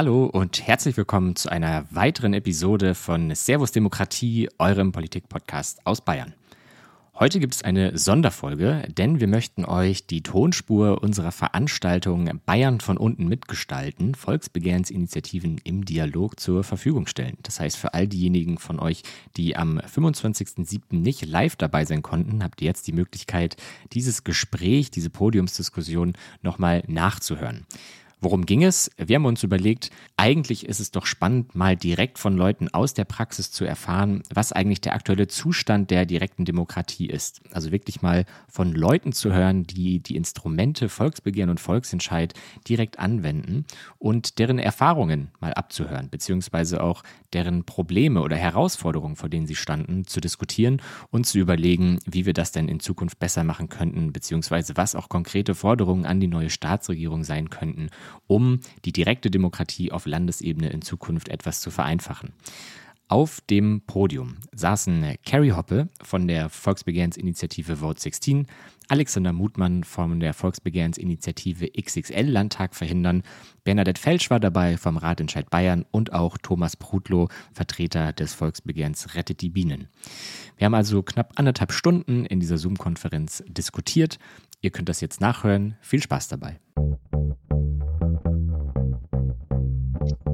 Hallo und herzlich willkommen zu einer weiteren Episode von Servus Demokratie, eurem Politik-Podcast aus Bayern. Heute gibt es eine Sonderfolge, denn wir möchten euch die Tonspur unserer Veranstaltung Bayern von unten mitgestalten, Volksbegehrensinitiativen im Dialog zur Verfügung stellen. Das heißt, für all diejenigen von euch, die am 25.07. nicht live dabei sein konnten, habt ihr jetzt die Möglichkeit, dieses Gespräch, diese Podiumsdiskussion nochmal nachzuhören. Worum ging es? Wir haben uns überlegt, eigentlich ist es doch spannend, mal direkt von Leuten aus der Praxis zu erfahren, was eigentlich der aktuelle Zustand der direkten Demokratie ist. Also wirklich mal von Leuten zu hören, die die Instrumente Volksbegehren und Volksentscheid direkt anwenden und deren Erfahrungen mal abzuhören, beziehungsweise auch deren Probleme oder Herausforderungen, vor denen sie standen, zu diskutieren und zu überlegen, wie wir das denn in Zukunft besser machen könnten, beziehungsweise was auch konkrete Forderungen an die neue Staatsregierung sein könnten um die direkte Demokratie auf Landesebene in Zukunft etwas zu vereinfachen. Auf dem Podium saßen Carrie Hoppe von der Volksbegehrensinitiative Vote 16, Alexander Mutmann von der Volksbegehrensinitiative XXL Landtag verhindern, Bernadette Felsch war dabei vom Ratentscheid Bayern und auch Thomas Prudlow, Vertreter des Volksbegehrens Rettet die Bienen. Wir haben also knapp anderthalb Stunden in dieser Zoom-Konferenz diskutiert. Ihr könnt das jetzt nachhören. Viel Spaß dabei.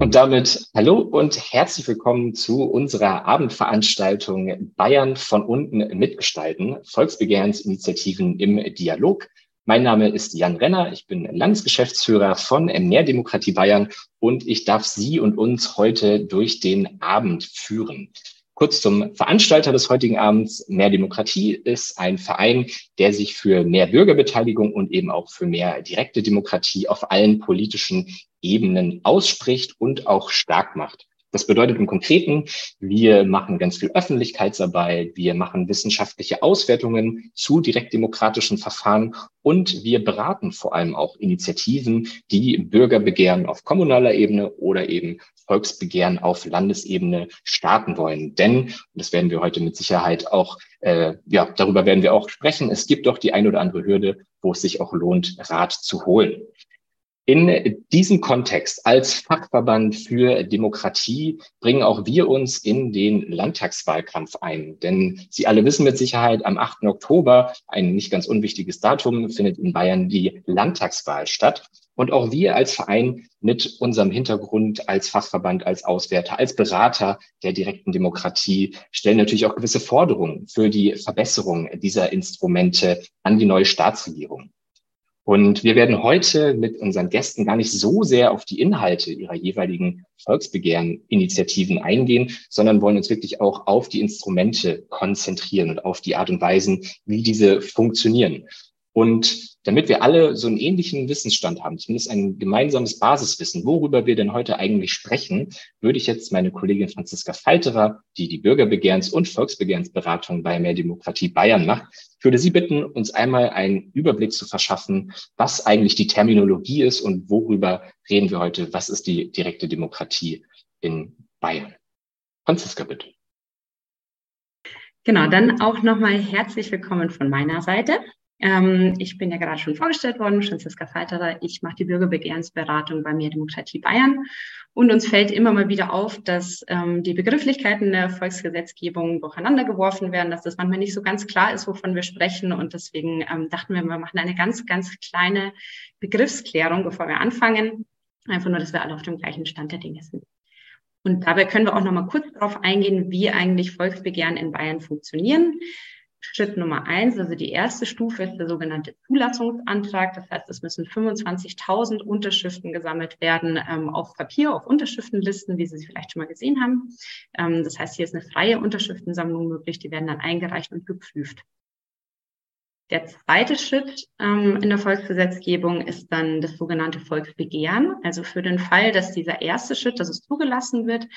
Und damit hallo und herzlich willkommen zu unserer Abendveranstaltung Bayern von unten mitgestalten, Volksbegehrensinitiativen im Dialog. Mein Name ist Jan Renner, ich bin Landesgeschäftsführer von Mehr Demokratie Bayern und ich darf Sie und uns heute durch den Abend führen. Kurz zum Veranstalter des heutigen Abends. Mehr Demokratie ist ein Verein, der sich für mehr Bürgerbeteiligung und eben auch für mehr direkte Demokratie auf allen politischen Ebenen ausspricht und auch stark macht. Das bedeutet im Konkreten, wir machen ganz viel Öffentlichkeitsarbeit, wir machen wissenschaftliche Auswertungen zu direktdemokratischen Verfahren und wir beraten vor allem auch Initiativen, die Bürgerbegehren auf kommunaler Ebene oder eben Volksbegehren auf Landesebene starten wollen. Denn, und das werden wir heute mit Sicherheit auch, äh, ja, darüber werden wir auch sprechen, es gibt doch die ein oder andere Hürde, wo es sich auch lohnt, Rat zu holen. In diesem Kontext als Fachverband für Demokratie bringen auch wir uns in den Landtagswahlkampf ein. Denn Sie alle wissen mit Sicherheit, am 8. Oktober, ein nicht ganz unwichtiges Datum, findet in Bayern die Landtagswahl statt. Und auch wir als Verein mit unserem Hintergrund als Fachverband, als Auswärter, als Berater der direkten Demokratie stellen natürlich auch gewisse Forderungen für die Verbesserung dieser Instrumente an die neue Staatsregierung. Und wir werden heute mit unseren Gästen gar nicht so sehr auf die Inhalte ihrer jeweiligen Volksbegehren-Initiativen eingehen, sondern wollen uns wirklich auch auf die Instrumente konzentrieren und auf die Art und Weisen, wie diese funktionieren. Und damit wir alle so einen ähnlichen Wissensstand haben, zumindest ein gemeinsames Basiswissen, worüber wir denn heute eigentlich sprechen, würde ich jetzt meine Kollegin Franziska Falterer, die die Bürgerbegehrens- und Volksbegehrensberatung bei Mehr Demokratie Bayern macht, würde Sie bitten, uns einmal einen Überblick zu verschaffen, was eigentlich die Terminologie ist und worüber reden wir heute, was ist die direkte Demokratie in Bayern. Franziska, bitte. Genau, dann auch nochmal herzlich willkommen von meiner Seite. Ähm, ich bin ja gerade schon vorgestellt worden, Franziska Falterer. Ich mache die Bürgerbegehrensberatung bei Mehr Demokratie Bayern. Und uns fällt immer mal wieder auf, dass ähm, die Begrifflichkeiten der Volksgesetzgebung durcheinander geworfen werden, dass das manchmal nicht so ganz klar ist, wovon wir sprechen. Und deswegen ähm, dachten wir, wir machen eine ganz, ganz kleine Begriffsklärung, bevor wir anfangen. Einfach nur, dass wir alle auf dem gleichen Stand der Dinge sind. Und dabei können wir auch noch mal kurz darauf eingehen, wie eigentlich Volksbegehren in Bayern funktionieren. Schritt Nummer eins, also die erste Stufe ist der sogenannte Zulassungsantrag. Das heißt, es müssen 25.000 Unterschriften gesammelt werden ähm, auf Papier, auf Unterschriftenlisten, wie Sie sie vielleicht schon mal gesehen haben. Ähm, das heißt, hier ist eine freie Unterschriftensammlung möglich. Die werden dann eingereicht und geprüft. Der zweite Schritt ähm, in der Volksgesetzgebung ist dann das sogenannte Volksbegehren. Also für den Fall, dass dieser erste Schritt, dass es zugelassen wird,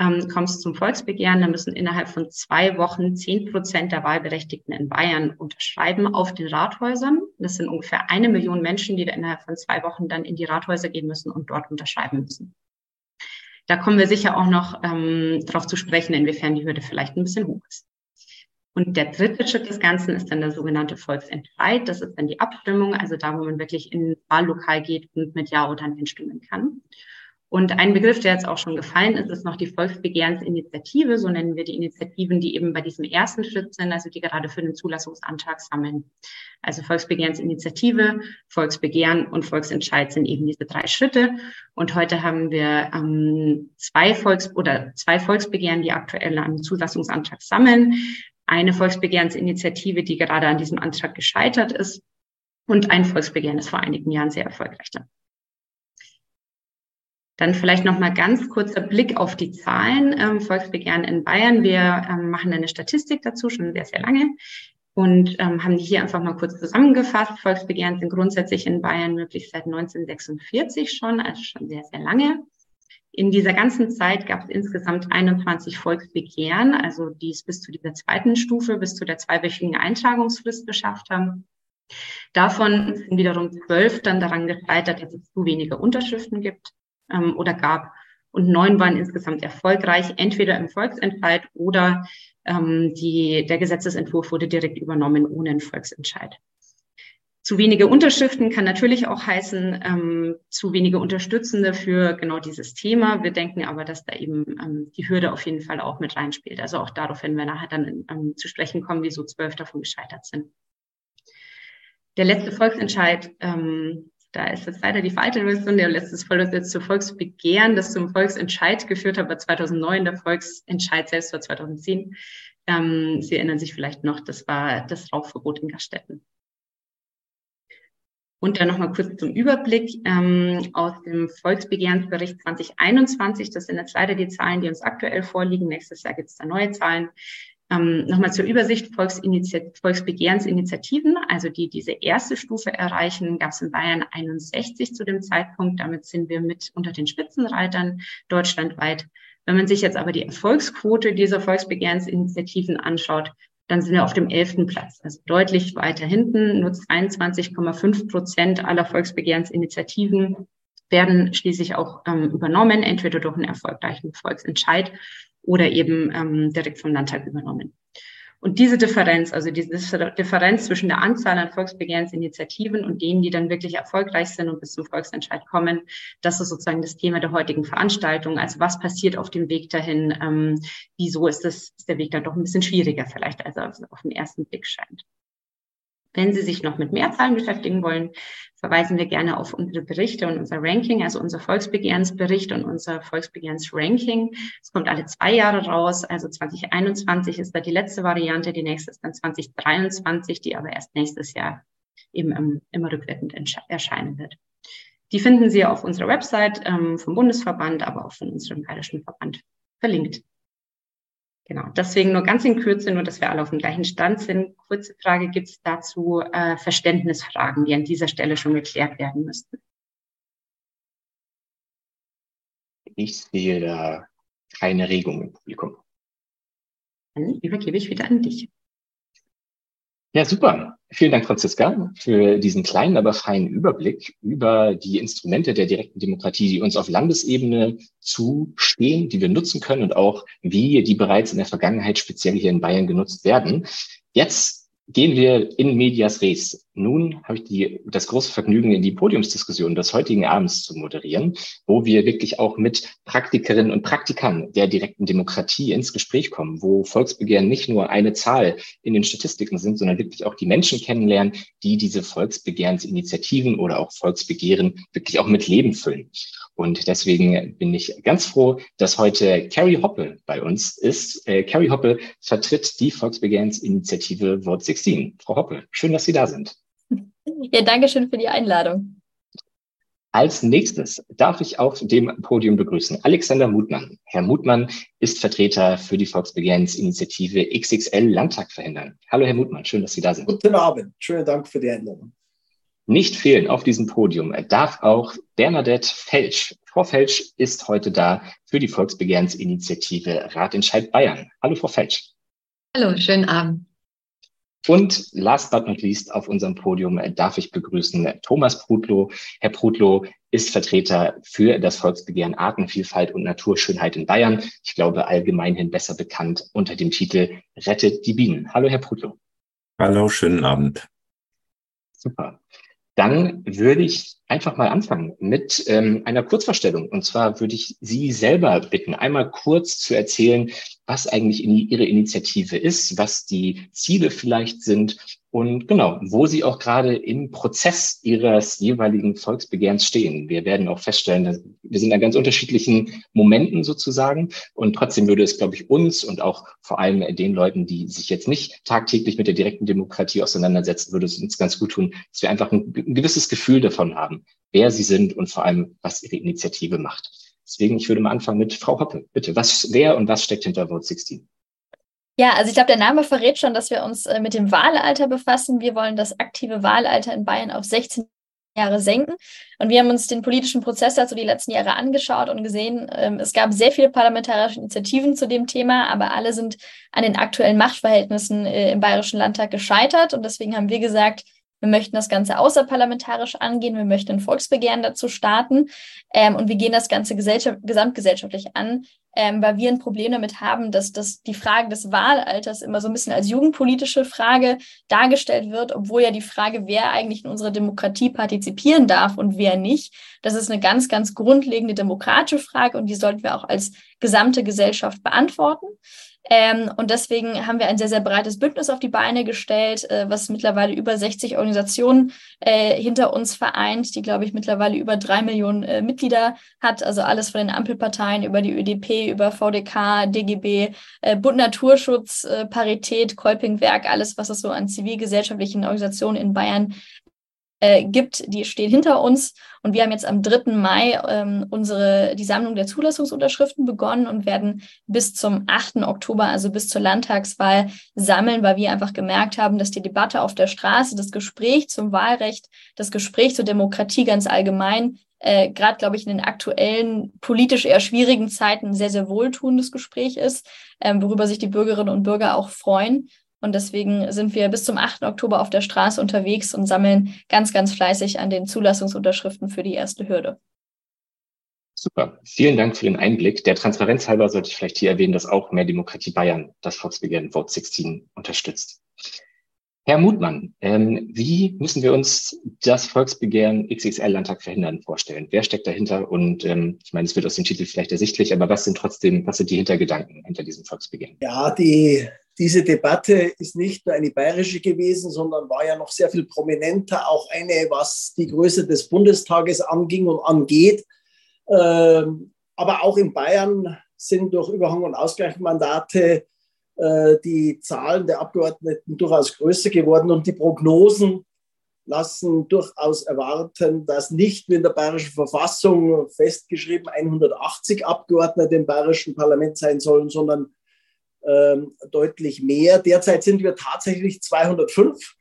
ähm, kommt es zum Volksbegehren. Da müssen innerhalb von zwei Wochen zehn Prozent der Wahlberechtigten in Bayern unterschreiben auf den Rathäusern. Das sind ungefähr eine Million Menschen, die da innerhalb von zwei Wochen dann in die Rathäuser gehen müssen und dort unterschreiben müssen. Da kommen wir sicher auch noch ähm, darauf zu sprechen, inwiefern die Hürde vielleicht ein bisschen hoch ist. Und der dritte Schritt des Ganzen ist dann der sogenannte Volksentscheid. Das ist dann die Abstimmung, also da, wo man wirklich in Wahllokal geht und mit Ja oder Nein stimmen kann. Und ein Begriff, der jetzt auch schon gefallen ist, ist noch die Volksbegehrensinitiative. So nennen wir die Initiativen, die eben bei diesem ersten Schritt sind, also die gerade für den Zulassungsantrag sammeln. Also Volksbegehrensinitiative, Volksbegehren und Volksentscheid sind eben diese drei Schritte. Und heute haben wir ähm, zwei Volks- oder zwei Volksbegehren, die aktuell einen Zulassungsantrag sammeln. Eine Volksbegehrensinitiative, die gerade an diesem Antrag gescheitert ist. Und ein Volksbegehren ist vor einigen Jahren sehr erfolgreich. Dann vielleicht noch mal ganz kurzer Blick auf die Zahlen. Ähm, Volksbegehren in Bayern. Wir ähm, machen eine Statistik dazu schon sehr, sehr lange und ähm, haben die hier einfach mal kurz zusammengefasst. Volksbegehren sind grundsätzlich in Bayern möglich seit 1946 schon, also schon sehr, sehr lange. In dieser ganzen Zeit gab es insgesamt 21 Volksbegehren, also die es bis zu dieser zweiten Stufe, bis zu der zweiwöchigen Eintragungsfrist geschafft haben. Davon sind wiederum zwölf dann daran gescheitert, dass es zu wenige Unterschriften gibt ähm, oder gab. Und neun waren insgesamt erfolgreich, entweder im Volksentscheid oder ähm, die, der Gesetzesentwurf wurde direkt übernommen ohne einen Volksentscheid. Zu wenige Unterschriften kann natürlich auch heißen, ähm, zu wenige Unterstützende für genau dieses Thema. Wir denken aber, dass da eben ähm, die Hürde auf jeden Fall auch mit reinspielt. Also auch darauf werden wir nachher dann ähm, zu sprechen kommen, wieso zwölf davon gescheitert sind. Der letzte Volksentscheid ähm, da ist jetzt leider die Version. Der letzte Volk jetzt zu Volksbegehren, das zum Volksentscheid geführt hat, war 2009. Der Volksentscheid selbst war 2010. Ähm, Sie erinnern sich vielleicht noch, das war das Rauchverbot in Gaststätten. Und dann nochmal kurz zum Überblick ähm, aus dem Volksbegehrsbericht 2021. Das sind jetzt leider die Zahlen, die uns aktuell vorliegen. Nächstes Jahr gibt es da neue Zahlen. Ähm, Nochmal zur Übersicht Volksbegehrsinitiativen, also die diese erste Stufe erreichen, gab es in Bayern 61 zu dem Zeitpunkt. Damit sind wir mit unter den Spitzenreitern deutschlandweit. Wenn man sich jetzt aber die Erfolgsquote dieser Volksbegehrsinitiativen anschaut, dann sind wir auf dem elften Platz, also deutlich weiter hinten. Nur 22,5 Prozent aller Volksbegehrsinitiativen werden schließlich auch ähm, übernommen, entweder durch einen erfolgreichen Volksentscheid oder eben ähm, direkt vom Landtag übernommen. Und diese Differenz, also diese Differenz zwischen der Anzahl an Volksbegehrensinitiativen und denen, die dann wirklich erfolgreich sind und bis zum Volksentscheid kommen, das ist sozusagen das Thema der heutigen Veranstaltung. Also was passiert auf dem Weg dahin? Ähm, wieso ist, das, ist der Weg dann doch ein bisschen schwieriger vielleicht, als er auf den ersten Blick scheint? Wenn Sie sich noch mit mehr Zahlen beschäftigen wollen, verweisen wir gerne auf unsere Berichte und unser Ranking, also unser Volksbegehrensbericht und unser Volksbegehrensranking. Es kommt alle zwei Jahre raus, also 2021 ist da die letzte Variante, die nächste ist dann 2023, die aber erst nächstes Jahr eben immer rückwirkend erscheinen wird. Die finden Sie auf unserer Website ähm, vom Bundesverband, aber auch von unserem Bayerischen Verband verlinkt. Genau, deswegen nur ganz in Kürze, nur dass wir alle auf dem gleichen Stand sind. Kurze Frage, gibt es dazu äh, Verständnisfragen, die an dieser Stelle schon geklärt werden müssten? Ich sehe da keine Regung im Publikum. Dann übergebe ich wieder an dich. Ja, super. Vielen Dank, Franziska, für diesen kleinen, aber feinen Überblick über die Instrumente der direkten Demokratie, die uns auf Landesebene zustehen, die wir nutzen können und auch wie die bereits in der Vergangenheit speziell hier in Bayern genutzt werden. Jetzt Gehen wir in medias res. Nun habe ich die, das große Vergnügen, in die Podiumsdiskussion des heutigen Abends zu moderieren, wo wir wirklich auch mit Praktikerinnen und Praktikern der direkten Demokratie ins Gespräch kommen, wo Volksbegehren nicht nur eine Zahl in den Statistiken sind, sondern wirklich auch die Menschen kennenlernen, die diese Volksbegehrensinitiativen oder auch Volksbegehren wirklich auch mit Leben füllen. Und deswegen bin ich ganz froh, dass heute Carrie Hoppe bei uns ist. Äh, Carrie Hoppe vertritt die Volksbegehrensinitiative Vote 16. Frau Hoppe, schön, dass Sie da sind. Ja, danke schön für die Einladung. Als nächstes darf ich auf dem Podium begrüßen Alexander Mutmann. Herr Mutmann ist Vertreter für die Volksbegehrensinitiative XXL Landtag verhindern. Hallo, Herr Mutmann, schön, dass Sie da sind. Guten Abend, schönen Dank für die Einladung. Nicht fehlen auf diesem Podium darf auch Bernadette Felsch. Frau Felsch ist heute da für die Volksbegehrensinitiative Ratentscheid Bayern. Hallo, Frau Felsch. Hallo, schönen Abend. Und last but not least auf unserem Podium darf ich begrüßen Thomas Prudlow. Herr Prudlow ist Vertreter für das Volksbegehren Artenvielfalt und Naturschönheit in Bayern. Ich glaube allgemeinhin besser bekannt unter dem Titel Rettet die Bienen. Hallo, Herr Prudlow. Hallo, schönen Abend. Super. Dann würde ich einfach mal anfangen mit ähm, einer Kurzvorstellung. Und zwar würde ich Sie selber bitten, einmal kurz zu erzählen, was eigentlich in Ihre Initiative ist, was die Ziele vielleicht sind und genau, wo Sie auch gerade im Prozess Ihres jeweiligen Volksbegehrens stehen. Wir werden auch feststellen, dass wir sind an ganz unterschiedlichen Momenten sozusagen und trotzdem würde es, glaube ich, uns und auch vor allem den Leuten, die sich jetzt nicht tagtäglich mit der direkten Demokratie auseinandersetzen, würde es uns ganz gut tun, dass wir einfach ein, ein gewisses Gefühl davon haben, wer Sie sind und vor allem, was Ihre Initiative macht. Deswegen, ich würde mal anfangen mit Frau Hoppe. Bitte, was, wer und was steckt hinter Vote 16? Ja, also ich glaube, der Name verrät schon, dass wir uns äh, mit dem Wahlalter befassen. Wir wollen das aktive Wahlalter in Bayern auf 16 Jahre senken. Und wir haben uns den politischen Prozess dazu die letzten Jahre angeschaut und gesehen, ähm, es gab sehr viele parlamentarische Initiativen zu dem Thema, aber alle sind an den aktuellen Machtverhältnissen äh, im Bayerischen Landtag gescheitert. Und deswegen haben wir gesagt, wir möchten das Ganze außerparlamentarisch angehen. Wir möchten ein Volksbegehren dazu starten. Ähm, und wir gehen das Ganze gesamtgesellschaftlich an, ähm, weil wir ein Problem damit haben, dass das, die Frage des Wahlalters immer so ein bisschen als jugendpolitische Frage dargestellt wird, obwohl ja die Frage, wer eigentlich in unserer Demokratie partizipieren darf und wer nicht, das ist eine ganz, ganz grundlegende demokratische Frage und die sollten wir auch als gesamte Gesellschaft beantworten. Ähm, und deswegen haben wir ein sehr, sehr breites Bündnis auf die Beine gestellt, äh, was mittlerweile über 60 Organisationen äh, hinter uns vereint, die, glaube ich, mittlerweile über drei Millionen äh, Mitglieder hat. Also alles von den Ampelparteien über die ÖDP, über VDK, DGB, äh, Bund Naturschutz, äh, Parität, Kolpingwerk, alles, was es so an zivilgesellschaftlichen Organisationen in Bayern äh, gibt, die stehen hinter uns. Und wir haben jetzt am 3. Mai ähm, unsere, die Sammlung der Zulassungsunterschriften begonnen und werden bis zum 8. Oktober, also bis zur Landtagswahl, sammeln, weil wir einfach gemerkt haben, dass die Debatte auf der Straße, das Gespräch zum Wahlrecht, das Gespräch zur Demokratie ganz allgemein äh, gerade, glaube ich, in den aktuellen politisch eher schwierigen Zeiten ein sehr, sehr wohltuendes Gespräch ist, ähm, worüber sich die Bürgerinnen und Bürger auch freuen. Und deswegen sind wir bis zum 8. Oktober auf der Straße unterwegs und sammeln ganz, ganz fleißig an den Zulassungsunterschriften für die erste Hürde. Super. Vielen Dank für den Einblick. Der Transparenz halber sollte ich vielleicht hier erwähnen, dass auch Mehr Demokratie Bayern das Volksbegehren Vote 16 unterstützt. Herr Mutmann, ähm, wie müssen wir uns das Volksbegehren XXL Landtag verhindern vorstellen? Wer steckt dahinter? Und ähm, ich meine, es wird aus dem Titel vielleicht ersichtlich, aber was sind trotzdem, was sind die Hintergedanken hinter diesem Volksbegehren? Ja, die diese Debatte ist nicht nur eine bayerische gewesen, sondern war ja noch sehr viel prominenter, auch eine, was die Größe des Bundestages anging und angeht. Ähm, aber auch in Bayern sind durch Überhang- und Ausgleichsmandate äh, die Zahlen der Abgeordneten durchaus größer geworden und die Prognosen lassen durchaus erwarten, dass nicht wie in der bayerischen Verfassung festgeschrieben 180 Abgeordnete im bayerischen Parlament sein sollen, sondern ähm, deutlich mehr. Derzeit sind wir tatsächlich 205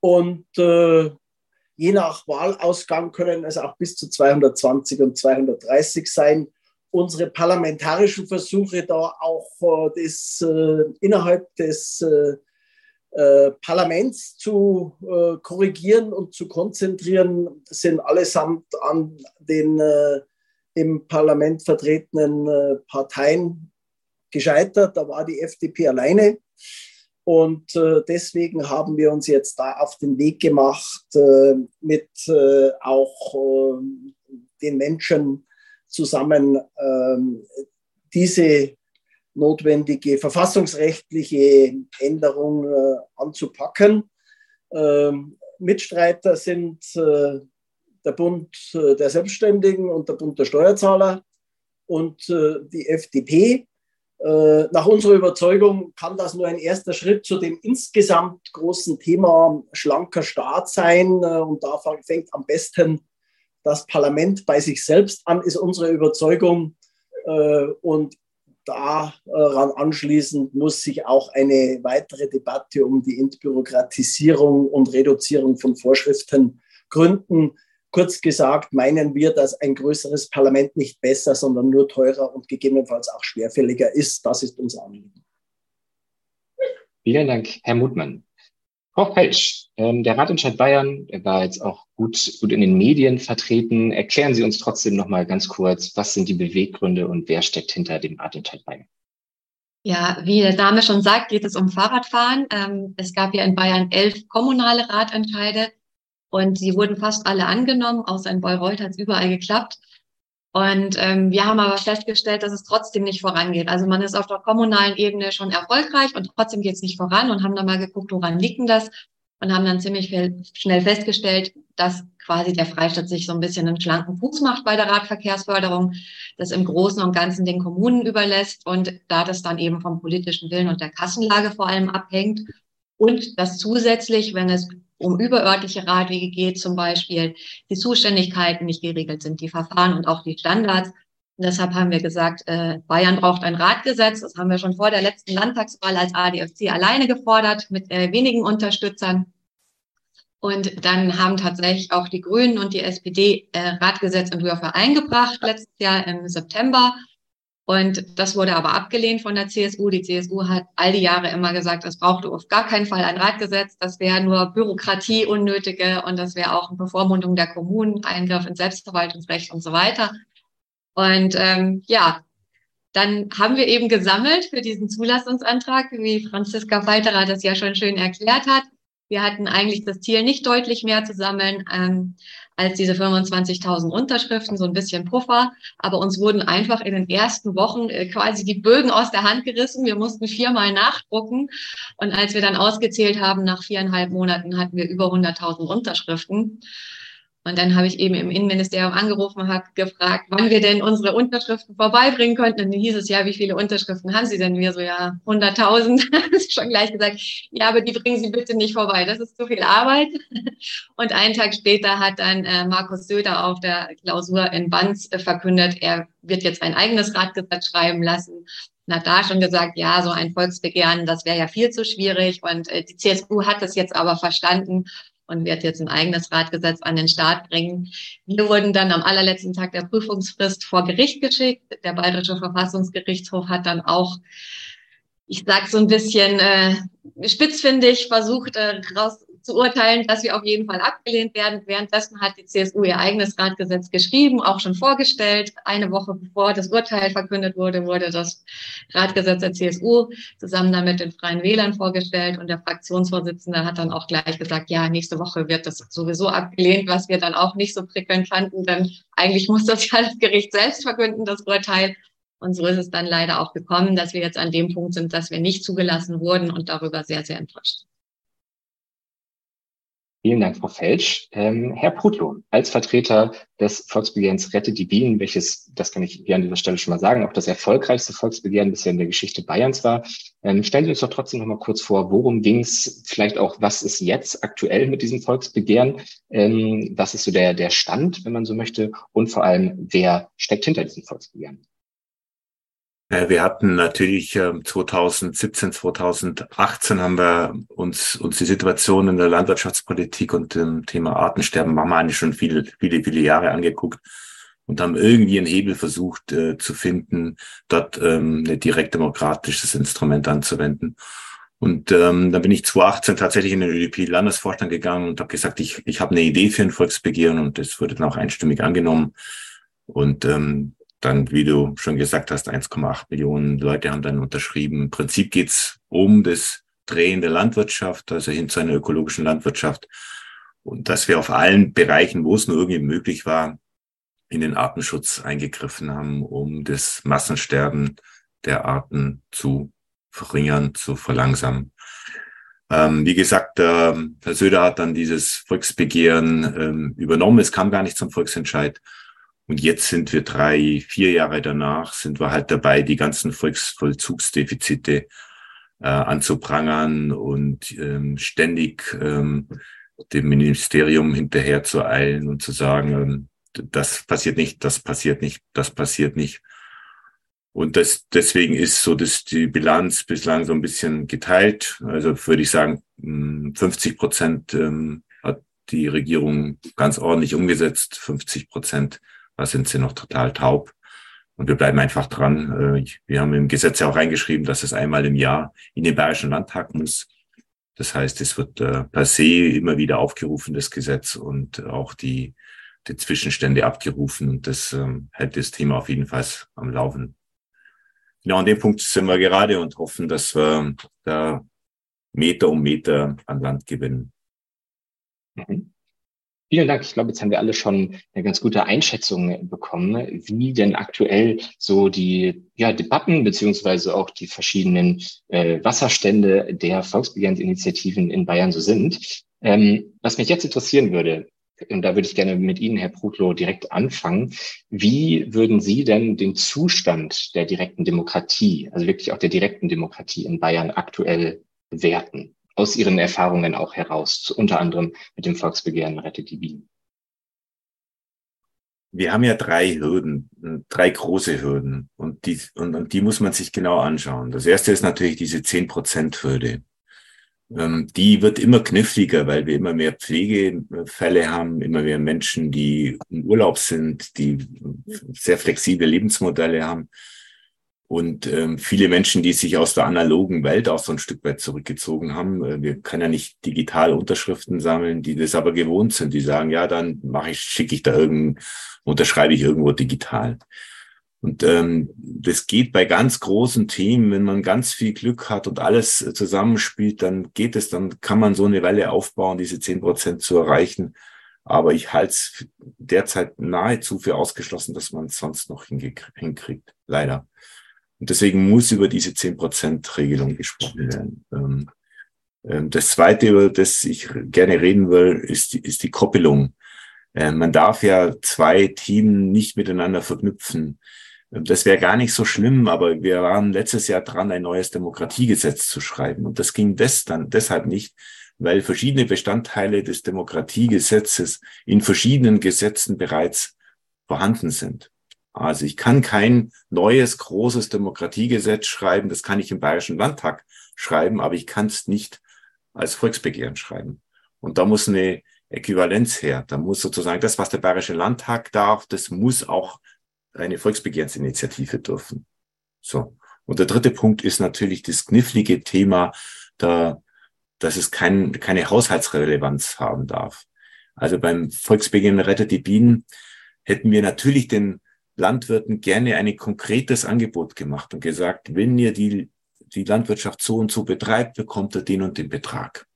und äh, je nach Wahlausgang können es auch bis zu 220 und 230 sein. Unsere parlamentarischen Versuche da auch äh, des, äh, innerhalb des äh, äh, Parlaments zu äh, korrigieren und zu konzentrieren, sind allesamt an den im Parlament vertretenen Parteien gescheitert. Da war die FDP alleine. Und äh, deswegen haben wir uns jetzt da auf den Weg gemacht, äh, mit äh, auch den Menschen zusammen ähm, diese notwendige verfassungsrechtliche Änderung anzupacken. Ähm, Mitstreiter sind der Bund der Selbstständigen und der Bund der Steuerzahler und die FDP. Äh, nach unserer Überzeugung kann das nur ein erster Schritt zu dem insgesamt großen Thema schlanker Staat sein. Äh, und da fängt am besten das Parlament bei sich selbst an, ist unsere Überzeugung. Äh, und daran anschließend muss sich auch eine weitere Debatte um die Entbürokratisierung und Reduzierung von Vorschriften gründen. Kurz gesagt meinen wir, dass ein größeres Parlament nicht besser, sondern nur teurer und gegebenenfalls auch schwerfälliger ist. Das ist unser Anliegen. Vielen Dank, Herr Mutmann. Frau Felsch, ähm, der Ratentscheid Bayern der war jetzt auch gut, gut in den Medien vertreten. Erklären Sie uns trotzdem noch mal ganz kurz, was sind die Beweggründe und wer steckt hinter dem Ratentscheid Bayern? Ja, wie der Name schon sagt, geht es um Fahrradfahren. Ähm, es gab ja in Bayern elf kommunale Ratentscheide Und sie wurden fast alle angenommen, außer in Bayreuth hat es überall geklappt. Und ähm, wir haben aber festgestellt, dass es trotzdem nicht vorangeht. Also man ist auf der kommunalen Ebene schon erfolgreich und trotzdem geht es nicht voran und haben dann mal geguckt, woran liegt denn das? Und haben dann ziemlich schnell festgestellt, dass quasi der Freistaat sich so ein bisschen einen schlanken Fuß macht bei der Radverkehrsförderung, das im Großen und Ganzen den Kommunen überlässt und da das dann eben vom politischen Willen und der Kassenlage vor allem abhängt. Und dass zusätzlich, wenn es um überörtliche Radwege geht zum Beispiel, die Zuständigkeiten nicht geregelt sind, die Verfahren und auch die Standards. Und deshalb haben wir gesagt, äh, Bayern braucht ein Radgesetz. Das haben wir schon vor der letzten Landtagswahl als ADFC alleine gefordert mit äh, wenigen Unterstützern. Und dann haben tatsächlich auch die Grünen und die SPD äh, Radgesetzentwürfe eingebracht letztes Jahr im September. Und das wurde aber abgelehnt von der CSU. Die CSU hat all die Jahre immer gesagt, es brauchte auf gar keinen Fall ein Radgesetz. Das wäre nur Bürokratie, unnötige und das wäre auch eine Bevormundung der Kommunen, Eingriff ins Selbstverwaltungsrecht und so weiter. Und ähm, ja, dann haben wir eben gesammelt für diesen Zulassungsantrag, wie Franziska Falterer das ja schon schön erklärt hat. Wir hatten eigentlich das Ziel, nicht deutlich mehr zu sammeln, ähm, als diese 25.000 Unterschriften, so ein bisschen Puffer. Aber uns wurden einfach in den ersten Wochen äh, quasi die Bögen aus der Hand gerissen. Wir mussten viermal nachdrucken. Und als wir dann ausgezählt haben, nach viereinhalb Monaten hatten wir über 100.000 Unterschriften. Und dann habe ich eben im Innenministerium angerufen und habe gefragt, wann wir denn unsere Unterschriften vorbeibringen könnten. Und dann hieß es, ja, wie viele Unterschriften haben Sie denn? Wir so, ja, 100.000. schon gleich gesagt, ja, aber die bringen Sie bitte nicht vorbei. Das ist zu viel Arbeit. Und einen Tag später hat dann äh, Markus Söder auf der Klausur in Banz äh, verkündet, er wird jetzt ein eigenes Radgesetz schreiben lassen und hat da schon gesagt, ja, so ein Volksbegehren, das wäre ja viel zu schwierig. Und äh, die CSU hat das jetzt aber verstanden und wird jetzt ein eigenes Radgesetz an den Start bringen. Wir wurden dann am allerletzten Tag der Prüfungsfrist vor Gericht geschickt. Der Bayerische Verfassungsgerichtshof hat dann auch, ich sag so ein bisschen äh, spitzfindig versucht, äh, raus, zu urteilen, dass wir auf jeden Fall abgelehnt werden. Währenddessen hat die CSU ihr eigenes Radgesetz geschrieben, auch schon vorgestellt. Eine Woche bevor das Urteil verkündet wurde, wurde das Radgesetz der CSU zusammen damit den Freien Wählern vorgestellt. Und der Fraktionsvorsitzende hat dann auch gleich gesagt, ja, nächste Woche wird das sowieso abgelehnt, was wir dann auch nicht so prickelnd fanden, denn eigentlich muss das ja das Gericht selbst verkünden, das Urteil. Und so ist es dann leider auch gekommen, dass wir jetzt an dem Punkt sind, dass wir nicht zugelassen wurden und darüber sehr, sehr enttäuscht sind. Vielen Dank, Frau Felsch. Ähm, Herr Putlohn, als Vertreter des Volksbegehrens Rettet die Bienen, welches, das kann ich hier an dieser Stelle schon mal sagen, auch das erfolgreichste Volksbegehren bisher in der Geschichte Bayerns war, ähm, stellen Sie uns doch trotzdem noch mal kurz vor, worum ging es, vielleicht auch, was ist jetzt aktuell mit diesem Volksbegehren, ähm, was ist so der, der Stand, wenn man so möchte, und vor allem, wer steckt hinter diesem Volksbegehren? Äh, wir hatten natürlich 2017, ähm, 2018 haben wir uns, uns die Situation in der Landwirtschaftspolitik und dem Thema Artensterben machen wir eigentlich schon viele, viele, viele Jahre angeguckt und haben irgendwie einen Hebel versucht äh, zu finden, dort ähm, ein direkt demokratisches Instrument anzuwenden. Und ähm, dann bin ich 2018 tatsächlich in den ÖDP-Landesvorstand gegangen und habe gesagt, ich, ich habe eine Idee für ein Volksbegehren und das wurde dann auch einstimmig angenommen. Und ähm, dann, wie du schon gesagt hast, 1,8 Millionen Leute haben dann unterschrieben. Im Prinzip geht's um das Drehen der Landwirtschaft, also hin zu einer ökologischen Landwirtschaft. Und dass wir auf allen Bereichen, wo es nur irgendwie möglich war, in den Artenschutz eingegriffen haben, um das Massensterben der Arten zu verringern, zu verlangsamen. Ähm, wie gesagt, äh, Herr Söder hat dann dieses Volksbegehren ähm, übernommen. Es kam gar nicht zum Volksentscheid. Und jetzt sind wir drei, vier Jahre danach, sind wir halt dabei, die ganzen Volksvollzugsdefizite äh, anzuprangern und ähm, ständig ähm, dem Ministerium hinterher zu eilen und zu sagen, ähm, das passiert nicht, das passiert nicht, das passiert nicht. Und das, deswegen ist so dass die Bilanz bislang so ein bisschen geteilt. Also würde ich sagen, 50 Prozent ähm, hat die Regierung ganz ordentlich umgesetzt, 50 Prozent da sind sie noch total taub. Und wir bleiben einfach dran. Äh, wir haben im Gesetz ja auch reingeschrieben, dass es einmal im Jahr in den Bayerischen Landtag muss. Das heißt, es wird äh, per se immer wieder aufgerufen, das Gesetz, und auch die, die Zwischenstände abgerufen. Und das ähm, hält das Thema auf jeden Fall am Laufen. Genau an dem Punkt sind wir gerade und hoffen, dass wir da Meter um Meter an Land gewinnen. Mhm. Vielen Dank. Ich glaube, jetzt haben wir alle schon eine ganz gute Einschätzung bekommen, wie denn aktuell so die ja, Debatten beziehungsweise auch die verschiedenen äh, Wasserstände der Volksbegehrensinitiativen in Bayern so sind. Ähm, was mich jetzt interessieren würde, und da würde ich gerne mit Ihnen, Herr Prutlow, direkt anfangen. Wie würden Sie denn den Zustand der direkten Demokratie, also wirklich auch der direkten Demokratie in Bayern aktuell bewerten? Aus Ihren Erfahrungen auch heraus, unter anderem mit dem Volksbegehren Rettet die Bienen? Wir haben ja drei Hürden, drei große Hürden und die, und, und die muss man sich genau anschauen. Das erste ist natürlich diese 10%-Hürde. Ähm, die wird immer kniffliger, weil wir immer mehr Pflegefälle haben, immer mehr Menschen, die im Urlaub sind, die sehr flexible Lebensmodelle haben und ähm, viele Menschen, die sich aus der analogen Welt auch so ein Stück weit zurückgezogen haben. Äh, wir können ja nicht digital Unterschriften sammeln, die das aber gewohnt sind. Die sagen, ja, dann mache ich, schicke ich da irgend, unterschreibe ich irgendwo digital. Und ähm, das geht bei ganz großen Themen, wenn man ganz viel Glück hat und alles zusammenspielt, dann geht es, dann kann man so eine Welle aufbauen, diese zehn Prozent zu erreichen. Aber ich halte es derzeit nahezu für ausgeschlossen, dass man es sonst noch hinkriegt. Leider. Und deswegen muss über diese 10%-Regelung gesprochen werden. Ähm, ähm, das Zweite, über das ich gerne reden will, ist die, ist die Koppelung. Ähm, man darf ja zwei Themen nicht miteinander verknüpfen. Das wäre gar nicht so schlimm, aber wir waren letztes Jahr dran, ein neues Demokratiegesetz zu schreiben. Und das ging des dann deshalb nicht, weil verschiedene Bestandteile des Demokratiegesetzes in verschiedenen Gesetzen bereits vorhanden sind. Also ich kann kein neues großes Demokratiegesetz schreiben, das kann ich im Bayerischen Landtag schreiben, aber ich kann es nicht als Volksbegehren schreiben. Und da muss eine Äquivalenz her. Da muss sozusagen das, was der Bayerische Landtag darf, das muss auch eine Volksbegehrensinitiative dürfen. So. Und der dritte Punkt ist natürlich das knifflige Thema, da, dass es kein, keine Haushaltsrelevanz haben darf. Also beim Volksbegehren Rettet die Bienen hätten wir natürlich den Landwirten gerne ein konkretes Angebot gemacht und gesagt, wenn ihr die, die Landwirtschaft so und so betreibt, bekommt ihr den und den Betrag.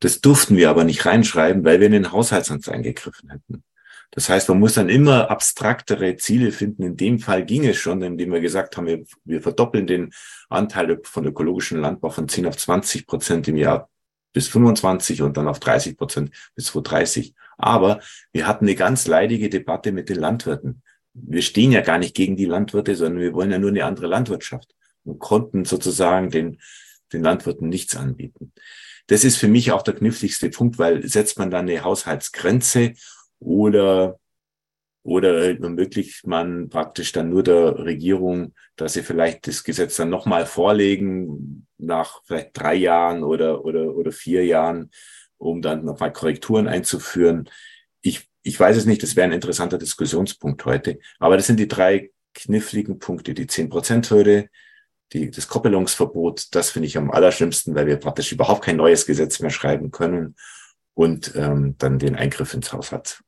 Das durften wir aber nicht reinschreiben, weil wir in den Haushaltsamt eingegriffen hätten. Das heißt, man muss dann immer abstraktere Ziele finden. In dem Fall ging es schon, indem wir gesagt haben, wir, wir verdoppeln den Anteil von ökologischem Landbau von 10 auf 20 Prozent im Jahr bis 25 und dann auf 30 Prozent bis 2030. Aber wir hatten eine ganz leidige Debatte mit den Landwirten wir stehen ja gar nicht gegen die Landwirte, sondern wir wollen ja nur eine andere Landwirtschaft und konnten sozusagen den, den Landwirten nichts anbieten. Das ist für mich auch der kniffligste Punkt, weil setzt man dann eine Haushaltsgrenze oder oder ermöglicht man praktisch dann nur der Regierung, dass sie vielleicht das Gesetz dann nochmal vorlegen, nach vielleicht drei Jahren oder, oder, oder vier Jahren, um dann nochmal Korrekturen einzuführen. Ich ich weiß es nicht, das wäre ein interessanter Diskussionspunkt heute. Aber das sind die drei kniffligen Punkte. Die 10%-Hürde, die, das Koppelungsverbot, das finde ich am allerschlimmsten, weil wir praktisch überhaupt kein neues Gesetz mehr schreiben können und ähm, dann den Eingriff ins Haus hat.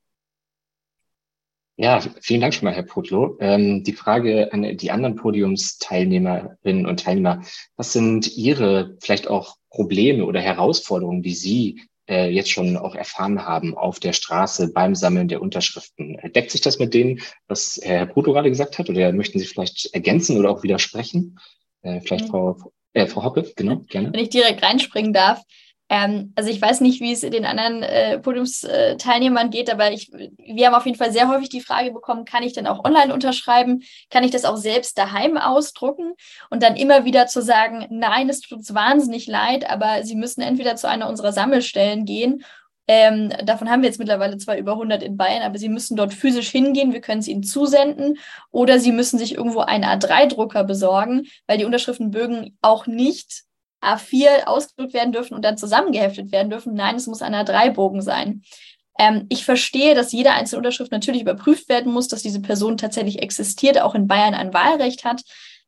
Ja, vielen Dank schon mal, Herr Potlo. Ähm, die Frage an die anderen Podiumsteilnehmerinnen und Teilnehmer. Was sind Ihre vielleicht auch Probleme oder Herausforderungen, die Sie äh, jetzt schon auch erfahren haben auf der Straße beim Sammeln der Unterschriften. Deckt sich das mit dem, was Herr Bruto gerade gesagt hat? Oder möchten Sie vielleicht ergänzen oder auch widersprechen? Äh, vielleicht mhm. Frau, äh, Frau Hoppe, genau, gerne. Wenn ich direkt reinspringen darf. Ähm, also ich weiß nicht, wie es den anderen äh, Podiumsteilnehmern geht, aber ich, wir haben auf jeden Fall sehr häufig die Frage bekommen, kann ich denn auch online unterschreiben? Kann ich das auch selbst daheim ausdrucken? Und dann immer wieder zu sagen, nein, es tut uns wahnsinnig leid, aber Sie müssen entweder zu einer unserer Sammelstellen gehen ähm, davon haben wir jetzt mittlerweile zwar über 100 in Bayern, aber Sie müssen dort physisch hingehen. Wir können es Ihnen zusenden. Oder Sie müssen sich irgendwo einen A3-Drucker besorgen, weil die Unterschriftenbögen auch nicht A4 ausgedrückt werden dürfen und dann zusammengeheftet werden dürfen. Nein, es muss ein A3-Bogen sein. Ähm, ich verstehe, dass jede einzelne Unterschrift natürlich überprüft werden muss, dass diese Person tatsächlich existiert, auch in Bayern ein Wahlrecht hat.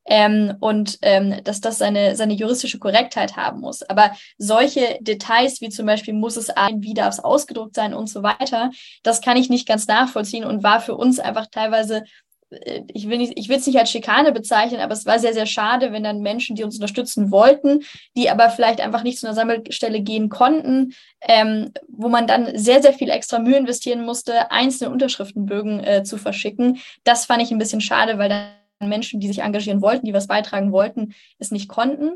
Ähm, und ähm, dass das seine, seine juristische Korrektheit haben muss. Aber solche Details wie zum Beispiel muss es ein, wie darf es ausgedruckt sein und so weiter, das kann ich nicht ganz nachvollziehen und war für uns einfach teilweise ich will es nicht als Schikane bezeichnen, aber es war sehr, sehr schade, wenn dann Menschen, die uns unterstützen wollten, die aber vielleicht einfach nicht zu einer Sammelstelle gehen konnten, ähm, wo man dann sehr, sehr viel extra Mühe investieren musste, einzelne Unterschriftenbögen äh, zu verschicken. Das fand ich ein bisschen schade, weil dann Menschen, die sich engagieren wollten, die was beitragen wollten, es nicht konnten.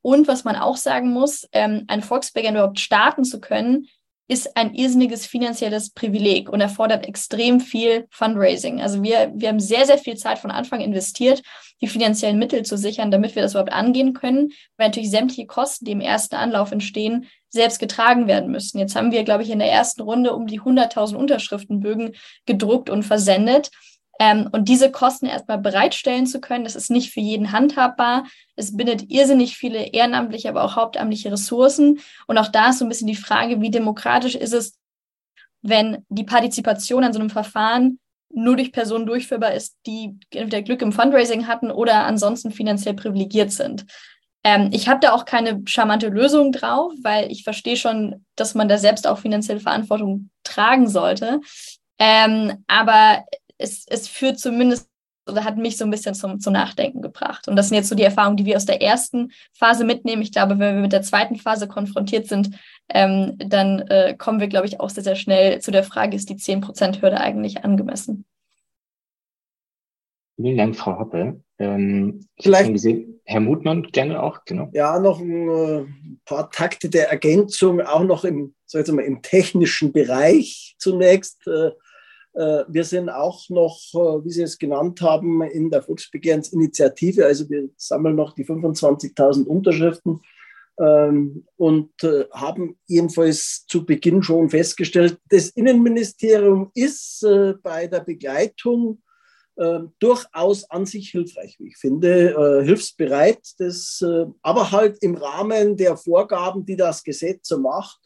Und was man auch sagen muss, ähm, ein Volksbegehren überhaupt starten zu können, ist ein irrsinniges finanzielles Privileg und erfordert extrem viel Fundraising. Also wir, wir haben sehr, sehr viel Zeit von Anfang investiert, die finanziellen Mittel zu sichern, damit wir das überhaupt angehen können, weil natürlich sämtliche Kosten, die im ersten Anlauf entstehen, selbst getragen werden müssen. Jetzt haben wir, glaube ich, in der ersten Runde um die 100.000 Unterschriftenbögen gedruckt und versendet. Ähm, und diese Kosten erstmal bereitstellen zu können, das ist nicht für jeden handhabbar. Es bindet irrsinnig viele ehrenamtliche, aber auch hauptamtliche Ressourcen. Und auch da ist so ein bisschen die Frage, wie demokratisch ist es, wenn die Partizipation an so einem Verfahren nur durch Personen durchführbar ist, die entweder Glück im Fundraising hatten oder ansonsten finanziell privilegiert sind. Ähm, ich habe da auch keine charmante Lösung drauf, weil ich verstehe schon, dass man da selbst auch finanzielle Verantwortung tragen sollte. Ähm, aber es, es führt zumindest oder hat mich so ein bisschen zum, zum Nachdenken gebracht. Und das sind jetzt so die Erfahrungen, die wir aus der ersten Phase mitnehmen. Ich glaube, wenn wir mit der zweiten Phase konfrontiert sind, ähm, dann äh, kommen wir, glaube ich, auch sehr, sehr schnell zu der Frage, ist die 10%-Hürde eigentlich angemessen? Vielen Dank, Frau Hoppe. Ähm, Vielleicht gesehen, Herr Mutmann gerne auch, genau. Ja, noch ein äh, paar Takte der Ergänzung, auch noch im, sag ich mal, im technischen Bereich zunächst. Äh, wir sind auch noch, äh, wie Sie es genannt haben, in der Volksbegehrensinitiative. Also wir sammeln noch die 25.000 Unterschriften ähm, und äh, haben jedenfalls zu Beginn schon festgestellt, das Innenministerium ist bei der Begleitung durchaus an sich hilfreich, wie ich finde, hilfsbereit, das, aber halt im Rahmen der Vorgaben, die das Gesetz so macht.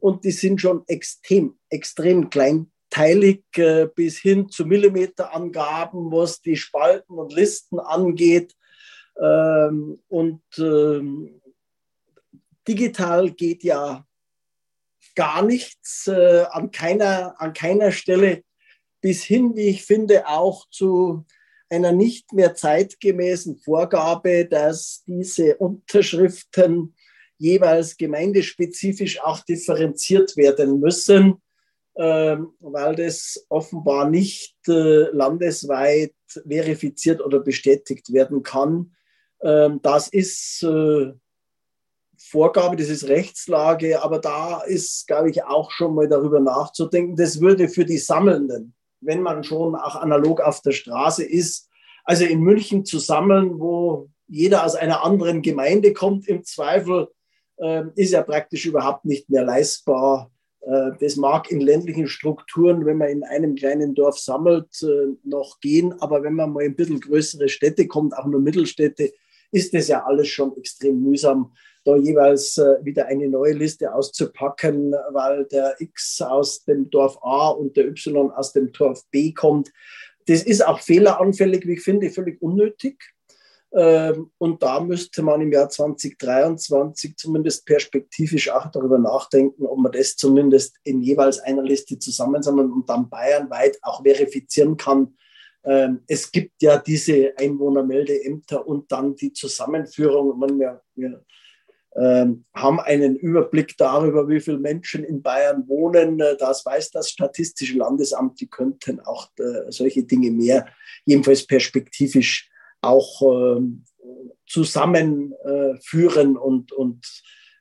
Und die sind schon extrem, extrem klein teilig äh, bis hin zu Millimeterangaben, was die Spalten und Listen angeht. Ähm, und ähm, digital geht ja gar nichts äh, an, keiner, an keiner Stelle bis hin, wie ich finde, auch zu einer nicht mehr zeitgemäßen Vorgabe, dass diese Unterschriften jeweils gemeindespezifisch auch differenziert werden müssen. Ähm, weil das offenbar nicht äh, landesweit verifiziert oder bestätigt werden kann. Ähm, das ist äh, Vorgabe, das ist Rechtslage, aber da ist, glaube ich, auch schon mal darüber nachzudenken. Das würde für die Sammelnden, wenn man schon auch analog auf der Straße ist, also in München zu sammeln, wo jeder aus einer anderen Gemeinde kommt, im Zweifel, äh, ist ja praktisch überhaupt nicht mehr leistbar das mag in ländlichen Strukturen, wenn man in einem kleinen Dorf sammelt, äh, noch gehen. Aber wenn man mal in ein bisschen größere Städte kommt, auch nur Mittelstädte, ist das ja alles schon extrem mühsam, da jeweils äh, wieder eine neue Liste auszupacken, weil der X aus dem Dorf A und der Y aus dem Dorf B kommt. Das ist auch fehleranfällig, wie ich finde, völlig unnötig. Ähm, und da müsste man im Jahr 2023 zumindest perspektivisch auch darüber nachdenken, ob man das zumindest in jeweils einer Liste zusammensammeln und dann bayernweit auch verifizieren kann. Ähm, es gibt ja diese Einwohnermeldeämter und dann die Zusammenführung. wir, wir ähm, haben einen Überblick darüber, wie viele Menschen in Bayern wohnen. Das weiß das Statistische Landesamt. Die könnten auch äh, solche Dinge mehr, jedenfalls perspektivisch auch ähm, zusammenführen und, und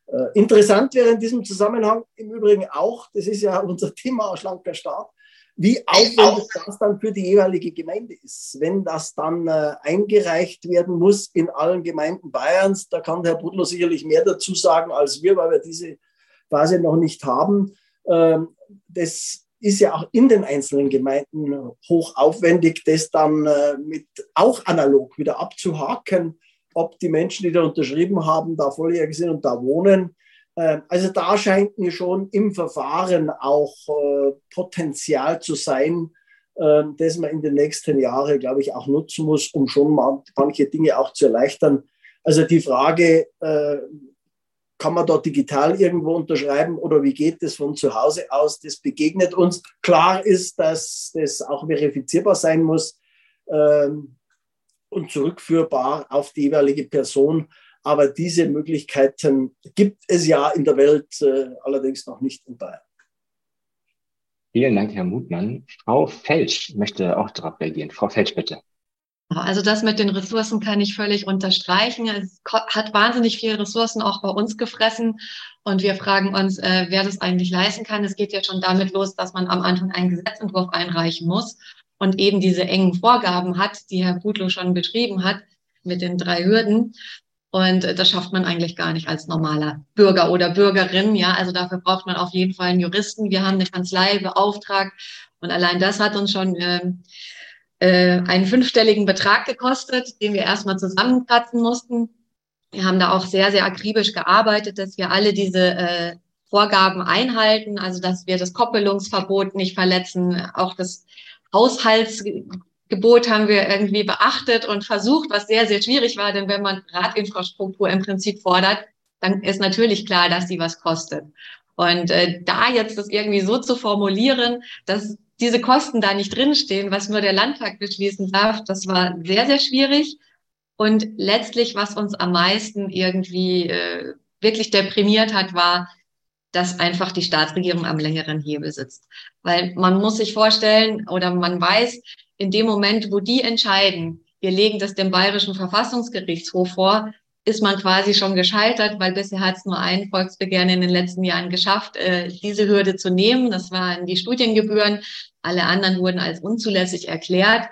äh, interessant wäre in diesem Zusammenhang im Übrigen auch, das ist ja unser Thema schlanker Staat, wie aufwendig das dann für die jeweilige Gemeinde ist. Wenn das dann äh, eingereicht werden muss in allen Gemeinden Bayerns, da kann Herr Budler sicherlich mehr dazu sagen als wir, weil wir diese Phase noch nicht haben. Ähm, das ist ja auch in den einzelnen Gemeinden hoch aufwendig, das dann äh, mit auch analog wieder abzuhaken, ob die Menschen, die da unterschrieben haben, da volljährig sind und da wohnen. Äh, also da scheint mir schon im Verfahren auch äh, Potenzial zu sein, das man in den nächsten Jahren, glaube ich, auch nutzen muss, um schon manche Dinge auch zu erleichtern. Also die Frage, kann man dort digital irgendwo unterschreiben oder wie geht das von zu Hause aus? Das begegnet uns. Klar ist, dass das auch verifizierbar sein muss. ähm, und zurückführbar auf die jeweilige Person. Aber diese Möglichkeiten gibt es ja in der Welt, äh, allerdings noch nicht in Bayern. Vielen Dank, Herr Mutmann. Frau Felsch möchte auch darauf reagieren. Frau Felsch, bitte. Also das mit den Ressourcen kann ich völlig unterstreichen. Es hat wahnsinnig viele Ressourcen auch bei uns gefressen. Und wir fragen uns, äh, wer das eigentlich leisten kann. Es geht ja schon damit los, dass man am Anfang einen Gesetzentwurf einreichen muss und eben diese engen Vorgaben hat, die Herr Budlow schon beschrieben hat, mit den drei Hürden. Und das schafft man eigentlich gar nicht als normaler Bürger oder Bürgerin. Ja, also dafür braucht man auf jeden Fall einen Juristen. Wir haben eine Kanzlei beauftragt und allein das hat uns schon äh, äh, einen fünfstelligen Betrag gekostet, den wir erstmal zusammenkratzen mussten. Wir haben da auch sehr, sehr akribisch gearbeitet, dass wir alle diese äh, Vorgaben einhalten, also dass wir das Koppelungsverbot nicht verletzen, auch das Haushaltsgebot haben wir irgendwie beachtet und versucht, was sehr, sehr schwierig war, denn wenn man Radinfrastruktur im Prinzip fordert, dann ist natürlich klar, dass sie was kostet. Und äh, da jetzt das irgendwie so zu formulieren, dass diese Kosten da nicht drinstehen, was nur der Landtag beschließen darf, das war sehr, sehr schwierig. Und letztlich, was uns am meisten irgendwie äh, wirklich deprimiert hat, war, dass einfach die Staatsregierung am längeren Hebel sitzt. Weil man muss sich vorstellen oder man weiß, in dem Moment, wo die entscheiden, wir legen das dem Bayerischen Verfassungsgerichtshof vor, ist man quasi schon gescheitert, weil bisher hat es nur ein Volksbegehren in den letzten Jahren geschafft, äh, diese Hürde zu nehmen. Das waren die Studiengebühren. Alle anderen wurden als unzulässig erklärt.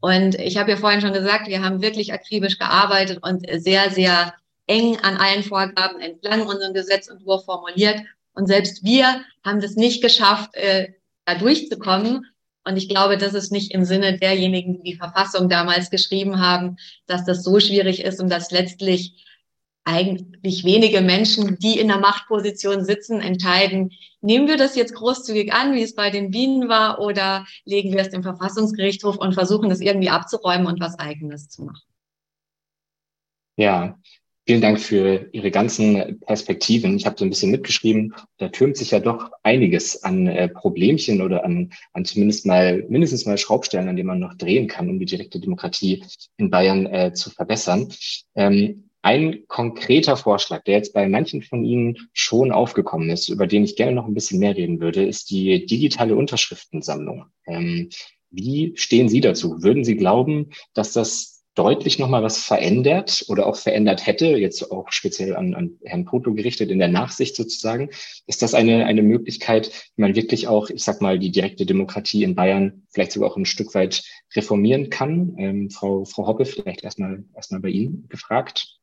Und ich habe ja vorhin schon gesagt, wir haben wirklich akribisch gearbeitet und sehr, sehr eng an allen Vorgaben entlang unseren Gesetzentwurf formuliert. Und selbst wir haben das nicht geschafft, äh, da durchzukommen. Und ich glaube, das ist nicht im Sinne derjenigen, die die Verfassung damals geschrieben haben, dass das so schwierig ist und dass letztlich eigentlich wenige Menschen, die in der Machtposition sitzen, entscheiden, nehmen wir das jetzt großzügig an, wie es bei den Bienen war, oder legen wir es dem Verfassungsgerichtshof und versuchen das irgendwie abzuräumen und was eigenes zu machen. Ja, Vielen Dank für Ihre ganzen Perspektiven. Ich habe so ein bisschen mitgeschrieben, da türmt sich ja doch einiges an äh, Problemchen oder an, an zumindest mal, mindestens mal Schraubstellen, an denen man noch drehen kann, um die direkte Demokratie in Bayern äh, zu verbessern. Ähm, ein konkreter Vorschlag, der jetzt bei manchen von Ihnen schon aufgekommen ist, über den ich gerne noch ein bisschen mehr reden würde, ist die digitale Unterschriftensammlung. Ähm, wie stehen Sie dazu? Würden Sie glauben, dass das deutlich nochmal was verändert oder auch verändert hätte, jetzt auch speziell an, an Herrn Poto gerichtet in der Nachsicht sozusagen, ist das eine, eine Möglichkeit, wie man wirklich auch, ich sag mal, die direkte Demokratie in Bayern vielleicht sogar auch ein Stück weit reformieren kann? Ähm, Frau, Frau Hoppe, vielleicht erstmal, erstmal bei Ihnen gefragt.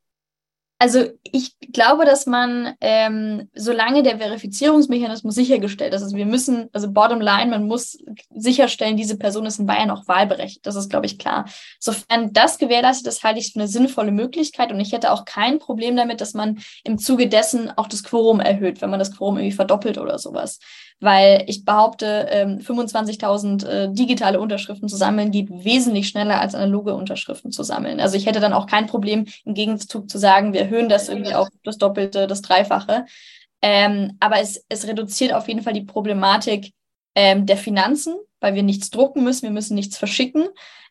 Also ich glaube, dass man, ähm, solange der Verifizierungsmechanismus sichergestellt ist, also wir müssen, also bottom line, man muss sicherstellen, diese Person ist in Bayern auch wahlberechtigt. Das ist, glaube ich, klar. Sofern das gewährleistet ist, halte ich es für eine sinnvolle Möglichkeit und ich hätte auch kein Problem damit, dass man im Zuge dessen auch das Quorum erhöht, wenn man das Quorum irgendwie verdoppelt oder sowas weil ich behaupte, ähm, 25.000 äh, digitale Unterschriften zu sammeln geht wesentlich schneller als analoge Unterschriften zu sammeln. Also ich hätte dann auch kein Problem, im Gegenzug zu sagen, wir erhöhen das irgendwie auf das Doppelte, das Dreifache. Ähm, aber es, es reduziert auf jeden Fall die Problematik ähm, der Finanzen, weil wir nichts drucken müssen, wir müssen nichts verschicken.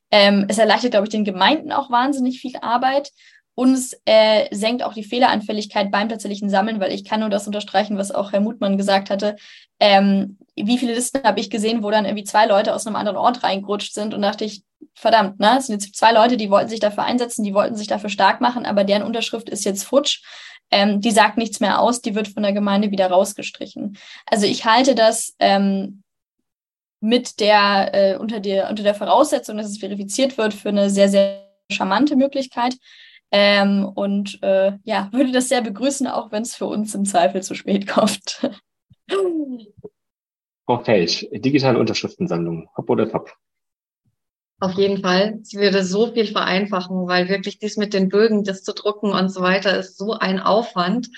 Ähm, es erleichtert, glaube ich, den Gemeinden auch wahnsinnig viel Arbeit und es äh, senkt auch die Fehleranfälligkeit beim tatsächlichen Sammeln, weil ich kann nur das unterstreichen, was auch Herr Mutmann gesagt hatte. Ähm, wie viele Listen habe ich gesehen, wo dann irgendwie zwei Leute aus einem anderen Ort reingerutscht sind und dachte ich, verdammt, ne, es sind jetzt zwei Leute, die wollten sich dafür einsetzen, die wollten sich dafür stark machen, aber deren Unterschrift ist jetzt futsch. Ähm, die sagt nichts mehr aus, die wird von der Gemeinde wieder rausgestrichen. Also ich halte das ähm, mit der, äh, unter der, unter der Voraussetzung, dass es verifiziert wird, für eine sehr, sehr charmante Möglichkeit. Ähm, und äh, ja, würde das sehr begrüßen, auch wenn es für uns im Zweifel zu spät kommt. Frau Felsch, digitale Unterschriftensammlung, hopp oder top? Auf jeden Fall. Sie würde so viel vereinfachen, weil wirklich dies mit den Bögen, das zu drucken und so weiter, ist so ein Aufwand.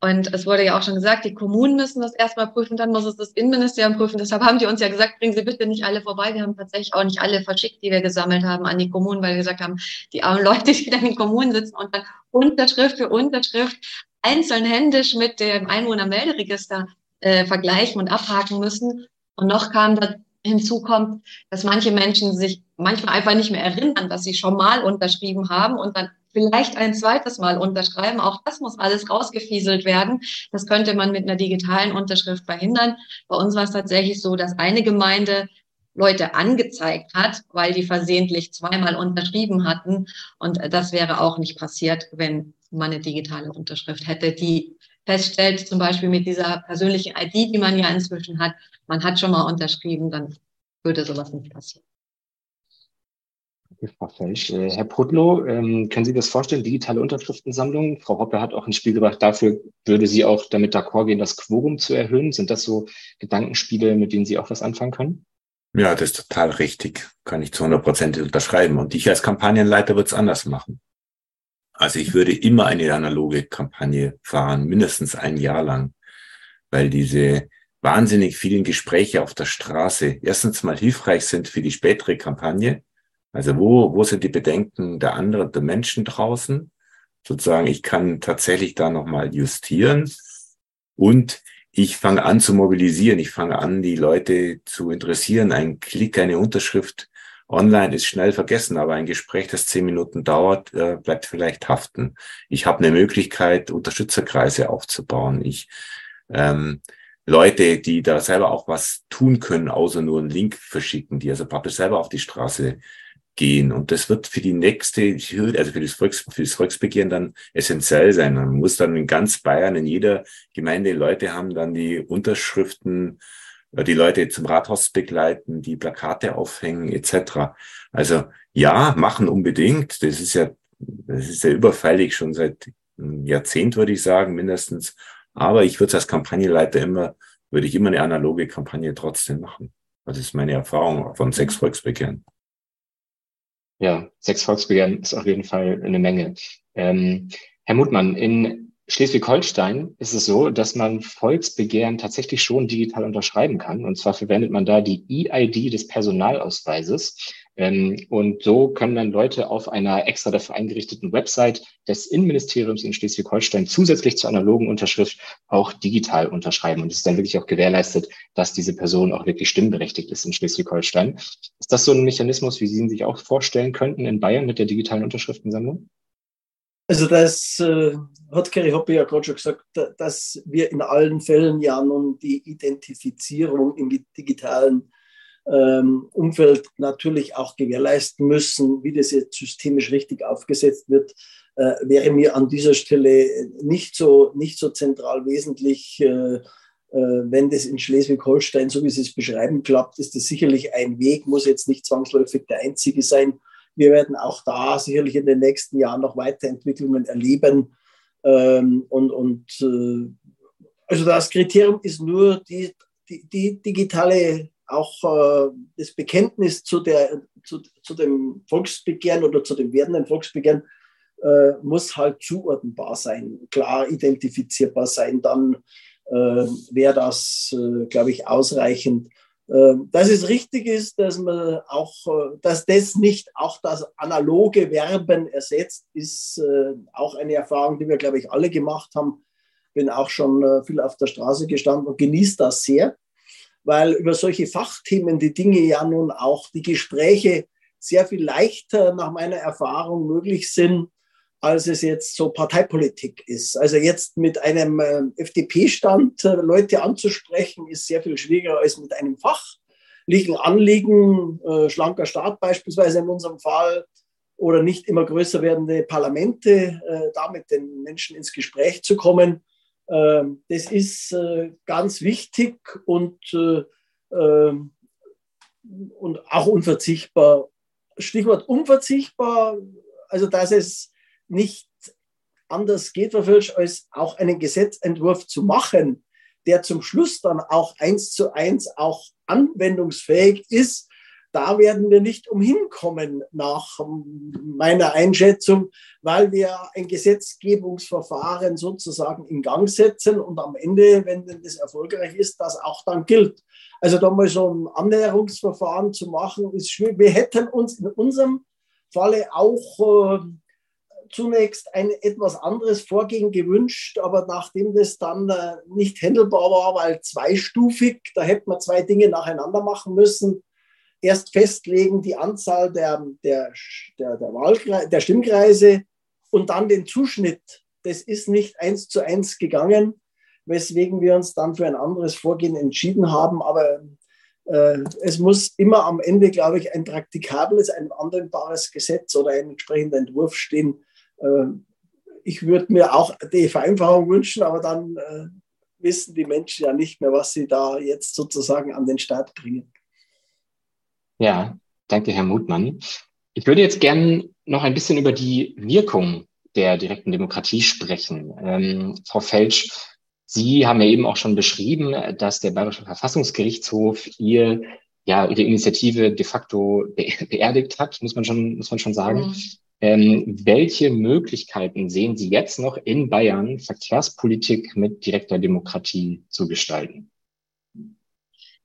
Und es wurde ja auch schon gesagt, die Kommunen müssen das erstmal prüfen, dann muss es das Innenministerium prüfen. Deshalb haben die uns ja gesagt, bringen Sie bitte nicht alle vorbei. Wir haben tatsächlich auch nicht alle verschickt, die wir gesammelt haben an die Kommunen, weil wir gesagt haben, die armen Leute, die dann in den Kommunen sitzen und dann Unterschrift für Unterschrift einzeln händisch mit dem Einwohnermelderegister äh, vergleichen und abhaken müssen. Und noch kam hinzu kommt, dass manche Menschen sich manchmal einfach nicht mehr erinnern, dass sie schon mal unterschrieben haben und dann vielleicht ein zweites Mal unterschreiben. Auch das muss alles rausgefieselt werden. Das könnte man mit einer digitalen Unterschrift verhindern. Bei uns war es tatsächlich so, dass eine Gemeinde Leute angezeigt hat, weil die versehentlich zweimal unterschrieben hatten. Und das wäre auch nicht passiert, wenn man eine digitale Unterschrift hätte, die feststellt, zum Beispiel mit dieser persönlichen ID, die man ja inzwischen hat, man hat schon mal unterschrieben, dann würde sowas nicht passieren. Felsch. Äh, Herr Prudlow, ähm, können Sie das vorstellen, digitale Unterschriftensammlung? Frau Hoppe hat auch ein Spiel gebracht, dafür würde sie auch damit d'accord gehen, das Quorum zu erhöhen. Sind das so Gedankenspiele, mit denen Sie auch was anfangen können? Ja, das ist total richtig. Kann ich zu 100 Prozent unterschreiben. Und ich als Kampagnenleiter würde es anders machen. Also ich würde immer eine analoge Kampagne fahren, mindestens ein Jahr lang, weil diese wahnsinnig vielen Gespräche auf der Straße erstens mal hilfreich sind für die spätere Kampagne. Also wo, wo sind die Bedenken der anderen, der Menschen draußen? Sozusagen, ich kann tatsächlich da nochmal justieren und ich fange an zu mobilisieren. Ich fange an, die Leute zu interessieren. Ein Klick, eine Unterschrift online ist schnell vergessen, aber ein Gespräch, das zehn Minuten dauert, äh, bleibt vielleicht haften. Ich habe eine Möglichkeit, Unterstützerkreise aufzubauen. Ich ähm, Leute, die da selber auch was tun können, außer nur einen Link verschicken, die also praktisch selber auf die Straße gehen. Und das wird für die nächste Hürde, also für das, Volks, für das Volksbegehren dann essentiell sein. Man muss dann in ganz Bayern, in jeder Gemeinde Leute haben, dann die Unterschriften, äh, die Leute zum Rathaus begleiten, die Plakate aufhängen, etc. Also ja, machen unbedingt. Das ist ja, das ist ja überfällig schon seit einem Jahrzehnt, würde ich sagen, mindestens. Aber ich würde als Kampagnenleiter immer, würde ich immer eine analoge Kampagne trotzdem machen. Das ist meine Erfahrung von sechs Volksbegehren. Ja, sechs Volksbegehren ist auf jeden Fall eine Menge. Ähm, Herr Mutmann, in Schleswig-Holstein ist es so, dass man Volksbegehren tatsächlich schon digital unterschreiben kann. Und zwar verwendet man da die EID des Personalausweises. Ähm, und so können dann Leute auf einer extra dafür eingerichteten Website des Innenministeriums in Schleswig-Holstein zusätzlich zur analogen Unterschrift auch digital unterschreiben. Und es ist dann wirklich auch gewährleistet, dass diese Person auch wirklich stimmberechtigt ist in Schleswig-Holstein. Ist das so ein Mechanismus, wie Sie ihn sich auch vorstellen könnten in Bayern mit der digitalen Unterschriftensammlung? Also das äh, hat Kerry Hoppe ja gerade schon gesagt, dass wir in allen Fällen ja nun die Identifizierung im digitalen ähm, Umfeld natürlich auch gewährleisten müssen, wie das jetzt systemisch richtig aufgesetzt wird, äh, wäre mir an dieser Stelle nicht so, nicht so zentral wesentlich. Äh, äh, wenn das in Schleswig-Holstein, so wie Sie es beschreiben, klappt, ist das sicherlich ein Weg, muss jetzt nicht zwangsläufig der einzige sein. Wir werden auch da sicherlich in den nächsten Jahren noch Weiterentwicklungen erleben. Ähm, und und also das Kriterium ist nur die, die, die digitale auch äh, das Bekenntnis zu, der, zu, zu dem Volksbegehren oder zu dem werdenden Volksbegehren äh, muss halt zuordnenbar sein, klar identifizierbar sein. Dann äh, wäre das, äh, glaube ich, ausreichend. Äh, dass es richtig ist, dass man auch, äh, dass das nicht auch das analoge Werben ersetzt, ist auch eine Erfahrung, die wir, glaube ich, alle gemacht haben. Bin auch schon viel auf der Straße gestanden und genieße das sehr weil über solche Fachthemen die Dinge ja nun auch die Gespräche sehr viel leichter nach meiner Erfahrung möglich sind, als es jetzt so Parteipolitik ist. Also jetzt mit einem äh, FDP-Stand äh, Leute anzusprechen, ist sehr viel schwieriger als mit einem fachlichen Anliegen, äh, schlanker Staat beispielsweise in unserem Fall oder nicht immer größer werdende Parlamente, da mit den Menschen ins Gespräch zu kommen. Ähm, das ist äh, ganz wichtig und, äh, ähm, und auch unverzichtbar. Stichwort unverzichtbar, also dass es nicht anders geht, als auch einen Gesetzentwurf zu machen, der zum Schluss dann auch eins zu eins auch anwendungsfähig ist, da werden wir nicht umhin kommen nach meiner Einschätzung, weil wir ein Gesetzgebungsverfahren sozusagen in Gang setzen und am Ende, wenn das erfolgreich ist, das auch dann gilt. Also da mal so ein Annäherungsverfahren zu machen, ist schwierig. Wir hätten uns in unserem Falle auch äh, zunächst ein etwas anderes Vorgehen gewünscht, aber nachdem das dann äh, nicht handelbar war, weil zweistufig, da hätte man zwei Dinge nacheinander machen müssen. Erst festlegen die Anzahl der, der, der, der, Wahlkreise, der Stimmkreise und dann den Zuschnitt. Das ist nicht eins zu eins gegangen, weswegen wir uns dann für ein anderes Vorgehen entschieden haben. Aber äh, es muss immer am Ende, glaube ich, ein praktikables, ein anwendbares Gesetz oder ein entsprechender Entwurf stehen. Äh, ich würde mir auch die Vereinfachung wünschen, aber dann äh, wissen die Menschen ja nicht mehr, was sie da jetzt sozusagen an den Start bringen. Ja, danke, Herr Mutmann. Ich würde jetzt gerne noch ein bisschen über die Wirkung der direkten Demokratie sprechen. Ähm, Frau Felsch, Sie haben ja eben auch schon beschrieben, dass der Bayerische Verfassungsgerichtshof ihr ja ihre Initiative de facto be beerdigt hat, muss man schon, muss man schon sagen. Mhm. Ähm, welche Möglichkeiten sehen Sie jetzt noch in Bayern, Verkehrspolitik mit direkter Demokratie zu gestalten?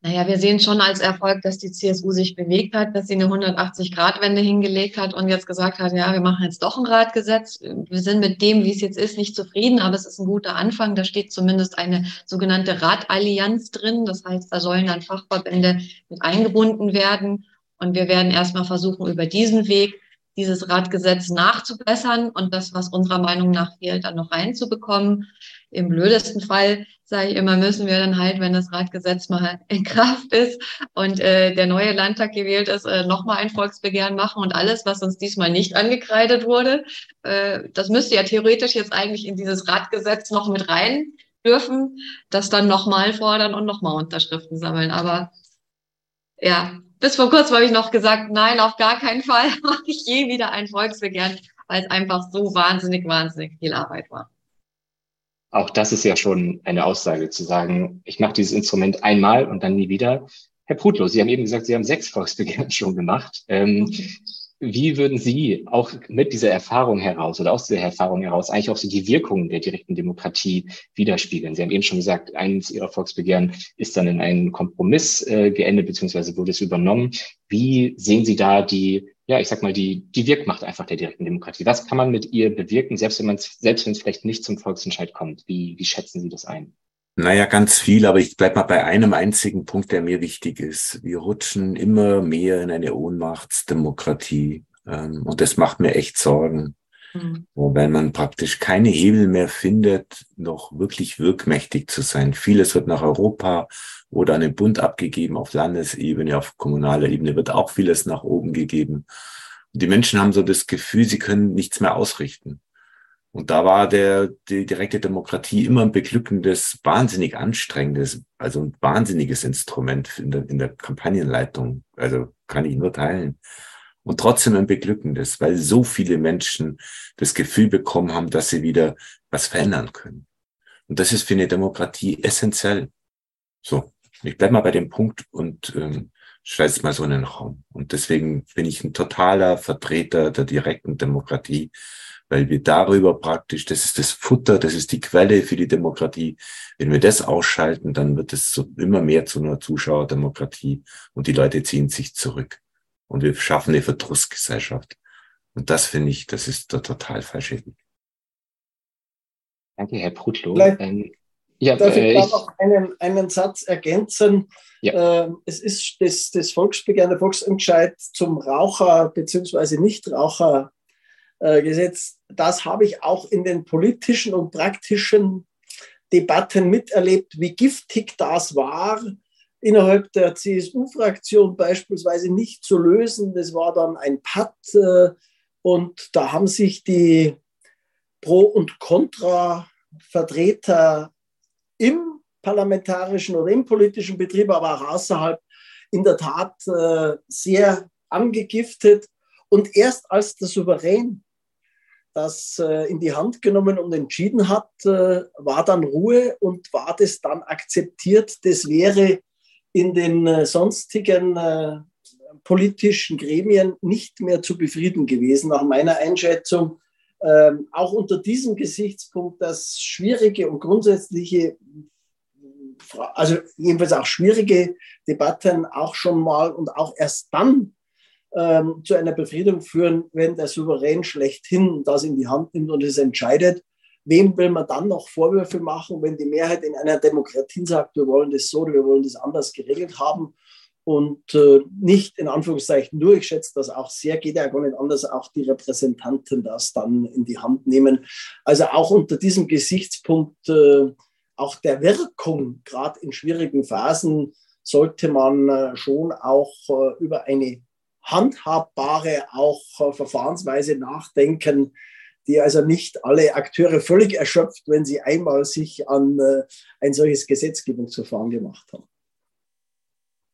Naja, wir sehen schon als Erfolg, dass die CSU sich bewegt hat, dass sie eine 180-Grad-Wende hingelegt hat und jetzt gesagt hat, ja, wir machen jetzt doch ein Radgesetz. Wir sind mit dem, wie es jetzt ist, nicht zufrieden, aber es ist ein guter Anfang. Da steht zumindest eine sogenannte Radallianz drin. Das heißt, da sollen dann Fachverbände mit eingebunden werden. Und wir werden erstmal versuchen, über diesen Weg dieses Radgesetz nachzubessern und das, was unserer Meinung nach fehlt, dann noch reinzubekommen. Im blödesten Fall, sage ich immer, müssen wir dann halt, wenn das Radgesetz mal in Kraft ist und äh, der neue Landtag gewählt ist, äh, nochmal ein Volksbegehren machen und alles, was uns diesmal nicht angekreidet wurde, äh, das müsste ja theoretisch jetzt eigentlich in dieses Radgesetz noch mit rein dürfen, das dann nochmal fordern und nochmal Unterschriften sammeln. Aber ja, bis vor kurzem habe ich noch gesagt, nein, auf gar keinen Fall mache ich je wieder ein Volksbegehren, weil es einfach so wahnsinnig, wahnsinnig viel Arbeit war. Auch das ist ja schon eine Aussage zu sagen, ich mache dieses Instrument einmal und dann nie wieder. Herr Prutlo, Sie haben eben gesagt, Sie haben sechs Volksbegehren schon gemacht. Ähm, wie würden Sie auch mit dieser Erfahrung heraus oder aus dieser Erfahrung heraus eigentlich auch so die Wirkungen der direkten Demokratie widerspiegeln? Sie haben eben schon gesagt, eines Ihrer Volksbegehren ist dann in einen Kompromiss äh, geendet, beziehungsweise wurde es übernommen. Wie sehen Sie da die, ja, ich sag mal, die, die Wirkmacht einfach der direkten Demokratie? Was kann man mit ihr bewirken, selbst wenn man selbst wenn es vielleicht nicht zum Volksentscheid kommt? Wie, wie schätzen Sie das ein? Naja, ganz viel, aber ich bleib mal bei einem einzigen Punkt, der mir wichtig ist. Wir rutschen immer mehr in eine Ohnmachtsdemokratie ähm, und das macht mir echt Sorgen. Mhm. Weil man praktisch keine Hebel mehr findet, noch wirklich wirkmächtig zu sein. Vieles wird nach Europa oder an den Bund abgegeben, auf Landesebene, auf kommunaler Ebene wird auch vieles nach oben gegeben. Und die Menschen haben so das Gefühl, sie können nichts mehr ausrichten. Und da war der, die direkte Demokratie immer ein beglückendes, wahnsinnig anstrengendes, also ein wahnsinniges Instrument in der, in der Kampagnenleitung. Also kann ich nur teilen. Und trotzdem ein beglückendes, weil so viele Menschen das Gefühl bekommen haben, dass sie wieder was verändern können. Und das ist für eine Demokratie essentiell. So, ich bleib mal bei dem Punkt und ähm, scheiß mal so in den Raum. Und deswegen bin ich ein totaler Vertreter der direkten Demokratie, weil wir darüber praktisch, das ist das Futter, das ist die Quelle für die Demokratie. Wenn wir das ausschalten, dann wird es so immer mehr zu einer Zuschauerdemokratie und die Leute ziehen sich zurück. Und wir schaffen eine Verdrussgesellschaft. Und das finde ich, das ist der total falsche Weg. Danke, Herr Prutlo. Ähm, ja, Darf äh, ich da noch einen, einen Satz ergänzen? Ja. Ähm, es ist das, das Volksbegehren, der Volksentscheid zum Raucher- bzw. Nichtraucher äh, das habe ich auch in den politischen und praktischen Debatten miterlebt, wie giftig das war, innerhalb der CSU-Fraktion beispielsweise nicht zu lösen. Das war dann ein Patt äh, und da haben sich die Pro- und Contra-Vertreter im parlamentarischen oder im politischen Betrieb, aber auch außerhalb in der Tat äh, sehr angegiftet. Und erst als der Souverän das äh, in die Hand genommen und entschieden hat, äh, war dann Ruhe und war das dann akzeptiert. Das wäre in den äh, sonstigen äh, politischen Gremien nicht mehr zu befrieden gewesen, nach meiner Einschätzung. Ähm, auch unter diesem Gesichtspunkt, dass schwierige und grundsätzliche, also jedenfalls auch schwierige Debatten auch schon mal und auch erst dann ähm, zu einer Befriedung führen, wenn der Souverän schlechthin das in die Hand nimmt und es entscheidet. Wem will man dann noch Vorwürfe machen, wenn die Mehrheit in einer Demokratie sagt, wir wollen das so oder wir wollen das anders geregelt haben und äh, nicht in Anführungszeichen nur, ich schätze das auch sehr, geht ja gar nicht anders, auch die Repräsentanten das dann in die Hand nehmen. Also auch unter diesem Gesichtspunkt, äh, auch der Wirkung, gerade in schwierigen Phasen, sollte man äh, schon auch äh, über eine handhabbare, auch äh, Verfahrensweise nachdenken, die also nicht alle Akteure völlig erschöpft, wenn sie einmal sich an äh, ein solches Gesetzgebungsverfahren gemacht haben.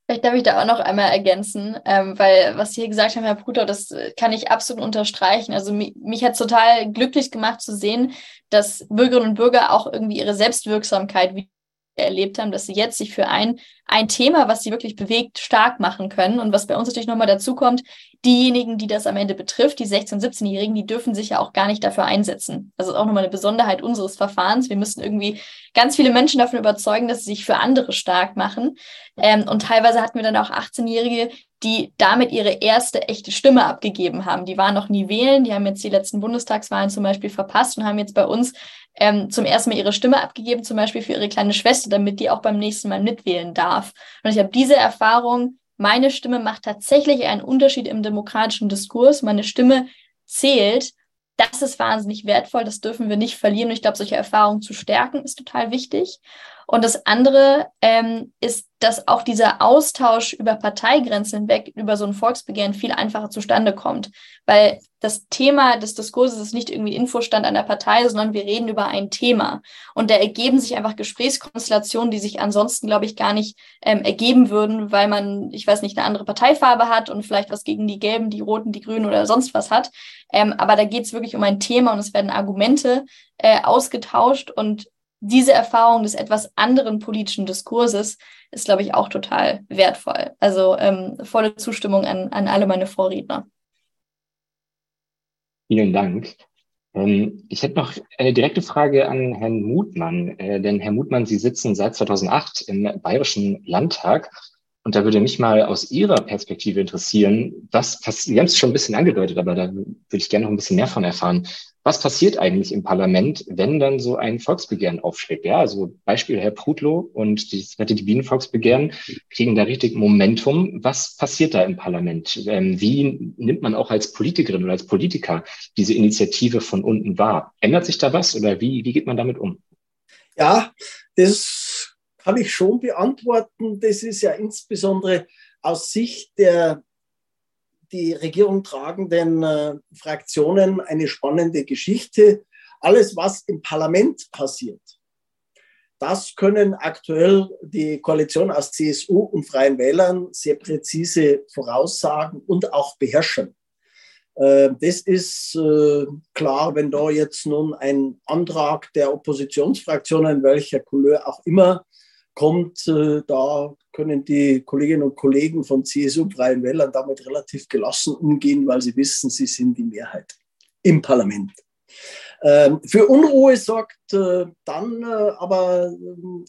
Vielleicht darf ich da auch noch einmal ergänzen, ähm, weil was Sie hier gesagt haben, Herr Bruder, das äh, kann ich absolut unterstreichen. Also mich, mich hat total glücklich gemacht zu sehen, dass Bürgerinnen und Bürger auch irgendwie ihre Selbstwirksamkeit erlebt haben, dass sie jetzt sich für ein, ein Thema, was sie wirklich bewegt, stark machen können. Und was bei uns natürlich nochmal dazu kommt, diejenigen, die das am Ende betrifft, die 16- und 17-Jährigen, die dürfen sich ja auch gar nicht dafür einsetzen. Das ist auch nochmal eine Besonderheit unseres Verfahrens. Wir müssen irgendwie ganz viele Menschen davon überzeugen, dass sie sich für andere stark machen. Ähm, und teilweise hatten wir dann auch 18-Jährige, die damit ihre erste echte Stimme abgegeben haben. Die waren noch nie wählen, die haben jetzt die letzten Bundestagswahlen zum Beispiel verpasst und haben jetzt bei uns ähm, zum ersten Mal ihre Stimme abgegeben, zum Beispiel für ihre kleine Schwester, damit die auch beim nächsten Mal mitwählen darf. Und ich habe diese Erfahrung meine Stimme macht tatsächlich einen Unterschied im demokratischen Diskurs. Meine Stimme zählt. Das ist wahnsinnig wertvoll. Das dürfen wir nicht verlieren. Und ich glaube, solche Erfahrungen zu stärken ist total wichtig. Und das andere ähm, ist, dass auch dieser Austausch über Parteigrenzen hinweg, über so ein Volksbegehren viel einfacher zustande kommt. Weil das Thema des Diskurses ist nicht irgendwie Infostand einer Partei, sondern wir reden über ein Thema. Und da ergeben sich einfach Gesprächskonstellationen, die sich ansonsten, glaube ich, gar nicht ähm, ergeben würden, weil man, ich weiß nicht, eine andere Parteifarbe hat und vielleicht was gegen die Gelben, die Roten, die Grünen oder sonst was hat. Ähm, aber da geht es wirklich um ein Thema und es werden Argumente äh, ausgetauscht und diese Erfahrung des etwas anderen politischen Diskurses ist, glaube ich, auch total wertvoll. Also ähm, volle Zustimmung an, an alle meine Vorredner. Vielen Dank. Ähm, ich hätte noch eine direkte Frage an Herrn Mutmann, äh, denn Herr Mutmann, Sie sitzen seit 2008 im Bayerischen Landtag und da würde mich mal aus Ihrer Perspektive interessieren, was passiert, Sie haben es schon ein bisschen angedeutet, aber da würde ich gerne noch ein bisschen mehr von erfahren. Was passiert eigentlich im Parlament, wenn dann so ein Volksbegehren aufschlägt? Ja, also Beispiel Herr Prudlow und das Rette die Bienen Volksbegehren kriegen da richtig Momentum. Was passiert da im Parlament? Ähm, wie nimmt man auch als Politikerin oder als Politiker diese Initiative von unten wahr? Ändert sich da was oder wie, wie geht man damit um? Ja, das kann ich schon beantworten. Das ist ja insbesondere aus Sicht der die Regierung tragenden äh, Fraktionen eine spannende Geschichte. Alles, was im Parlament passiert, das können aktuell die Koalition aus CSU und Freien Wählern sehr präzise voraussagen und auch beherrschen. Äh, das ist äh, klar, wenn da jetzt nun ein Antrag der Oppositionsfraktionen, welcher Couleur auch immer, kommt, äh, da können die Kolleginnen und Kollegen von CSU Freien Wählern damit relativ gelassen umgehen, weil sie wissen, sie sind die Mehrheit im Parlament. Ähm, für Unruhe sorgt äh, dann äh, aber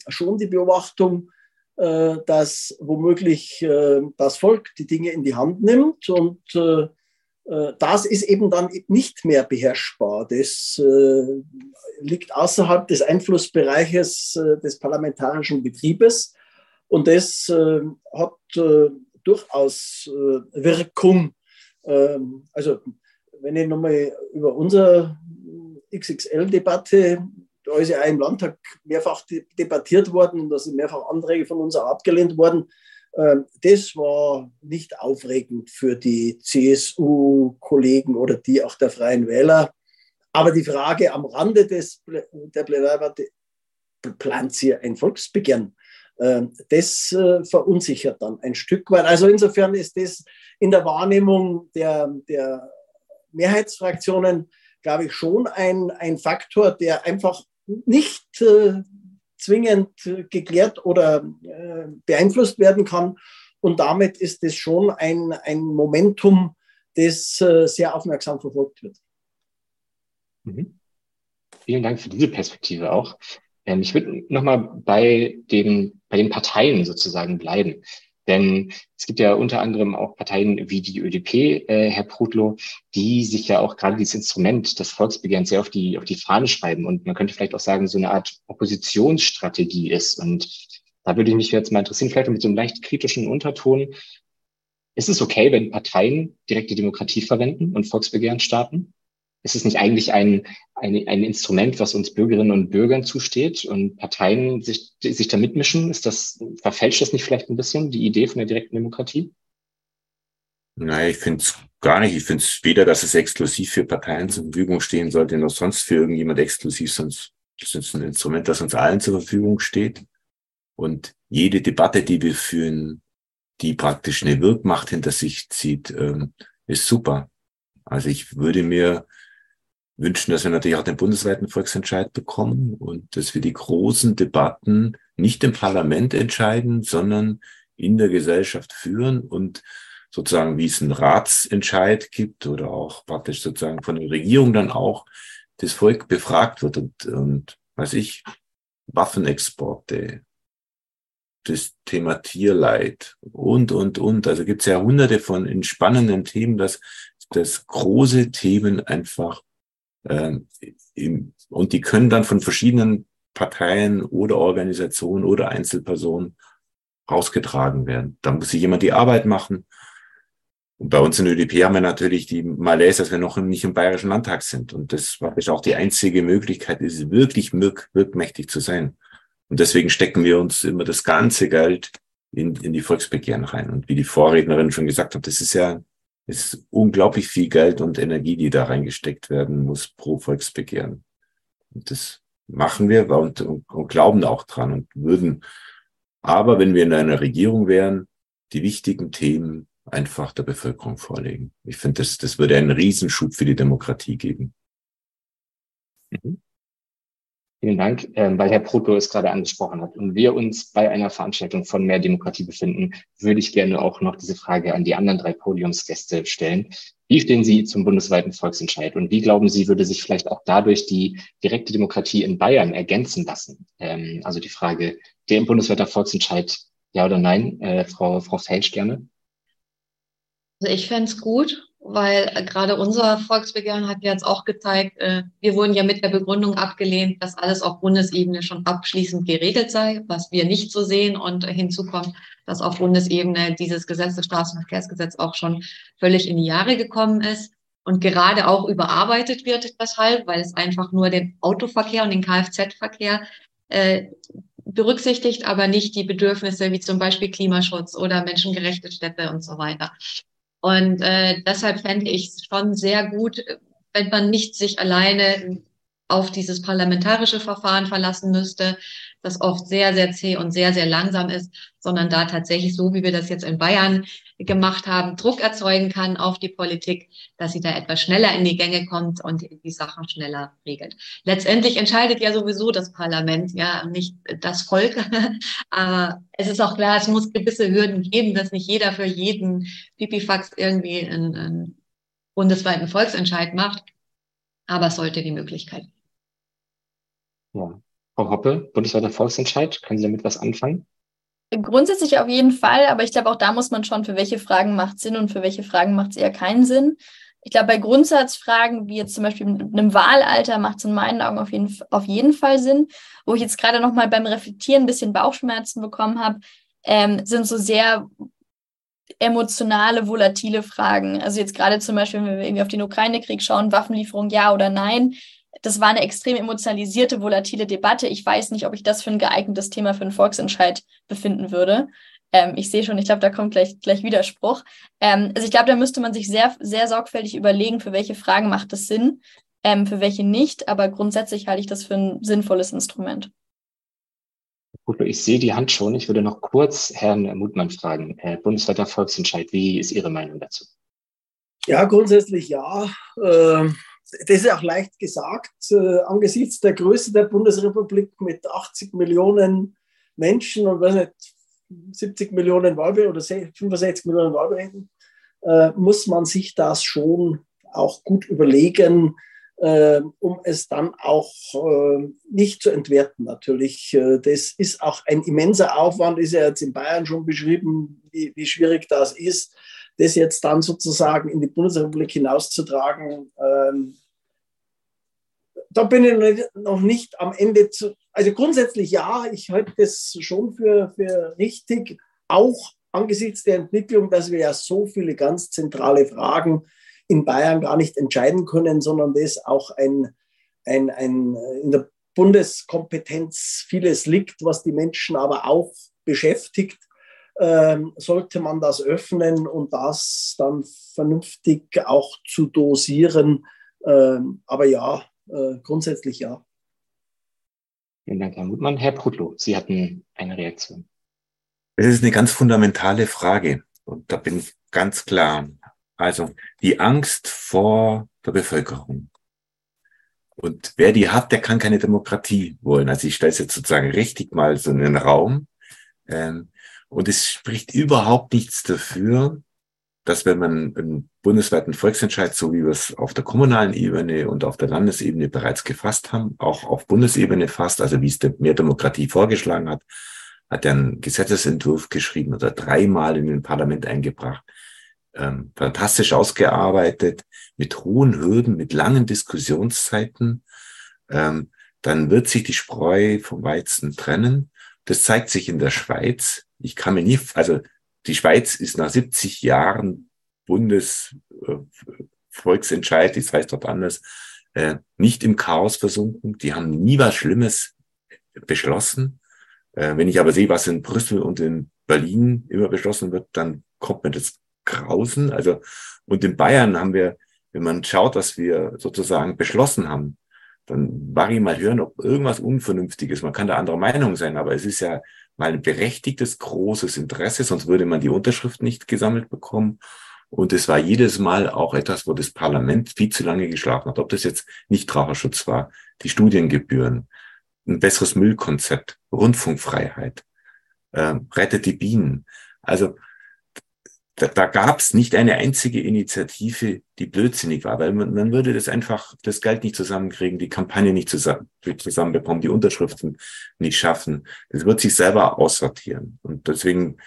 schon die Beobachtung, dass womöglich das Volk die Dinge in die Hand nimmt und äh, das ist eben dann nicht mehr beherrschbar. Das äh, liegt außerhalb des Einflussbereiches äh, des parlamentarischen Betriebes und das hat durchaus Wirkung. Ähm, also wenn ich nochmal über unsere XXL-Debatte, da ist ja auch im Landtag mehrfach debattiert worden und da sind mehrfach Anträge von uns auch abgelehnt worden. Ähm, das war nicht aufregend für die CSU-Kollegen oder die auch der Freien Wähler. Aber die Frage am Rande des, der Plenardebatte, plant sie ein Volksbegehren? Ähm, das äh, verunsichert dann ein Stück weit. Also insofern ist das in der Wahrnehmung der, der Mehrheitsfraktionen, glaube ich, schon ein, ein Faktor, der einfach nicht äh, zwingend geklärt oder äh, beeinflusst werden kann. Und damit ist es schon ein, ein Momentum, das äh, sehr aufmerksam verfolgt wird. Mhm. Vielen Dank für diese Perspektive auch. Ähm, ich würde nochmal bei, dem, bei den Parteien sozusagen bleiben. Denn es gibt ja unter anderem auch Parteien wie die ÖDP, äh, Herr Prudlow, die sich ja auch gerade dieses Instrument des Volksbegehrens sehr auf die, auf die Fahne schreiben und man könnte vielleicht auch sagen, so eine Art Oppositionsstrategie ist. Und da würde ich mich jetzt mal interessieren, vielleicht mit so einem leicht kritischen Unterton. Ist es okay, wenn Parteien direkte Demokratie verwenden und Volksbegehren starten? Ist es nicht eigentlich ein, ein, ein Instrument, was uns Bürgerinnen und Bürgern zusteht und Parteien sich, sich da mitmischen? Ist das, verfälscht das nicht vielleicht ein bisschen die Idee von der direkten Demokratie? Naja, ich finde es gar nicht. Ich finde es weder, dass es exklusiv für Parteien zur Verfügung stehen sollte, noch sonst für irgendjemand exklusiv, sonst ist ein Instrument, das uns allen zur Verfügung steht. Und jede Debatte, die wir führen, die praktisch eine Wirkmacht hinter sich zieht, ähm, ist super. Also ich würde mir wünschen, dass wir natürlich auch den bundesweiten Volksentscheid bekommen und dass wir die großen Debatten nicht im Parlament entscheiden, sondern in der Gesellschaft führen und sozusagen, wie es einen Ratsentscheid gibt oder auch praktisch sozusagen von der Regierung dann auch das Volk befragt wird und, und weiß ich, Waffenexporte, das Thema Tierleid und, und, und. Also gibt es ja hunderte von entspannenden Themen, dass, dass große Themen einfach und die können dann von verschiedenen Parteien oder Organisationen oder Einzelpersonen rausgetragen werden. Da muss sich jemand die Arbeit machen. Und bei uns in ÖDP haben wir natürlich die Malaise, dass wir noch nicht im Bayerischen Landtag sind. Und das war auch die einzige Möglichkeit, ist wirklich wirkmächtig zu sein. Und deswegen stecken wir uns immer das ganze Geld in, in die Volksbegehren rein. Und wie die Vorrednerin schon gesagt hat, das ist ja ist unglaublich viel Geld und Energie, die da reingesteckt werden muss pro Volksbegehren. Und das machen wir und, und, und glauben auch dran und würden. Aber wenn wir in einer Regierung wären, die wichtigen Themen einfach der Bevölkerung vorlegen. Ich finde, das, das würde einen Riesenschub für die Demokratie geben. Mhm. Vielen Dank, ähm, weil Herr Proto es gerade angesprochen hat und wir uns bei einer Veranstaltung von mehr Demokratie befinden, würde ich gerne auch noch diese Frage an die anderen drei Podiumsgäste stellen. Wie stehen Sie zum bundesweiten Volksentscheid und wie glauben Sie, würde sich vielleicht auch dadurch die direkte Demokratie in Bayern ergänzen lassen? Ähm, also die Frage, der bundesweiter Volksentscheid, ja oder nein? Äh, Frau, Frau Felsch gerne. Also ich fände es gut, weil äh, gerade unser Volksbegehren hat jetzt auch gezeigt, äh, wir wurden ja mit der Begründung abgelehnt, dass alles auf Bundesebene schon abschließend geregelt sei, was wir nicht so sehen. Und hinzu kommt, dass auf Bundesebene dieses Gesetz, das Straßenverkehrsgesetz, auch schon völlig in die Jahre gekommen ist und gerade auch überarbeitet wird deshalb, weil es einfach nur den Autoverkehr und den Kfz-Verkehr äh, berücksichtigt, aber nicht die Bedürfnisse wie zum Beispiel Klimaschutz oder menschengerechte Städte und so weiter. Und äh, deshalb fände ich es schon sehr gut, wenn man nicht sich alleine auf dieses parlamentarische Verfahren verlassen müsste, das oft sehr, sehr zäh und sehr, sehr langsam ist, sondern da tatsächlich, so wie wir das jetzt in Bayern gemacht haben, Druck erzeugen kann auf die Politik, dass sie da etwas schneller in die Gänge kommt und die Sachen schneller regelt. Letztendlich entscheidet ja sowieso das Parlament, ja, nicht das Volk. Aber es ist auch klar, es muss gewisse Hürden geben, dass nicht jeder für jeden Pipifax irgendwie einen, einen bundesweiten Volksentscheid macht. Aber es sollte die Möglichkeit ja. Frau Hoppe, bundesweiter Volksentscheid, können Sie damit was anfangen? Grundsätzlich auf jeden Fall, aber ich glaube, auch da muss man schon, für welche Fragen macht Sinn und für welche Fragen macht es eher keinen Sinn. Ich glaube, bei Grundsatzfragen, wie jetzt zum Beispiel mit einem Wahlalter, macht es in meinen Augen auf jeden, auf jeden Fall Sinn. Wo ich jetzt gerade nochmal beim Reflektieren ein bisschen Bauchschmerzen bekommen habe, ähm, sind so sehr emotionale, volatile Fragen. Also jetzt gerade zum Beispiel, wenn wir irgendwie auf den Ukraine-Krieg schauen, Waffenlieferung ja oder nein, das war eine extrem emotionalisierte, volatile Debatte. Ich weiß nicht, ob ich das für ein geeignetes Thema für einen Volksentscheid befinden würde. Ähm, ich sehe schon, ich glaube, da kommt gleich, gleich Widerspruch. Ähm, also ich glaube, da müsste man sich sehr, sehr sorgfältig überlegen, für welche Fragen macht es Sinn, ähm, für welche nicht. Aber grundsätzlich halte ich das für ein sinnvolles Instrument. Gut, ich sehe die Hand schon. Ich würde noch kurz Herrn Mutmann fragen. Äh, bundesweiter Volksentscheid, wie ist Ihre Meinung dazu? Ja, grundsätzlich ja. Ähm das ist auch leicht gesagt, äh, angesichts der Größe der Bundesrepublik mit 80 Millionen Menschen und weiß nicht, 70 Millionen Wahlberechtigten oder 65 Millionen Wahlberechtigten, äh, muss man sich das schon auch gut überlegen, äh, um es dann auch äh, nicht zu entwerten natürlich. Äh, das ist auch ein immenser Aufwand, ist ja jetzt in Bayern schon beschrieben, wie, wie schwierig das ist, das jetzt dann sozusagen in die Bundesrepublik hinauszutragen. Ähm, da bin ich noch nicht am Ende zu. Also grundsätzlich ja, ich halte das schon für, für richtig, auch angesichts der Entwicklung, dass wir ja so viele ganz zentrale Fragen in Bayern gar nicht entscheiden können, sondern das auch ein, ein, ein in der Bundeskompetenz vieles liegt, was die Menschen aber auch beschäftigt, ähm, sollte man das öffnen und das dann vernünftig auch zu dosieren. Ähm, aber ja, äh, grundsätzlich ja. Vielen Dank, Herr Mutmann. Herr Prudlow, Sie hatten eine Reaktion. Das ist eine ganz fundamentale Frage. Und da bin ich ganz klar. Also die Angst vor der Bevölkerung. Und wer die hat, der kann keine Demokratie wollen. Also ich stelle es jetzt sozusagen richtig mal so in den Raum. Ähm, und es spricht überhaupt nichts dafür, dass wenn man einen bundesweiten Volksentscheid, so wie wir es auf der kommunalen Ebene und auf der Landesebene bereits gefasst haben, auch auf Bundesebene fasst, also wie es der Mehr Demokratie vorgeschlagen hat, hat er einen Gesetzesentwurf geschrieben oder dreimal in den Parlament eingebracht. Ähm, fantastisch ausgearbeitet, mit hohen Hürden, mit langen Diskussionszeiten. Ähm, dann wird sich die Spreu vom Weizen trennen. Das zeigt sich in der Schweiz. Ich kann mir nie, also die Schweiz ist nach 70 Jahren Bundesvolksentscheid, das heißt dort anders, äh, nicht im Chaos versunken. Die haben nie was Schlimmes beschlossen. Äh, wenn ich aber sehe, was in Brüssel und in Berlin immer beschlossen wird, dann kommt mir das Grausen. Also, und in Bayern haben wir, wenn man schaut, was wir sozusagen beschlossen haben, dann war ich mal hören, ob irgendwas Unvernünftiges. Man kann da anderer Meinung sein, aber es ist ja mal ein berechtigtes, großes Interesse, sonst würde man die Unterschrift nicht gesammelt bekommen. Und es war jedes Mal auch etwas, wo das Parlament viel zu lange geschlafen hat. Ob das jetzt Nichtraucherschutz war, die Studiengebühren, ein besseres Müllkonzept, Rundfunkfreiheit, äh, rettet die Bienen. Also da, da gab es nicht eine einzige Initiative, die blödsinnig war, weil man, man würde das einfach, das Geld nicht zusammenkriegen, die Kampagne nicht zusammen, zusammenbekommen, die Unterschriften nicht schaffen. Das wird sich selber aussortieren. Und deswegen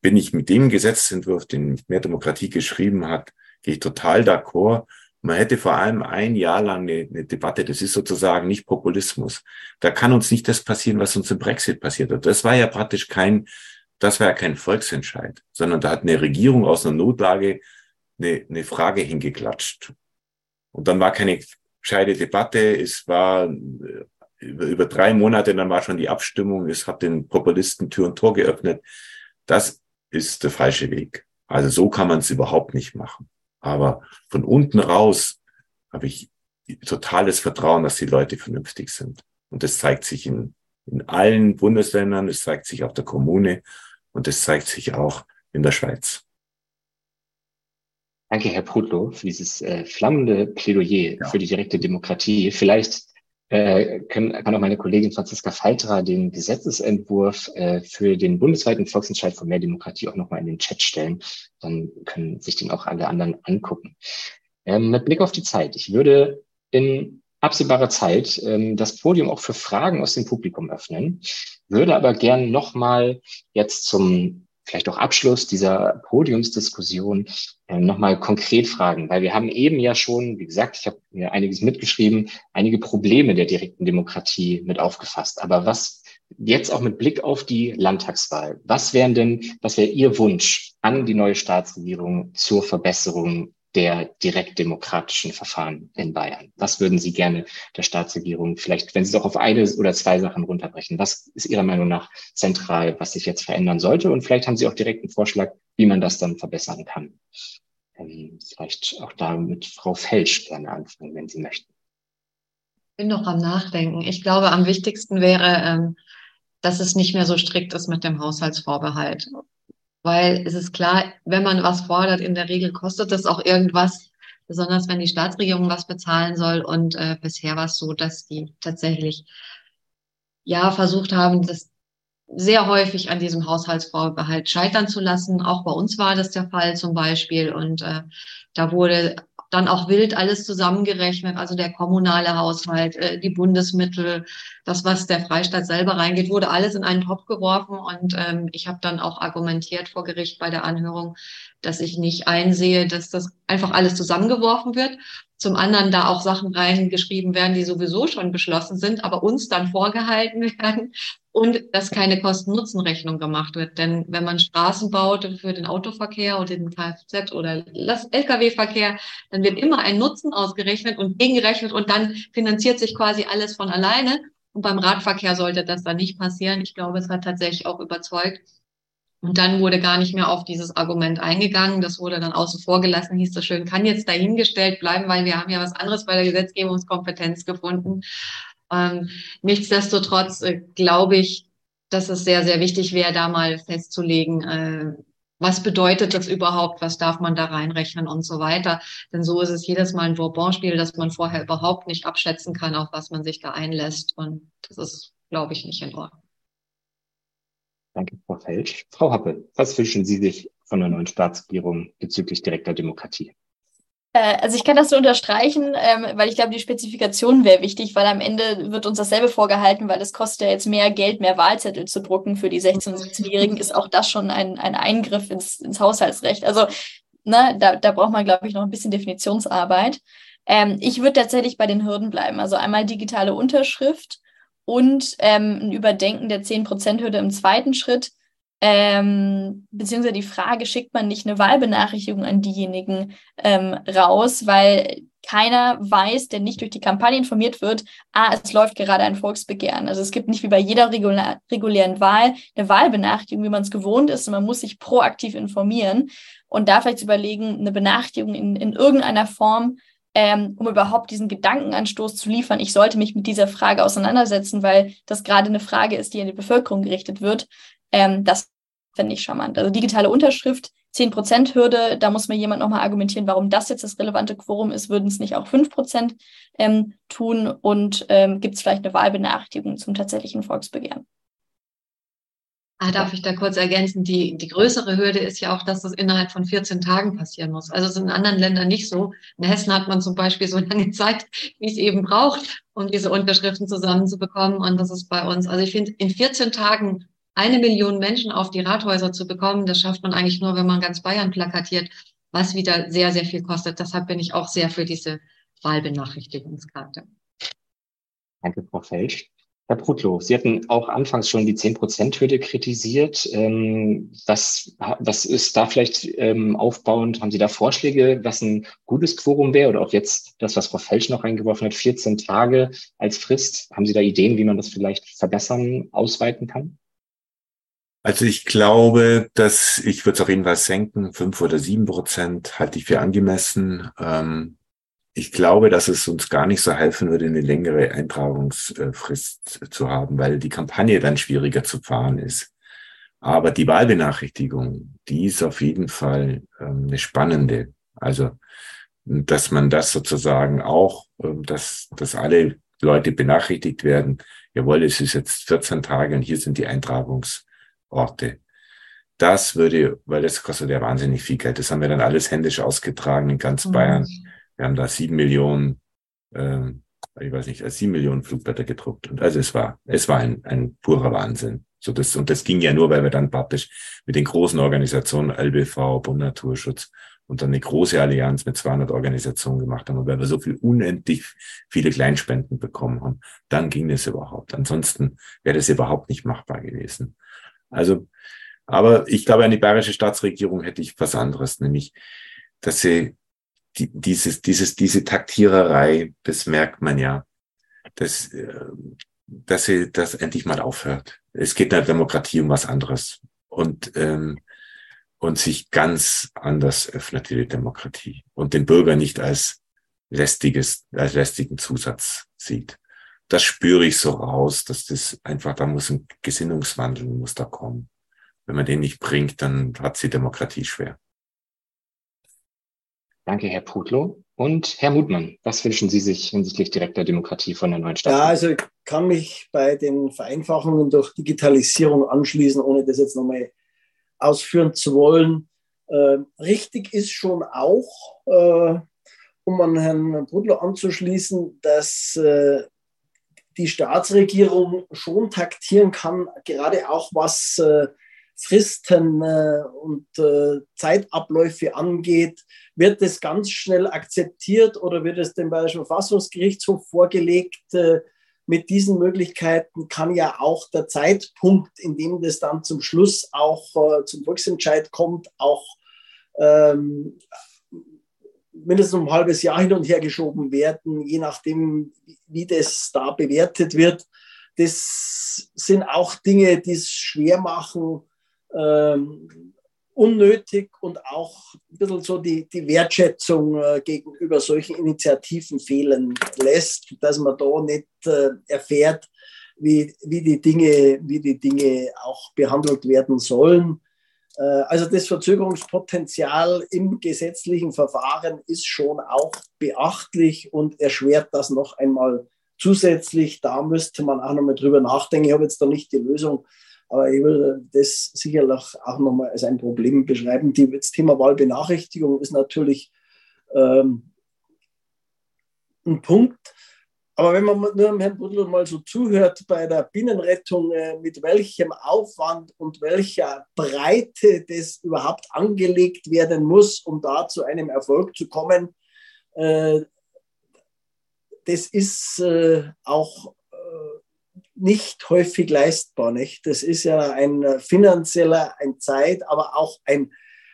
bin ich mit dem Gesetzentwurf, den Mehr Demokratie geschrieben hat, gehe ich total d'accord. Man hätte vor allem ein Jahr lang eine, eine, Debatte, das ist sozusagen nicht Populismus. Da kann uns nicht das passieren, was uns im Brexit passiert hat. Das war ja praktisch kein das war ja kein Volksentscheid, sondern da hat eine Regierung aus einer Notlage eine, eine Frage hingeklatscht. Und dann war keine gescheite Debatte, es war äh, über, über drei Monate, dann war schon die Abstimmung, es hat den Populisten Tür und Tor geöffnet. Das ist der falsche Weg. Also so kann man es überhaupt nicht machen. Aber von unten raus habe ich totales Vertrauen, dass die Leute vernünftig sind. Und das zeigt sich in, in allen Bundesländern, es zeigt sich auf der Kommune und das zeigt sich auch in der Schweiz. Danke, Herr Prudlow, für dieses äh, flammende Plädoyer ja. für die direkte Demokratie. Vielleicht äh, können, kann auch meine Kollegin Franziska Falterer den Gesetzesentwurf äh, für den bundesweiten Volksentscheid für mehr Demokratie auch nochmal in den Chat stellen. Dann können sich den auch alle anderen angucken. Ähm, mit Blick auf die Zeit. Ich würde in absehbarer Zeit ähm, das Podium auch für Fragen aus dem Publikum öffnen würde aber gern nochmal jetzt zum vielleicht auch Abschluss dieser Podiumsdiskussion äh, nochmal konkret fragen, weil wir haben eben ja schon, wie gesagt, ich habe mir einiges mitgeschrieben, einige Probleme der direkten Demokratie mit aufgefasst. Aber was jetzt auch mit Blick auf die Landtagswahl, was wären denn, was wäre Ihr Wunsch an die neue Staatsregierung zur Verbesserung der direktdemokratischen Verfahren in Bayern? Was würden Sie gerne der Staatsregierung vielleicht, wenn Sie es auch auf eine oder zwei Sachen runterbrechen, was ist Ihrer Meinung nach zentral, was sich jetzt verändern sollte? Und vielleicht haben Sie auch direkt einen Vorschlag, wie man das dann verbessern kann. Ähm, vielleicht auch da mit Frau Felsch gerne anfangen, wenn Sie möchten. Ich bin noch am Nachdenken. Ich glaube, am wichtigsten wäre, ähm, dass es nicht mehr so strikt ist mit dem Haushaltsvorbehalt. Weil es ist klar, wenn man was fordert, in der Regel kostet das auch irgendwas, besonders wenn die Staatsregierung was bezahlen soll. Und äh, bisher war es so, dass die tatsächlich ja versucht haben, das sehr häufig an diesem Haushaltsvorbehalt scheitern zu lassen. Auch bei uns war das der Fall zum Beispiel. Und äh, da wurde dann auch wild alles zusammengerechnet, also der kommunale Haushalt, äh, die Bundesmittel, das, was der Freistaat selber reingeht, wurde alles in einen Topf geworfen. Und ähm, ich habe dann auch argumentiert vor Gericht bei der Anhörung, dass ich nicht einsehe, dass das einfach alles zusammengeworfen wird. Zum anderen da auch Sachen reingeschrieben werden, die sowieso schon beschlossen sind, aber uns dann vorgehalten werden und dass keine Kosten-Nutzen-Rechnung gemacht wird. Denn wenn man Straßen baut für den Autoverkehr oder den Kfz oder Lkw-Verkehr, dann wird immer ein Nutzen ausgerechnet und gegengerechnet und dann finanziert sich quasi alles von alleine. Und beim Radverkehr sollte das dann nicht passieren. Ich glaube, es hat tatsächlich auch überzeugt. Und dann wurde gar nicht mehr auf dieses Argument eingegangen. Das wurde dann außen vor gelassen, hieß das schön, kann jetzt dahingestellt bleiben, weil wir haben ja was anderes bei der Gesetzgebungskompetenz gefunden. Ähm, nichtsdestotrotz äh, glaube ich, dass es sehr, sehr wichtig wäre, da mal festzulegen, äh, was bedeutet das überhaupt, was darf man da reinrechnen und so weiter. Denn so ist es jedes Mal ein Bourbon-Spiel, dass man vorher überhaupt nicht abschätzen kann, auf was man sich da einlässt. Und das ist, glaube ich, nicht in Ordnung. Danke, Frau Felsch. Frau Happe, was wünschen Sie sich von der neuen Staatsregierung bezüglich direkter Demokratie? Äh, also ich kann das so unterstreichen, ähm, weil ich glaube, die Spezifikation wäre wichtig, weil am Ende wird uns dasselbe vorgehalten, weil es kostet ja jetzt mehr Geld, mehr Wahlzettel zu drucken für die 16- und 17-Jährigen, ist auch das schon ein, ein Eingriff ins, ins Haushaltsrecht. Also ne, da, da braucht man, glaube ich, noch ein bisschen Definitionsarbeit. Ähm, ich würde tatsächlich bei den Hürden bleiben. Also einmal digitale Unterschrift und ähm, ein Überdenken der 10%-Hürde im zweiten Schritt ähm, beziehungsweise die Frage, schickt man nicht eine Wahlbenachrichtigung an diejenigen ähm, raus, weil keiner weiß, der nicht durch die Kampagne informiert wird, ah, es läuft gerade ein Volksbegehren. Also es gibt nicht wie bei jeder regulä regulären Wahl eine Wahlbenachrichtigung, wie man es gewohnt ist, und man muss sich proaktiv informieren und da vielleicht überlegen, eine Benachrichtigung in, in irgendeiner Form ähm, um überhaupt diesen Gedankenanstoß zu liefern, ich sollte mich mit dieser Frage auseinandersetzen, weil das gerade eine Frage ist, die an die Bevölkerung gerichtet wird, ähm, das finde ich charmant. Also digitale Unterschrift, 10%-Hürde, da muss mir jemand nochmal argumentieren, warum das jetzt das relevante Quorum ist, würden es nicht auch 5% ähm, tun und ähm, gibt es vielleicht eine Wahlbenachrichtigung zum tatsächlichen Volksbegehren. Ah, darf ich da kurz ergänzen? Die, die größere Hürde ist ja auch, dass das innerhalb von 14 Tagen passieren muss. Also es ist in anderen Ländern nicht so. In Hessen hat man zum Beispiel so lange Zeit, wie es eben braucht, um diese Unterschriften zusammenzubekommen. Und das ist bei uns. Also ich finde, in 14 Tagen eine Million Menschen auf die Rathäuser zu bekommen, das schafft man eigentlich nur, wenn man ganz Bayern plakatiert, was wieder sehr, sehr viel kostet. Deshalb bin ich auch sehr für diese Wahlbenachrichtigungskarte. Danke, Frau Felsch. Herr Prutlow, Sie hatten auch anfangs schon die 10-Prozent-Hürde kritisiert. Ähm, was, was ist da vielleicht ähm, aufbauend? Haben Sie da Vorschläge, was ein gutes Quorum wäre? Oder auch jetzt das, was Frau Felsch noch eingeworfen hat, 14 Tage als Frist. Haben Sie da Ideen, wie man das vielleicht verbessern, ausweiten kann? Also ich glaube, dass ich würde es auf jeden Fall senken, fünf oder sieben Prozent halte ich für angemessen. Ähm, ich glaube, dass es uns gar nicht so helfen würde, eine längere Eintragungsfrist zu haben, weil die Kampagne dann schwieriger zu fahren ist. Aber die Wahlbenachrichtigung, die ist auf jeden Fall ähm, eine spannende. Also, dass man das sozusagen auch, ähm, dass, dass alle Leute benachrichtigt werden, jawohl, es ist jetzt 14 Tage und hier sind die Eintragungs Orte. Das würde, weil das kostet ja wahnsinnig viel Geld. Das haben wir dann alles händisch ausgetragen in ganz mhm. Wir haben da sieben Millionen, äh, ich weiß nicht, sieben Millionen Flugblätter gedruckt. Und also es war, es war ein, ein purer Wahnsinn. So das, und das ging ja nur, weil wir dann praktisch mit den großen Organisationen, LBV, Bund Naturschutz und dann eine große Allianz mit 200 Organisationen gemacht haben, und weil wir so viel unendlich viele Kleinspenden bekommen haben. Dann ging es überhaupt. Ansonsten wäre das überhaupt nicht machbar gewesen. Also, aber ich glaube, an die bayerische Staatsregierung hätte ich was anderes, nämlich, dass sie die, dieses, dieses, diese Taktiererei, das merkt man ja, dass, äh, dass sie das endlich mal aufhört. Es geht in der Demokratie um was anderes und, ähm, und sich ganz anders öffnet die Demokratie und den Bürger nicht als lästiges, als lästigen Zusatz sieht das spüre ich so raus, dass das einfach, da muss ein Gesinnungswandel, muss da kommen. Wenn man den nicht bringt, dann hat die Demokratie schwer. Danke, Herr Putlow. Und Herr Mutmann, was wünschen Sie sich hinsichtlich direkter Demokratie von der neuen Stadt? Ja, also ich kann mich bei den Vereinfachungen durch Digitalisierung anschließen, ohne das jetzt nochmal ausführen zu wollen. Äh, richtig ist schon auch, äh, um an Herrn Brudler anzuschließen, dass äh, die Staatsregierung schon taktieren kann, gerade auch was äh, Fristen äh, und äh, Zeitabläufe angeht. Wird es ganz schnell akzeptiert oder wird es dem Bayerischen Verfassungsgerichtshof vorgelegt? Äh, mit diesen Möglichkeiten kann ja auch der Zeitpunkt, in dem das dann zum Schluss auch äh, zum Volksentscheid kommt, auch ähm, mindestens um ein halbes Jahr hin und her geschoben werden, je nachdem, wie das da bewertet wird. Das sind auch Dinge, die es schwer machen, ähm, unnötig und auch ein bisschen so die, die Wertschätzung äh, gegenüber solchen Initiativen fehlen lässt, dass man da nicht äh, erfährt, wie, wie, die Dinge, wie die Dinge auch behandelt werden sollen. Äh, also das Verzögerungspotenzial im gesetzlichen Verfahren ist schon auch beachtlich und erschwert das noch einmal zusätzlich. Da müsste man auch noch mal drüber nachdenken. Ich habe jetzt da nicht die Lösung aber ich würde das sicherlich auch nochmal als ein Problem beschreiben. Die, das Thema Wahlbenachrichtigung ist natürlich ähm, ein Punkt. Aber wenn man nur Herrn Brüttler mal so zuhört bei der Binnenrettung, äh, mit welchem Aufwand und welcher Breite das überhaupt angelegt werden muss, um da zu einem Erfolg zu kommen, äh, das ist äh, auch nicht häufig leistbar. Nicht? Das ist ja ein äh, finanzieller, ein Zeit, aber auch ein,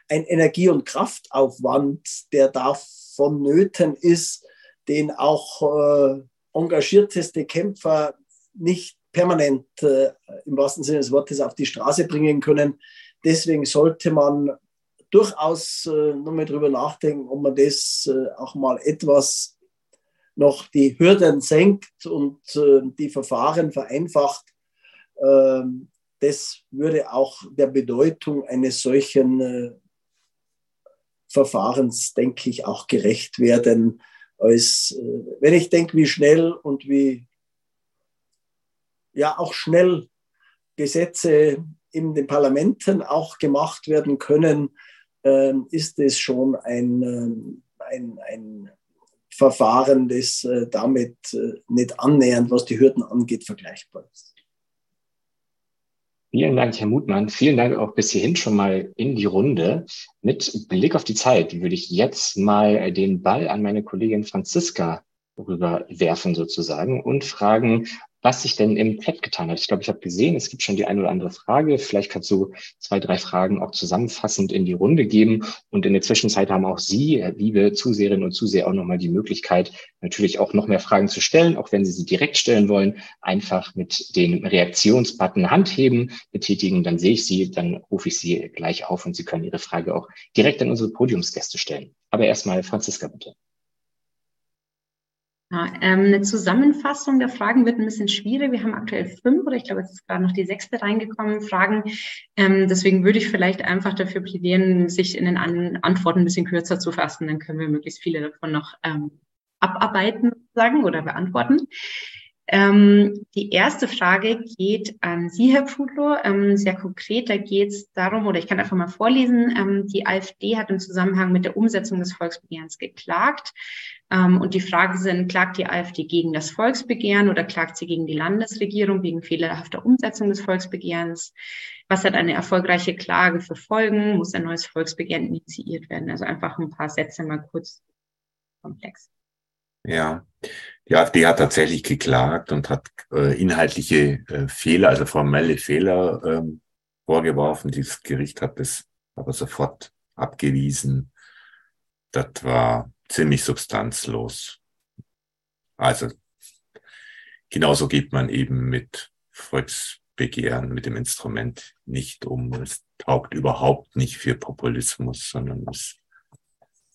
ein Energie- und Kraftaufwand, der da vonnöten ist, den auch äh, engagierteste Kämpfer nicht permanent äh, im wahrsten Sinne des Wortes auf die Straße bringen können. Deswegen sollte man durchaus äh, nochmal drüber nachdenken, ob man das äh, auch mal etwas noch die Hürden senkt und äh, die Verfahren vereinfacht, äh, das würde auch der Bedeutung eines solchen äh, Verfahrens, denke ich, auch gerecht werden. Als, äh, wenn ich denke, wie schnell und wie ja auch schnell Gesetze in den Parlamenten auch gemacht werden können, ähm, ist es schon ein, ähm, ein, ein Verfahren, das äh, damit äh, nicht annähernd, was die Hürden angeht, vergleichbar ist. Vielen Dank, Herr Mutmann. Vielen Dank auch bis hierhin schon mal in die Runde. Mit Blick auf die Zeit würde ich jetzt mal den Ball an meine Kollegin Franziska rüberwerfen sozusagen und fragen, was sich denn im Chat getan hat. Ich glaube, ich habe gesehen, es gibt schon die eine oder andere Frage. Vielleicht kannst du zwei, drei Fragen auch zusammenfassend in die Runde geben. Und in der Zwischenzeit haben auch Sie, liebe Zuseherinnen und Zuseher, auch nochmal die Möglichkeit, natürlich auch noch mehr Fragen zu stellen, auch wenn Sie sie direkt stellen wollen. Einfach mit dem Reaktionsbutton Handheben betätigen, dann sehe ich Sie, dann rufe ich Sie gleich auf und Sie können Ihre Frage auch direkt an unsere Podiumsgäste stellen. Aber erstmal Franziska, bitte. Ja, ähm, eine Zusammenfassung der Fragen wird ein bisschen schwierig. Wir haben aktuell fünf oder ich glaube, es ist gerade noch die sechste reingekommen, Fragen. Ähm, deswegen würde ich vielleicht einfach dafür plädieren, sich in den An Antworten ein bisschen kürzer zu fassen. Dann können wir möglichst viele davon noch ähm, abarbeiten sagen oder beantworten. Ähm, die erste Frage geht an Sie, Herr Pudlo, ähm, sehr konkret. Da geht es darum, oder ich kann einfach mal vorlesen, ähm, die AfD hat im Zusammenhang mit der Umsetzung des Volksbegehrens geklagt. Ähm, und die Frage sind, klagt die AfD gegen das Volksbegehren oder klagt sie gegen die Landesregierung wegen fehlerhafter Umsetzung des Volksbegehrens? Was hat eine erfolgreiche Klage für Folgen? Muss ein neues Volksbegehren initiiert werden? Also einfach ein paar Sätze mal kurz komplex. Ja, die AfD hat tatsächlich geklagt und hat äh, inhaltliche äh, Fehler, also formelle Fehler ähm, vorgeworfen. Dieses Gericht hat es aber sofort abgewiesen. Das war ziemlich substanzlos. Also genauso geht man eben mit Volksbegehren, mit dem Instrument nicht um. Es taugt überhaupt nicht für Populismus, sondern es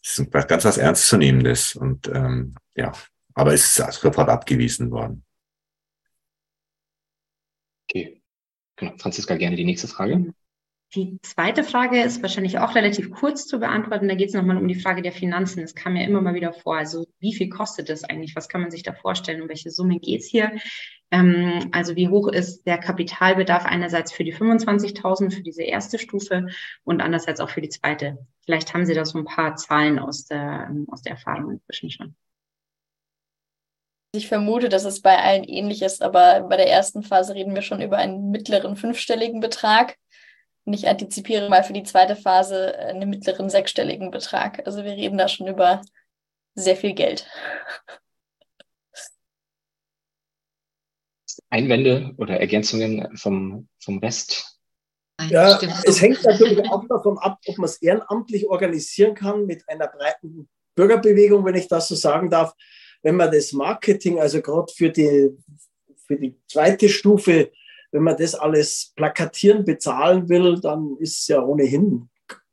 ist ganz was Ernstzunehmendes. Und ähm, ja, aber es ist sofort abgewiesen worden. Okay. Genau. Franziska, gerne die nächste Frage. Die zweite Frage ist wahrscheinlich auch relativ kurz zu beantworten. Da geht es nochmal um die Frage der Finanzen. Es kam ja immer mal wieder vor. Also wie viel kostet das eigentlich? Was kann man sich da vorstellen? Um welche Summe geht es hier? Ähm, also wie hoch ist der Kapitalbedarf einerseits für die 25.000 für diese erste Stufe und andererseits auch für die zweite? Vielleicht haben Sie da so ein paar Zahlen aus der, aus der Erfahrung inzwischen schon. Ich vermute, dass es bei allen ähnlich ist, aber bei der ersten Phase reden wir schon über einen mittleren fünfstelligen Betrag. Und ich antizipiere mal für die zweite Phase einen mittleren sechsstelligen Betrag. Also wir reden da schon über sehr viel Geld. Einwände oder Ergänzungen vom, vom Rest? Ja, es hängt natürlich auch davon ab, ob man es ehrenamtlich organisieren kann mit einer breiten Bürgerbewegung, wenn ich das so sagen darf. Wenn man das Marketing, also gerade für die, für die zweite Stufe wenn man das alles plakatieren, bezahlen will, dann ist es ja ohnehin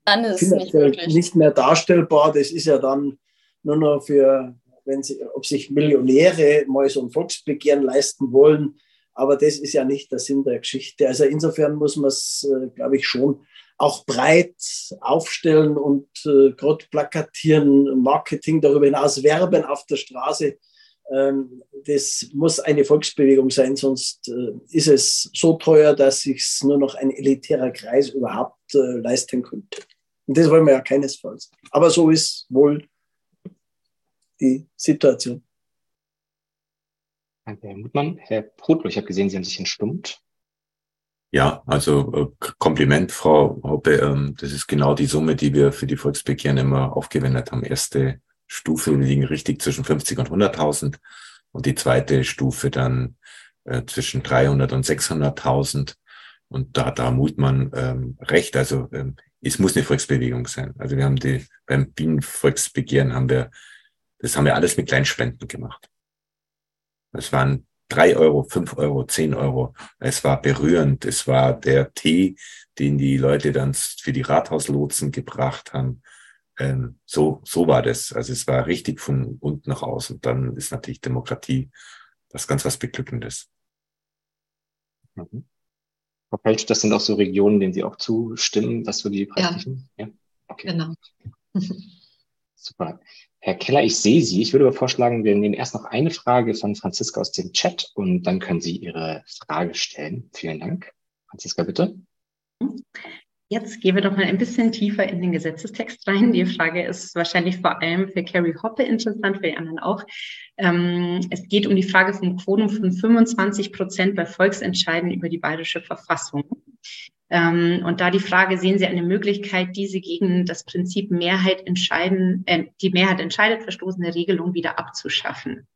dann ist finanziell nicht, nicht, mehr darstellbar. Das ist ja dann nur noch für, wenn sie, ob sich Millionäre mal so ein Volksbegehren leisten wollen. Aber das ist ja nicht der Sinn der Geschichte. Also insofern muss man es, äh, glaube ich, schon auch breit aufstellen und äh, gerade plakatieren, Marketing darüber hinaus, werben auf der Straße das muss eine Volksbewegung sein, sonst äh, ist es so teuer, dass sich nur noch ein elitärer Kreis überhaupt äh, leisten könnte. Und das wollen wir ja keinesfalls. Aber so ist wohl die Situation. Danke, Herr Mutmann. Herr Prudlo, ich habe gesehen, Sie haben sich entstummt. Ja, also äh, Kompliment, Frau Hoppe. Ähm, das ist genau die Summe, die wir für die Volksbegehren immer aufgewendet haben. Erste Stufe liegen richtig zwischen 50 und 100.000 und die zweite Stufe dann äh, zwischen 300 und 600.000. Und da, da mut man ähm, recht. Also ähm, es muss eine Volksbewegung sein. Also wir haben die beim Bienenvolksbegehren haben wir, das haben wir alles mit Kleinspenden gemacht. Es waren drei Euro, fünf Euro, zehn Euro. Es war berührend. Es war der Tee, den die Leute dann für die Rathauslotsen gebracht haben ähm, so, so war das. Also es war richtig von unten nach außen. Dann ist natürlich Demokratie was ganz was Beglückendes. Mhm. Frau Pelsch, das sind auch so Regionen, denen Sie auch zustimmen, was so die praktischen? Ja, ja? Okay. genau. Super. Herr Keller, ich sehe Sie. Ich würde aber vorschlagen, wir nehmen erst noch eine Frage von Franziska aus dem Chat und dann können Sie Ihre Frage stellen. Vielen Dank. Franziska, bitte. Jetzt gehen wir doch mal ein bisschen tiefer in den Gesetzestext rein. Die Frage ist wahrscheinlich vor allem für Carrie Hoppe interessant, für die anderen auch. Ähm, es geht um die Frage vom Quorum von 25 Prozent bei Volksentscheiden über die bayerische Verfassung. Ähm, und da die Frage, sehen Sie eine Möglichkeit, diese gegen das Prinzip Mehrheit entscheiden, äh, die Mehrheit entscheidet, verstoßene Regelung wieder abzuschaffen?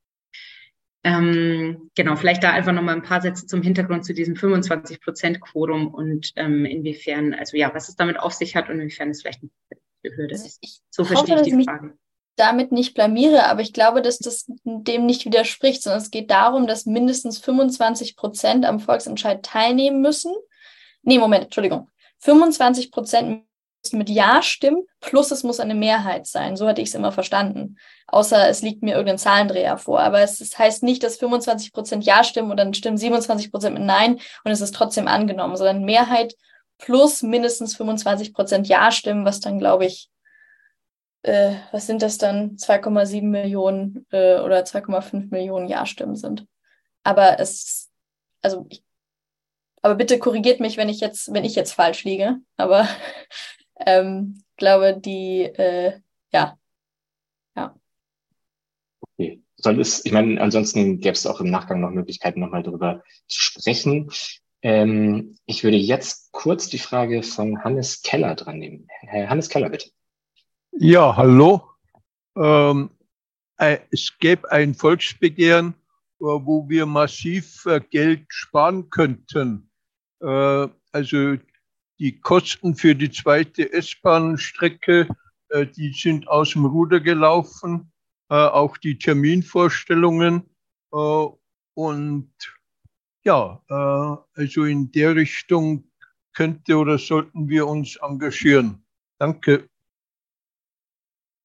Ähm, genau, vielleicht da einfach nochmal ein paar Sätze zum Hintergrund zu diesem 25-Prozent-Quorum und ähm, inwiefern, also ja, was es damit auf sich hat und inwiefern es vielleicht eine Hürde ist. So verstehe ich die Frage. Damit nicht blamiere, aber ich glaube, dass das dem nicht widerspricht, sondern es geht darum, dass mindestens 25 Prozent am Volksentscheid teilnehmen müssen. Nee, Moment, Entschuldigung. 25 Prozent mit Ja stimmen, plus es muss eine Mehrheit sein. So hatte ich es immer verstanden. Außer es liegt mir irgendein Zahlendreher vor. Aber es das heißt nicht, dass 25 Prozent Ja stimmen und dann stimmen 27 Prozent mit Nein und es ist trotzdem angenommen, sondern Mehrheit plus mindestens 25 Prozent Ja stimmen, was dann, glaube ich, äh, was sind das dann? 2,7 Millionen äh, oder 2,5 Millionen Ja-Stimmen sind. Aber es, also ich aber bitte korrigiert mich, wenn ich jetzt, wenn ich jetzt falsch liege. Aber ähm, glaube, die, äh, ja, ja. Okay. Soll es, ich meine, ansonsten gäbe es auch im Nachgang noch Möglichkeiten, nochmal darüber zu sprechen. Ähm, ich würde jetzt kurz die Frage von Hannes Keller dran nehmen. Herr Hannes Keller, bitte. Ja, hallo. Ähm, äh, es gäbe ein Volksbegehren, äh, wo wir massiv äh, Geld sparen könnten. Äh, also die Kosten für die zweite S-Bahn-Strecke, äh, die sind aus dem Ruder gelaufen, äh, auch die Terminvorstellungen. Äh, und ja, äh, also in der Richtung könnte oder sollten wir uns engagieren. Danke.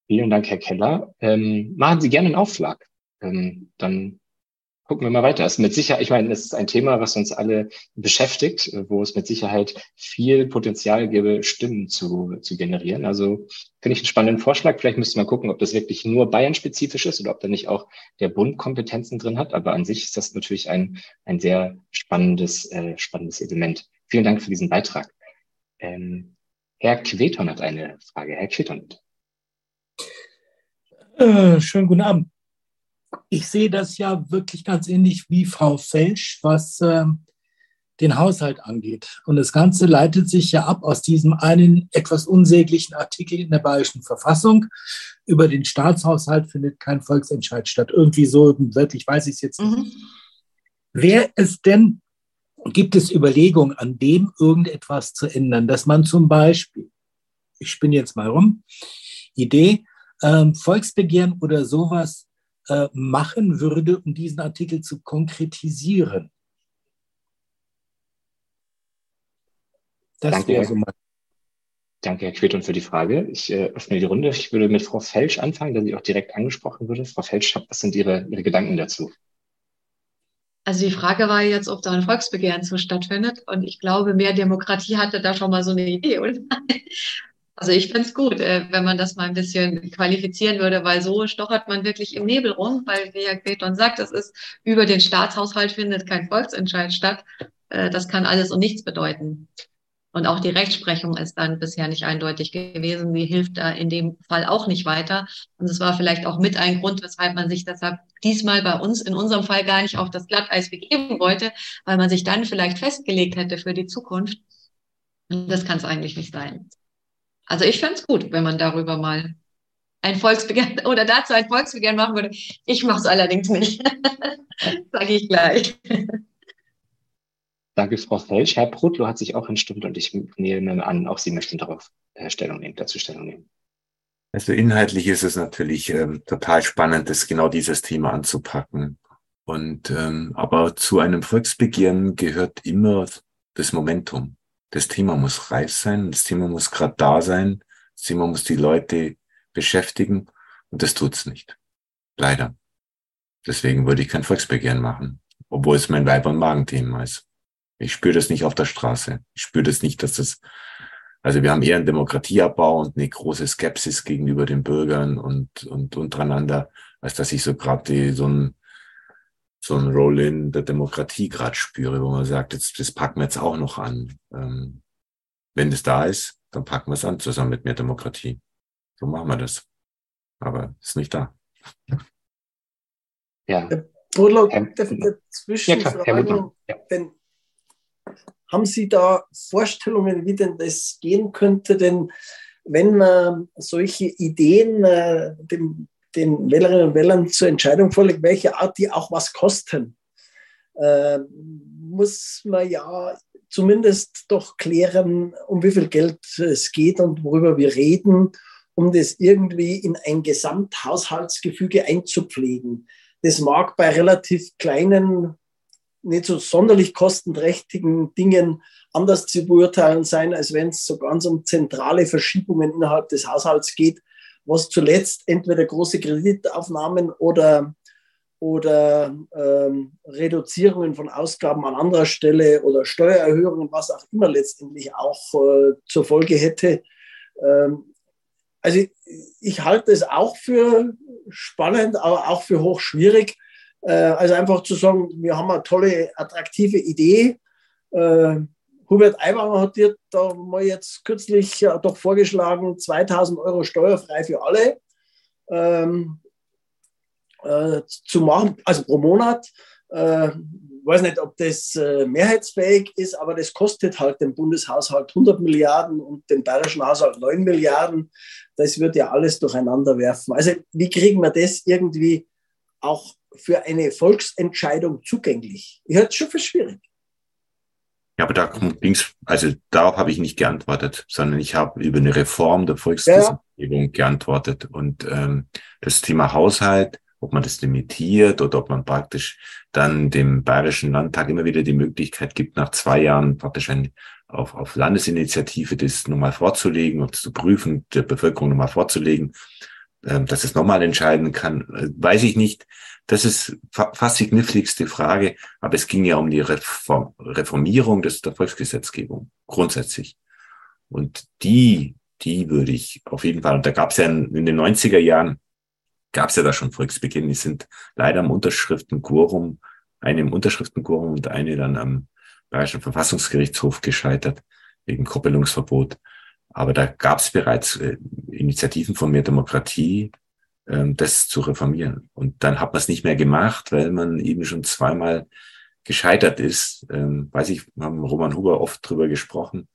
Vielen Dank, Herr Keller. Ähm, machen Sie gerne einen Aufschlag. Ähm, dann gucken wir mal weiter. Es ist mit Sicherheit, ich meine, es ist ein Thema, was uns alle beschäftigt, wo es mit Sicherheit viel Potenzial gäbe, Stimmen zu, zu generieren. Also finde ich einen spannenden Vorschlag. Vielleicht müsste man gucken, ob das wirklich nur Bayern-spezifisch ist oder ob da nicht auch der Bund Kompetenzen drin hat. Aber an sich ist das natürlich ein, ein sehr spannendes, äh, spannendes Element. Vielen Dank für diesen Beitrag. Ähm, Herr Queton hat eine Frage. Herr Queton. Äh, schönen guten Abend ich sehe das ja wirklich ganz ähnlich wie Frau Felsch, was äh, den Haushalt angeht. Und das Ganze leitet sich ja ab aus diesem einen etwas unsäglichen Artikel in der Bayerischen Verfassung. Über den Staatshaushalt findet kein Volksentscheid statt. Irgendwie so, wirklich weiß ich es jetzt nicht. Mhm. Wer es denn, gibt es Überlegungen, an dem irgendetwas zu ändern, dass man zum Beispiel, ich spinne jetzt mal rum, Idee, ähm, Volksbegehren oder sowas äh, machen würde, um diesen Artikel zu konkretisieren. Das Danke, wäre so mein Danke, Herr Queton, für die Frage. Ich äh, öffne die Runde. Ich würde mit Frau Felsch anfangen, da sie auch direkt angesprochen wurde. Frau Felsch, was sind Ihre, Ihre Gedanken dazu? Also die Frage war jetzt, ob da ein Volksbegehren zu stattfindet. Und ich glaube, mehr Demokratie hatte da schon mal so eine Idee, oder? Also ich finde es gut, äh, wenn man das mal ein bisschen qualifizieren würde, weil so stochert man wirklich im Nebel rum, weil wie Herr Kreton sagt, das ist über den Staatshaushalt findet kein Volksentscheid statt. Äh, das kann alles und nichts bedeuten. Und auch die Rechtsprechung ist dann bisher nicht eindeutig gewesen. Die hilft da in dem Fall auch nicht weiter. Und es war vielleicht auch mit ein Grund, weshalb man sich deshalb diesmal bei uns in unserem Fall gar nicht auf das Glatteis begeben wollte, weil man sich dann vielleicht festgelegt hätte für die Zukunft. Und das kann es eigentlich nicht sein. Also ich fände es gut, wenn man darüber mal ein Volksbegehren oder dazu ein Volksbegehren machen würde. Ich mache es allerdings nicht. Sage ich gleich. Danke, Frau Felsch. Herr Brotlo hat sich auch entstimmt und ich nehme an, auch Sie möchten darauf äh, Stellung nehmen, dazu Stellung nehmen. Also inhaltlich ist es natürlich ähm, total spannend, das genau dieses Thema anzupacken. Und ähm, aber zu einem Volksbegehren gehört immer das Momentum das Thema muss reif sein, das Thema muss gerade da sein, das Thema muss die Leute beschäftigen und das tut's nicht. Leider. Deswegen würde ich kein Volksbegehren machen, obwohl es mein Leib- und Magenthema ist. Ich spüre das nicht auf der Straße. Ich spüre das nicht, dass das, also wir haben eher einen Demokratieabbau und eine große Skepsis gegenüber den Bürgern und, und untereinander, als dass ich so gerade so ein so ein Roll-in der Demokratie gerade spüre, wo man sagt, jetzt, das packen wir jetzt auch noch an. Ähm, wenn das da ist, dann packen wir es an zusammen mit mehr Demokratie. So machen wir das. Aber es ist nicht da. Ja. Brudler, dazwischen denn haben Sie da Vorstellungen, wie denn das gehen könnte? Denn wenn man solche Ideen äh, dem den Wählerinnen und Wählern zur Entscheidung vorlegt, welche Art die auch was kosten, äh, muss man ja zumindest doch klären, um wie viel Geld es geht und worüber wir reden, um das irgendwie in ein Gesamthaushaltsgefüge einzupflegen. Das mag bei relativ kleinen, nicht so sonderlich kostenträchtigen Dingen anders zu beurteilen sein, als wenn es so ganz um zentrale Verschiebungen innerhalb des Haushalts geht, was zuletzt entweder große Kreditaufnahmen oder, oder ähm, Reduzierungen von Ausgaben an anderer Stelle oder Steuererhöhungen, was auch immer letztendlich auch äh, zur Folge hätte. Ähm, also ich, ich halte es auch für spannend, aber auch für hochschwierig. Äh, also einfach zu sagen, wir haben eine tolle, attraktive Idee. Äh, Hubert Aiwanger hat dir da mal jetzt kürzlich ja, doch vorgeschlagen, 2000 Euro steuerfrei für alle ähm, äh, zu machen, also pro Monat. Äh, weiß nicht, ob das äh, mehrheitsfähig ist, aber das kostet halt den Bundeshaushalt 100 Milliarden und den bayerischen Haushalt 9 Milliarden. Das wird ja alles durcheinander werfen. Also wie kriegen wir das irgendwie auch für eine Volksentscheidung zugänglich? Ich halte es schon für schwierig. Ja, aber da ging's, also darauf habe ich nicht geantwortet, sondern ich habe über eine Reform der Volksgesetzgebung ja. geantwortet. Und ähm, das Thema Haushalt, ob man das limitiert oder ob man praktisch dann dem Bayerischen Landtag immer wieder die Möglichkeit gibt, nach zwei Jahren praktisch ein, auf, auf Landesinitiative das nochmal vorzulegen und zu prüfen, der Bevölkerung nochmal vorzulegen. Ähm, dass es nochmal entscheiden kann, äh, weiß ich nicht. Das ist fa fast die kniffligste Frage, aber es ging ja um die Reform Reformierung des, der Volksgesetzgebung grundsätzlich. Und die, die würde ich auf jeden Fall, und da gab es ja in, in, den 90er Jahren, gab es ja da schon Volksbeginn, die sind leider am Unterschriftenquorum, eine im Unterschriftenquorum und eine dann am Bayerischen Verfassungsgerichtshof gescheitert, wegen Koppelungsverbot. Aber da gab es bereits äh, Initiativen von mehr Demokratie, ähm, das zu reformieren. Und dann hat man es nicht mehr gemacht, weil man eben schon zweimal gescheitert ist. Ähm, weiß ich, wir haben Roman Huber oft drüber gesprochen.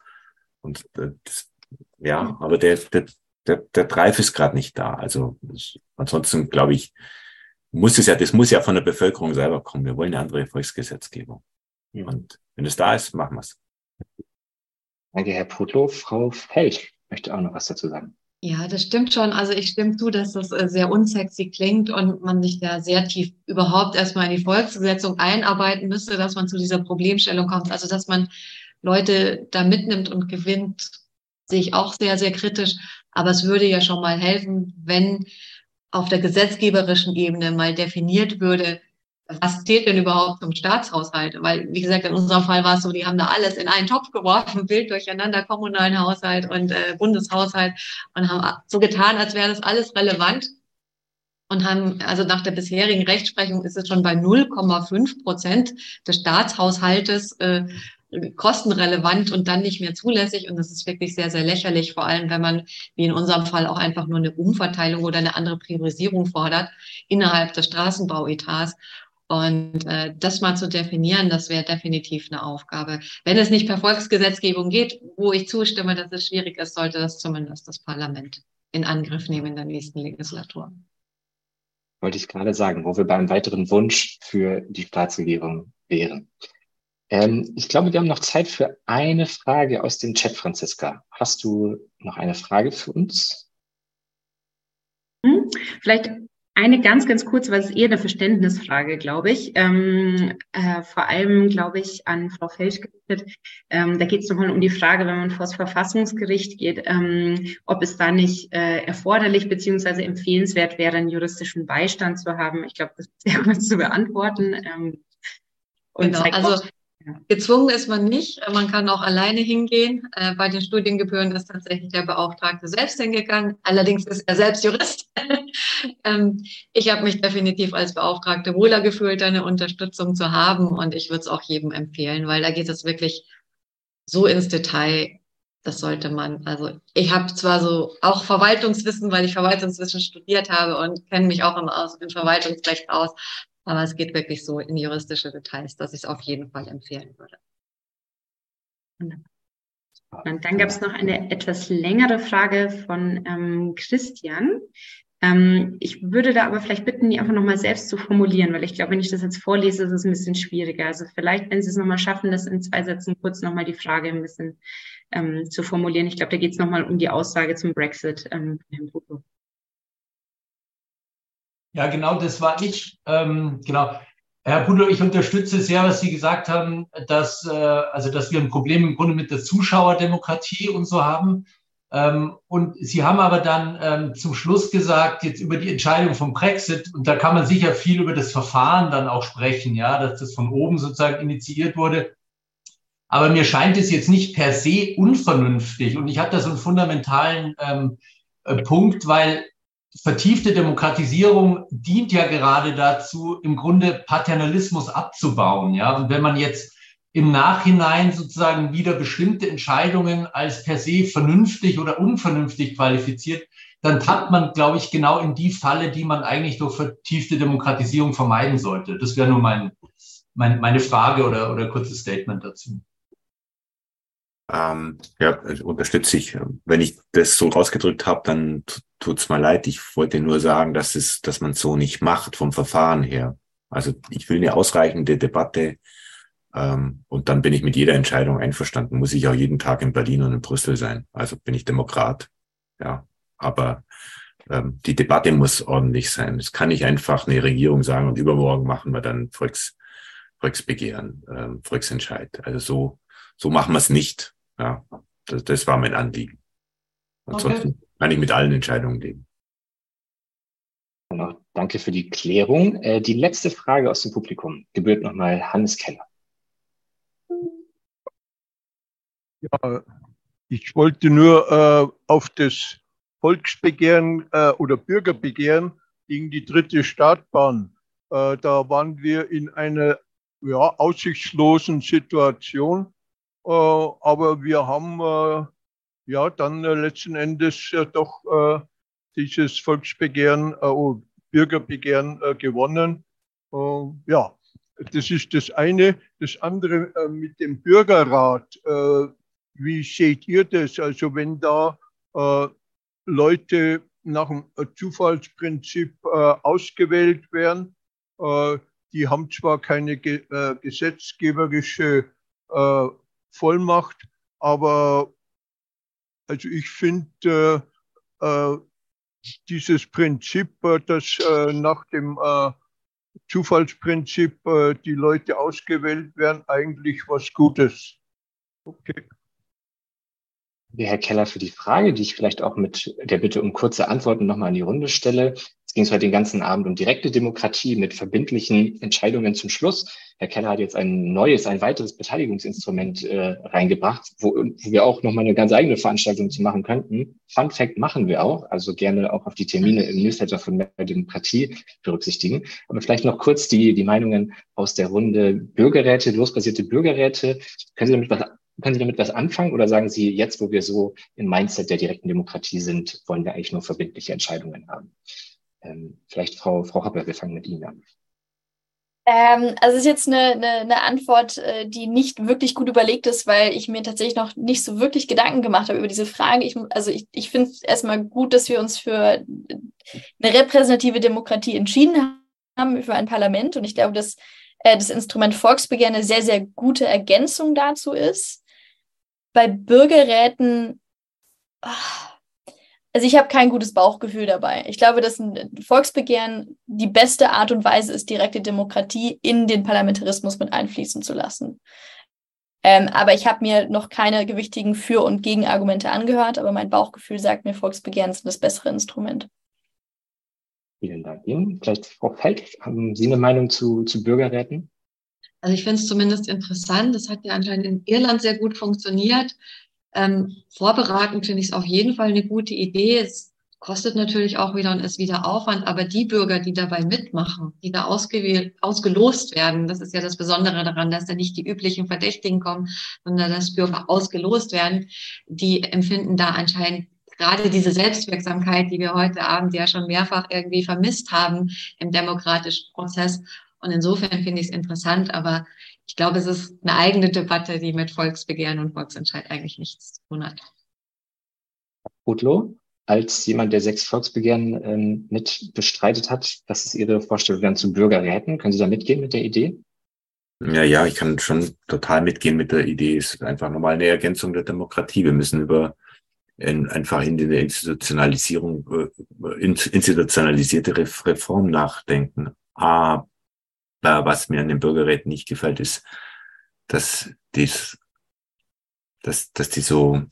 Und äh, das, ja, aber der, der, der, der Drive ist gerade nicht da. Also ansonsten glaube ich, muss es ja, das muss ja von der Bevölkerung selber kommen. Wir wollen eine andere Volksgesetzgebung. Ja. Und wenn es da ist, machen wir es. Danke, Herr Putlow. Frau Feld möchte auch noch was dazu sagen. Ja, das stimmt schon. Also ich stimme zu, dass das äh, sehr unsexy klingt und man sich da sehr tief überhaupt erstmal in die Volksgesetzung einarbeiten müsste, dass man zu dieser Problemstellung kommt. Also dass man Leute da mitnimmt und gewinnt, sehe ich auch sehr, sehr kritisch. Aber es würde ja schon mal helfen, wenn auf der gesetzgeberischen Ebene mal definiert würde, was zählt denn überhaupt zum Staatshaushalt? Weil, wie gesagt, in unserem Fall war es so, die haben da alles in einen Topf geworfen, wild durcheinander, kommunalen Haushalt und äh, Bundeshaushalt und haben so getan, als wäre das alles relevant und haben, also nach der bisherigen Rechtsprechung ist es schon bei 0,5 Prozent des Staatshaushaltes äh, kostenrelevant und dann nicht mehr zulässig. Und das ist wirklich sehr, sehr lächerlich, vor allem wenn man, wie in unserem Fall, auch einfach nur eine Umverteilung oder eine andere Priorisierung fordert innerhalb des Straßenbauetats. Und äh, das mal zu definieren, das wäre definitiv eine Aufgabe. Wenn es nicht per Volksgesetzgebung geht, wo ich zustimme, dass es schwierig ist, sollte das zumindest das Parlament in Angriff nehmen in der nächsten Legislatur. Wollte ich gerade sagen, wo wir beim weiteren Wunsch für die Staatsregierung wären. Ähm, ich glaube, wir haben noch Zeit für eine Frage aus dem Chat, Franziska. Hast du noch eine Frage für uns? Hm, vielleicht eine ganz, ganz kurz, weil es eher eine Verständnisfrage, glaube ich. Ähm, äh, vor allem, glaube ich, an Frau Felsch gerichtet. Ähm, da geht es nochmal um die Frage, wenn man vor das Verfassungsgericht geht, ähm, ob es da nicht äh, erforderlich beziehungsweise empfehlenswert wäre, einen juristischen Beistand zu haben. Ich glaube, das ist sehr kurz zu beantworten. Ähm, und genau, also Gezwungen ist man nicht. Man kann auch alleine hingehen. Äh, bei den Studiengebühren ist tatsächlich der Beauftragte selbst hingegangen. Allerdings ist er selbst Jurist. ähm, ich habe mich definitiv als Beauftragte wohler gefühlt, eine Unterstützung zu haben. Und ich würde es auch jedem empfehlen, weil da geht es wirklich so ins Detail. Das sollte man. Also ich habe zwar so auch Verwaltungswissen, weil ich Verwaltungswissen studiert habe und kenne mich auch im, im Verwaltungsrecht aus. Aber es geht wirklich so in juristische Details, dass ich es auf jeden Fall empfehlen würde. Und dann gab es noch eine etwas längere Frage von ähm, Christian. Ähm, ich würde da aber vielleicht bitten, die einfach nochmal selbst zu formulieren, weil ich glaube, wenn ich das jetzt vorlese, ist es ein bisschen schwieriger. Also vielleicht, wenn Sie es nochmal schaffen, das in zwei Sätzen kurz nochmal die Frage ein bisschen ähm, zu formulieren. Ich glaube, da geht es nochmal um die Aussage zum Brexit. Ähm, Herrn Bruto. Ja, genau, das war ich. Ähm, genau. Herr Pudler, ich unterstütze sehr, was Sie gesagt haben, dass, äh, also, dass wir ein Problem im Grunde mit der Zuschauerdemokratie und so haben. Ähm, und Sie haben aber dann ähm, zum Schluss gesagt, jetzt über die Entscheidung vom Brexit, und da kann man sicher viel über das Verfahren dann auch sprechen, ja, dass das von oben sozusagen initiiert wurde. Aber mir scheint es jetzt nicht per se unvernünftig. Und ich habe da so einen fundamentalen ähm, äh, Punkt, weil vertiefte Demokratisierung dient ja gerade dazu, im Grunde Paternalismus abzubauen. Ja, und wenn man jetzt im Nachhinein sozusagen wieder bestimmte Entscheidungen als per se vernünftig oder unvernünftig qualifiziert, dann tappt man, glaube ich, genau in die Falle, die man eigentlich durch vertiefte Demokratisierung vermeiden sollte. Das wäre nur mein, mein, meine Frage oder, oder kurzes Statement dazu. Ähm, ja, unterstütze ich. Wenn ich das so ausgedrückt habe, dann tut's mir leid. Ich wollte nur sagen, dass es, dass man so nicht macht vom Verfahren her. Also ich will eine ausreichende Debatte ähm, und dann bin ich mit jeder Entscheidung einverstanden. Muss ich auch jeden Tag in Berlin und in Brüssel sein. Also bin ich Demokrat. Ja, aber ähm, die Debatte muss ordentlich sein. Es kann nicht einfach eine Regierung sagen und übermorgen machen wir dann Volks, Volksbegehren, ähm, Volksentscheid. Also so, so machen wir es nicht. Ja, das, das war mein Anliegen. Ansonsten okay. kann ich mit allen Entscheidungen leben. Genau, danke für die Klärung. Äh, die letzte Frage aus dem Publikum gebührt nochmal Hannes Keller. Ja, ich wollte nur äh, auf das Volksbegehren äh, oder Bürgerbegehren gegen die dritte Startbahn. Äh, da waren wir in einer ja, aussichtslosen Situation, aber wir haben äh, ja dann äh, letzten Endes doch dieses Volksbegehren, oh, Bürgerbegehren gewonnen. ja, das ist das eine. Das andere mit dem Bürgerrat. wie seht ihr das? Also wenn da Leute nach dem Zufallsprinzip äh, ausgewählt werden. Äh, die haben zwar keine ge äh, gesetzgeberische äh, Vollmacht, aber also ich finde äh, äh, dieses Prinzip, dass nach dem Zufallsprinzip die Leute ausgewählt werden, eigentlich was Gutes. Okay Herr Keller, für die Frage, die ich vielleicht auch mit der Bitte um kurze Antworten nochmal in die Runde stelle. Es ging heute den ganzen Abend um direkte Demokratie mit verbindlichen Entscheidungen zum Schluss. Herr Keller hat jetzt ein neues, ein weiteres Beteiligungsinstrument äh, reingebracht, wo, wo wir auch nochmal eine ganz eigene Veranstaltung zu machen könnten. Fun Fact machen wir auch, also gerne auch auf die Termine im Newsletter von Mehr Demokratie berücksichtigen. Aber vielleicht noch kurz die, die Meinungen aus der Runde Bürgerräte, losbasierte Bürgerräte. Können Sie damit was können Sie damit was anfangen oder sagen Sie, jetzt, wo wir so im Mindset der direkten Demokratie sind, wollen wir eigentlich nur verbindliche Entscheidungen haben? Ähm, vielleicht Frau, Frau Hopper, wir fangen mit Ihnen an. Ähm, also es ist jetzt eine, eine, eine, Antwort, äh, die nicht wirklich gut überlegt ist, weil ich mir tatsächlich noch nicht so wirklich Gedanken gemacht habe über diese Frage. Ich, also ich, ich finde es erstmal gut, dass wir uns für eine repräsentative Demokratie entschieden haben, für ein Parlament. Und ich glaube, dass äh, das Instrument Volksbegehren eine sehr, sehr gute Ergänzung dazu ist bei Bürgerräten, also ich habe kein gutes Bauchgefühl dabei. Ich glaube, dass ein Volksbegehren die beste Art und Weise ist, direkte Demokratie in den Parlamentarismus mit einfließen zu lassen. Ähm, aber ich habe mir noch keine gewichtigen Für- und Gegenargumente angehört, aber mein Bauchgefühl sagt mir, Volksbegehren sind das bessere Instrument. Vielen Dank Ihnen. Vielleicht Frau Feld, haben Sie eine Meinung zu, zu Bürgerräten? Also ich finde es zumindest interessant. Das hat ja anscheinend in Irland sehr gut funktioniert. Ähm, vorbereitend finde ich es auf jeden Fall eine gute Idee. Es kostet natürlich auch wieder und ist wieder Aufwand, aber die Bürger, die dabei mitmachen, die da ausgewählt, ausgelost werden, das ist ja das Besondere daran, dass da nicht die üblichen Verdächtigen kommen, sondern dass Bürger ausgelost werden, die empfinden da anscheinend gerade diese Selbstwirksamkeit, die wir heute Abend ja schon mehrfach irgendwie vermisst haben im demokratischen Prozess. Und insofern finde ich es interessant, aber ich glaube, es ist eine eigene Debatte, die mit Volksbegehren und Volksentscheid eigentlich nichts zu tun hat. Gutlo, als jemand, der sechs Volksbegehren ähm, mit bestreitet hat, was ist Ihre Vorstellung dann zu Bürgerräten? Können Sie da mitgehen mit der Idee? Ja, ja, ich kann schon total mitgehen mit der Idee. Es ist einfach nochmal eine Ergänzung der Demokratie. Wir müssen über in, einfach in der Institutionalisierung, äh, institutionalisierte Reform nachdenken. Aber was mir an den Bürgerräten nicht gefällt, ist, dass dies, dass, dass die so,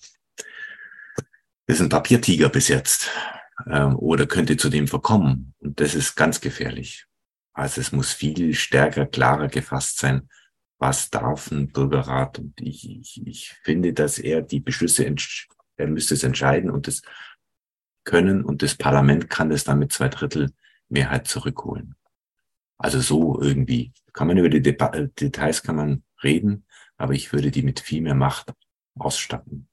ist ein Papiertiger bis jetzt, ähm, oder könnte zu dem verkommen. Und das ist ganz gefährlich. Also es muss viel stärker, klarer gefasst sein, was darf ein Bürgerrat. Und ich, ich, ich finde, dass er die Beschlüsse, er müsste es entscheiden und das können und das Parlament kann das dann mit zwei Drittel Mehrheit zurückholen. Also so irgendwie kann man über die Deba äh, Details kann man reden, aber ich würde die mit viel mehr Macht ausstatten.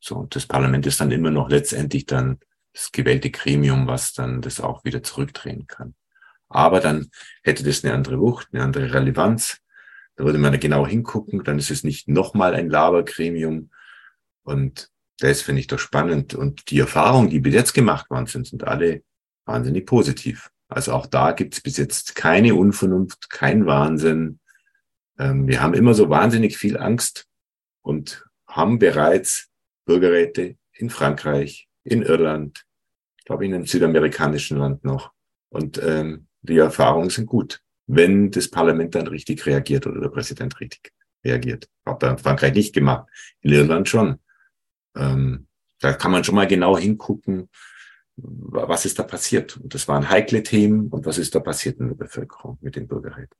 So, und das Parlament ist dann immer noch letztendlich dann das gewählte Gremium, was dann das auch wieder zurückdrehen kann. Aber dann hätte das eine andere Wucht, eine andere Relevanz. Da würde man genau hingucken, dann ist es nicht nochmal ein Labergremium. Und das finde ich doch spannend. Und die Erfahrungen, die bis jetzt gemacht worden sind, sind alle wahnsinnig positiv. Also auch da gibt es bis jetzt keine Unvernunft, kein Wahnsinn. Ähm, wir haben immer so wahnsinnig viel Angst und haben bereits Bürgerräte in Frankreich, in Irland, ich glaube in einem südamerikanischen Land noch. Und ähm, die Erfahrungen sind gut, wenn das Parlament dann richtig reagiert oder der Präsident richtig reagiert. Hat er in Frankreich nicht gemacht, in Irland schon. Ähm, da kann man schon mal genau hingucken, was ist da passiert? Und das waren heikle Themen und was ist da passiert in der Bevölkerung mit dem Bürgerrecht?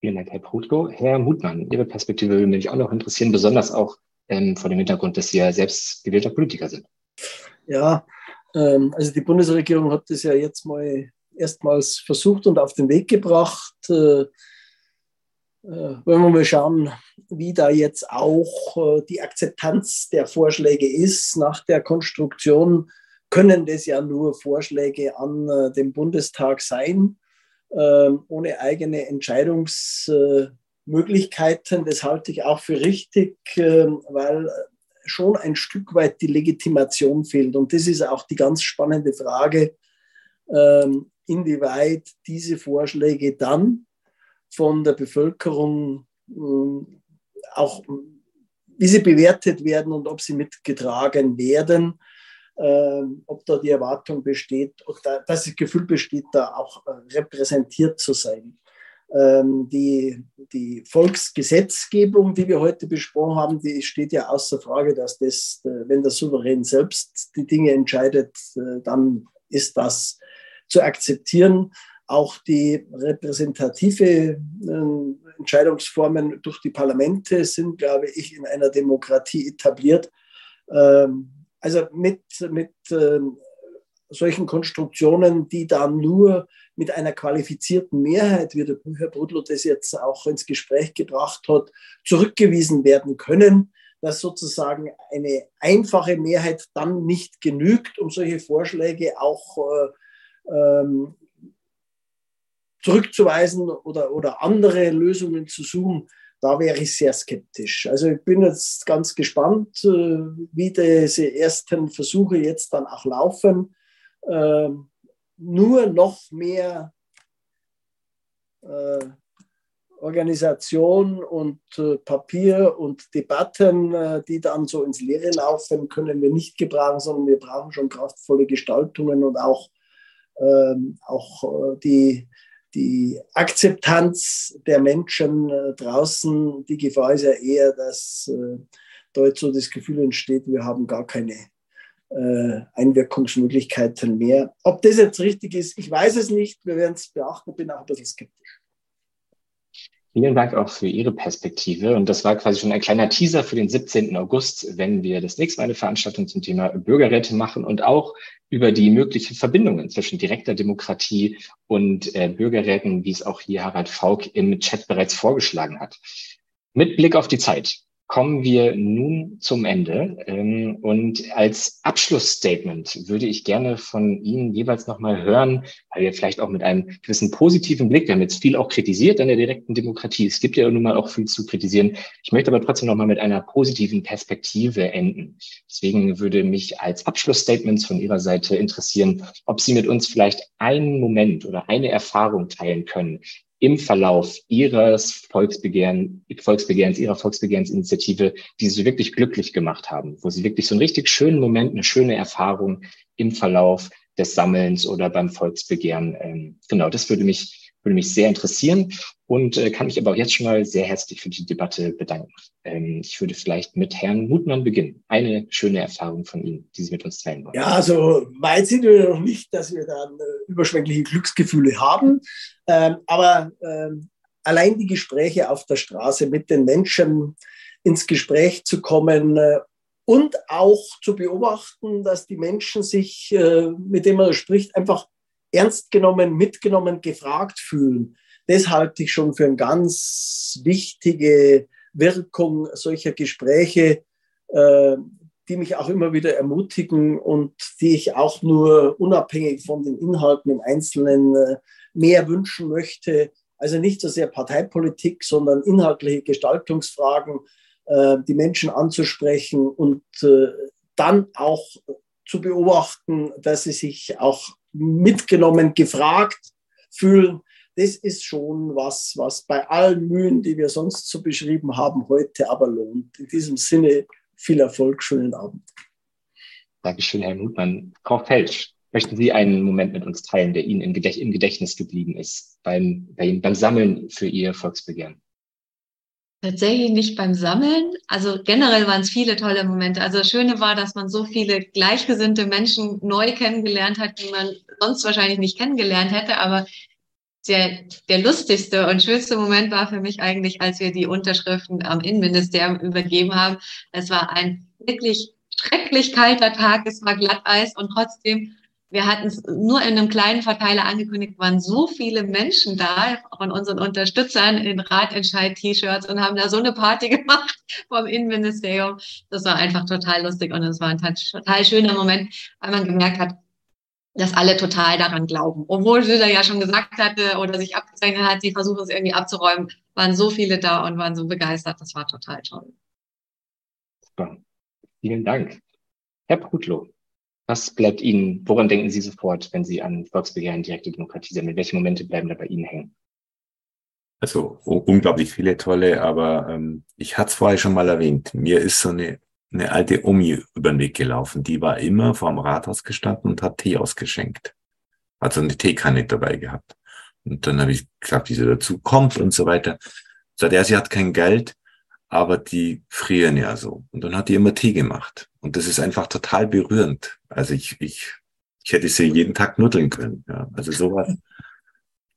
Vielen Dank, Herr Prutko. Herr Mutmann, Ihre Perspektive würde mich auch noch interessieren, besonders auch ähm, vor dem Hintergrund, dass Sie ja selbst gewählter Politiker sind. Ja, ähm, also die Bundesregierung hat das ja jetzt mal erstmals versucht und auf den Weg gebracht. Äh, äh, wenn wir mal schauen, wie da jetzt auch äh, die Akzeptanz der Vorschläge ist nach der Konstruktion, können das ja nur Vorschläge an äh, den Bundestag sein, ähm, ohne eigene Entscheidungsmöglichkeiten. Das halte ich auch für richtig, ähm, weil schon ein Stück weit die Legitimation fehlt. Und das ist auch die ganz spannende Frage, ähm, inwieweit diese Vorschläge dann von der Bevölkerung ähm, auch, wie sie bewertet werden und ob sie mitgetragen werden, ähm, ob da die Erwartung besteht, dass das Gefühl besteht, da auch äh, repräsentiert zu sein. Ähm, die, die Volksgesetzgebung, die wir heute besprochen haben, die steht ja außer Frage, dass das, äh, wenn der Souverän selbst die Dinge entscheidet, äh, dann ist das zu akzeptieren. Auch die repräsentative äh, Entscheidungsformen durch die Parlamente sind, glaube ich, in einer Demokratie etabliert. Ähm, also mit, mit ähm, solchen Konstruktionen, die dann nur mit einer qualifizierten Mehrheit, wie der Herr Brudlo das jetzt auch ins Gespräch gebracht hat, zurückgewiesen werden können, dass sozusagen eine einfache Mehrheit dann nicht genügt, um solche Vorschläge auch äh, ähm, zurückzuweisen oder, oder andere Lösungen zu suchen, da wäre ich sehr skeptisch. Also ich bin jetzt ganz gespannt, äh, wie diese ersten Versuche jetzt dann auch laufen. Ähm, nur noch mehr äh, Organisation und äh, Papier und Debatten, die dann so ins Leere laufen, können wir nicht gebrauchen, sondern wir brauchen schon kraftvolle Gestaltungen und auch, ähm, auch die, die Akzeptanz der Menschen äh, draußen. Die Gefahr ist ja eher, dass äh, dort so das Gefühl entsteht, wir haben gar keine äh, Einwirkungsmöglichkeiten mehr. Ob das jetzt richtig ist, ich weiß es nicht. Wir werden es beachten, bin auch ein bisschen skeptisch. Vielen Dank auch für Ihre Perspektive. Und das war quasi schon ein kleiner Teaser für den 17. August, wenn wir das nächste Mal eine Veranstaltung zum Thema Bürgerräte machen und auch über die möglichen Verbindungen zwischen direkter Demokratie und äh, Bürgerräten, wie es auch hier Harald Faulk im Chat bereits vorgeschlagen hat. Mit Blick auf die Zeit kommen wir nun zum Ende. Ähm, und als Abschlussstatement würde ich gerne von Ihnen jeweils nochmal hören, weil wir vielleicht auch mit einem gewissen positiven Blick, wir haben jetzt viel auch kritisiert an der direkten Demokratie. Es gibt ja nun mal auch viel zu kritisieren. Ich möchte aber trotzdem nochmal mit einer positiven Perspektive enden. Deswegen würde mich als Abschlussstatement von Ihrer Seite interessieren, ob Sie mit uns vielleicht einen Moment oder eine Erfahrung teilen können, im Verlauf ihres Volksbegehren, Volksbegehrens, ihrer Volksbegehrensinitiative, die sie wirklich glücklich gemacht haben, wo sie wirklich so einen richtig schönen Moment, eine schöne Erfahrung im Verlauf des Sammelns oder beim Volksbegehren. Ähm, genau, das würde mich würde mich sehr interessieren und äh, kann mich aber auch jetzt schon mal sehr herzlich für die Debatte bedanken. Ähm, ich würde vielleicht mit Herrn Mutmann beginnen. Eine schöne Erfahrung von Ihnen, die Sie mit uns teilen wollen. Ja, also weit sind wir noch nicht, dass wir dann äh, überschwängliche Glücksgefühle haben. Ähm, aber ähm, allein die Gespräche auf der Straße mit den Menschen ins Gespräch zu kommen äh, und auch zu beobachten, dass die Menschen sich, äh, mit denen man spricht, einfach ernst genommen, mitgenommen, gefragt fühlen. Das halte ich schon für eine ganz wichtige Wirkung solcher Gespräche, äh, die mich auch immer wieder ermutigen und die ich auch nur unabhängig von den Inhalten im Einzelnen äh, mehr wünschen möchte. Also nicht so sehr Parteipolitik, sondern inhaltliche Gestaltungsfragen, äh, die Menschen anzusprechen und dann auch zu beobachten, dass sie sich auch mitgenommen, gefragt fühlen. Das ist schon was, was bei allen Mühen, die wir sonst so beschrieben haben, heute aber lohnt. In diesem Sinne viel Erfolg, schönen Abend. Dankeschön, Herr Mutmann. Frau Felsch, möchten Sie einen Moment mit uns teilen, der Ihnen im Gedächtnis geblieben ist beim, beim, Sammeln für Ihr Volksbegehren? Tatsächlich nicht beim Sammeln. Also generell waren es viele tolle Momente. Also das Schöne war, dass man so viele gleichgesinnte Menschen neu kennengelernt hat, die man sonst wahrscheinlich nicht kennengelernt hätte. Aber der, der lustigste und schönste Moment war für mich eigentlich, als wir die Unterschriften am Innenministerium übergeben haben. Es war ein wirklich schrecklich kalter Tag, es war Glatteis und trotzdem wir hatten es nur in einem kleinen Verteiler angekündigt, waren so viele Menschen da von unseren Unterstützern in Ratentscheid-T-Shirts und haben da so eine Party gemacht vom Innenministerium. Das war einfach total lustig und es war ein total schöner Moment, weil man gemerkt hat, dass alle total daran glauben. Obwohl Söder ja schon gesagt hatte oder sich abgezeichnet hat, sie versuchen es irgendwie abzuräumen, waren so viele da und waren so begeistert. Das war total toll. Super. Vielen Dank. Herr Prutlow, was bleibt Ihnen, woran denken Sie sofort, wenn Sie an Volksbegehren, direkte Demokratie sammeln? Welche Momente bleiben da bei Ihnen hängen? Also unglaublich viele tolle, aber ähm, ich hatte es vorher schon mal erwähnt. Mir ist so eine, eine alte Omi über den Weg gelaufen. Die war immer vorm Rathaus gestanden und hat Tee ausgeschenkt. Also eine Teekanne dabei gehabt. Und dann habe ich gesagt, wie sie dazu kommt und so weiter. Sagt er, sie hat kein Geld, aber die frieren ja so. Und dann hat die immer Tee gemacht. Und das ist einfach total berührend. Also ich, ich, ich hätte sie jeden Tag nudeln können. Ja. Also sowas,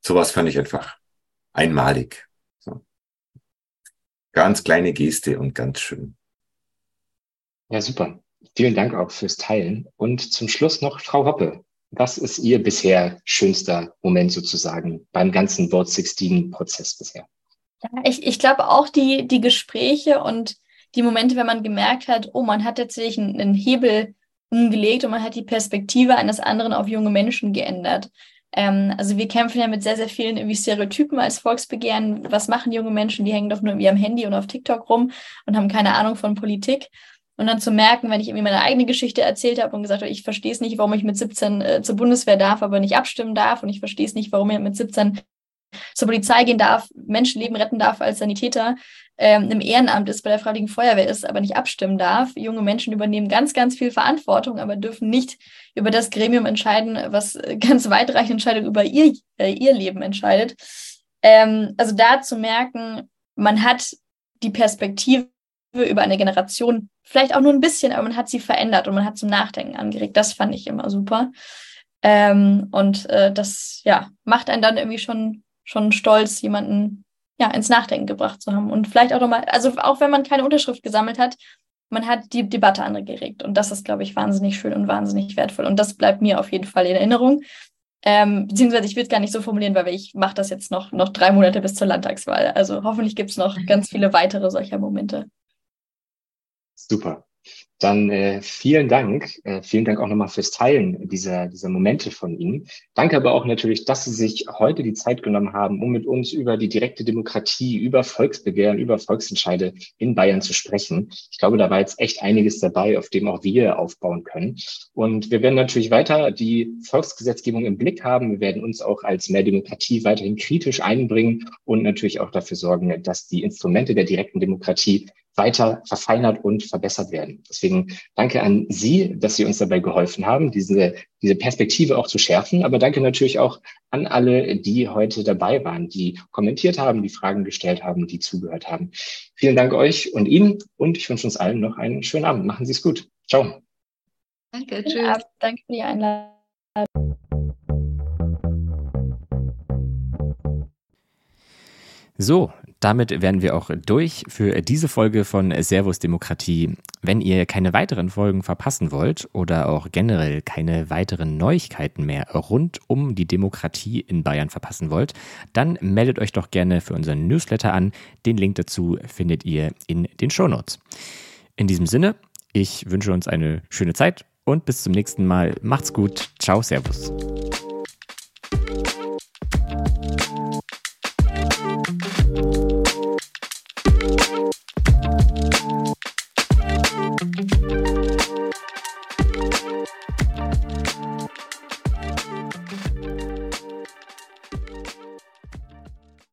sowas fand ich einfach einmalig. So. Ganz kleine Geste und ganz schön. Ja, super. Vielen Dank auch fürs Teilen. Und zum Schluss noch Frau Hoppe. Was ist Ihr bisher schönster Moment sozusagen beim ganzen Board 16-Prozess bisher? Ja, ich, ich glaube auch die, die Gespräche und die Momente, wenn man gemerkt hat, oh, man hat tatsächlich einen, einen Hebel umgelegt und man hat die Perspektive eines anderen auf junge Menschen geändert. Ähm, also wir kämpfen ja mit sehr, sehr vielen irgendwie Stereotypen als Volksbegehren. Was machen junge Menschen? Die hängen doch nur in ihrem Handy und auf TikTok rum und haben keine Ahnung von Politik. Und dann zu merken, wenn ich irgendwie meine eigene Geschichte erzählt habe und gesagt habe, ich verstehe es nicht, warum ich mit 17 äh, zur Bundeswehr darf, aber nicht abstimmen darf und ich verstehe es nicht, warum ich mit 17 zur Polizei gehen darf, Menschenleben retten darf als Sanitäter, ähm, im Ehrenamt ist, bei der Freiwilligen Feuerwehr ist, aber nicht abstimmen darf. Junge Menschen übernehmen ganz, ganz viel Verantwortung, aber dürfen nicht über das Gremium entscheiden, was ganz weitreichende Entscheidungen über ihr, äh, ihr Leben entscheidet. Ähm, also da zu merken, man hat die Perspektive über eine Generation, vielleicht auch nur ein bisschen, aber man hat sie verändert und man hat zum Nachdenken angeregt. Das fand ich immer super. Ähm, und äh, das ja, macht einen dann irgendwie schon schon stolz, jemanden ja, ins Nachdenken gebracht zu haben. Und vielleicht auch nochmal, also auch wenn man keine Unterschrift gesammelt hat, man hat die Debatte angeregt. Und das ist, glaube ich, wahnsinnig schön und wahnsinnig wertvoll. Und das bleibt mir auf jeden Fall in Erinnerung. Ähm, beziehungsweise ich würde es gar nicht so formulieren, weil ich mache das jetzt noch, noch drei Monate bis zur Landtagswahl. Also hoffentlich gibt es noch ganz viele weitere solcher Momente. Super. Dann äh, vielen Dank. Äh, vielen Dank auch nochmal fürs Teilen dieser, dieser Momente von Ihnen. Danke aber auch natürlich, dass Sie sich heute die Zeit genommen haben, um mit uns über die direkte Demokratie, über Volksbegehren, über Volksentscheide in Bayern zu sprechen. Ich glaube, da war jetzt echt einiges dabei, auf dem auch wir aufbauen können. Und wir werden natürlich weiter die Volksgesetzgebung im Blick haben. Wir werden uns auch als mehr Demokratie weiterhin kritisch einbringen und natürlich auch dafür sorgen, dass die Instrumente der direkten Demokratie weiter verfeinert und verbessert werden. Deswegen danke an Sie, dass Sie uns dabei geholfen haben, diese, diese Perspektive auch zu schärfen. Aber danke natürlich auch an alle, die heute dabei waren, die kommentiert haben, die Fragen gestellt haben, die zugehört haben. Vielen Dank euch und Ihnen und ich wünsche uns allen noch einen schönen Abend. Machen Sie es gut. Ciao. Danke, tschüss. Danke für die Einladung. So, damit wären wir auch durch für diese Folge von Servus Demokratie. Wenn ihr keine weiteren Folgen verpassen wollt oder auch generell keine weiteren Neuigkeiten mehr rund um die Demokratie in Bayern verpassen wollt, dann meldet euch doch gerne für unseren Newsletter an. Den Link dazu findet ihr in den Shownotes. In diesem Sinne, ich wünsche uns eine schöne Zeit und bis zum nächsten Mal. Macht's gut. Ciao, Servus.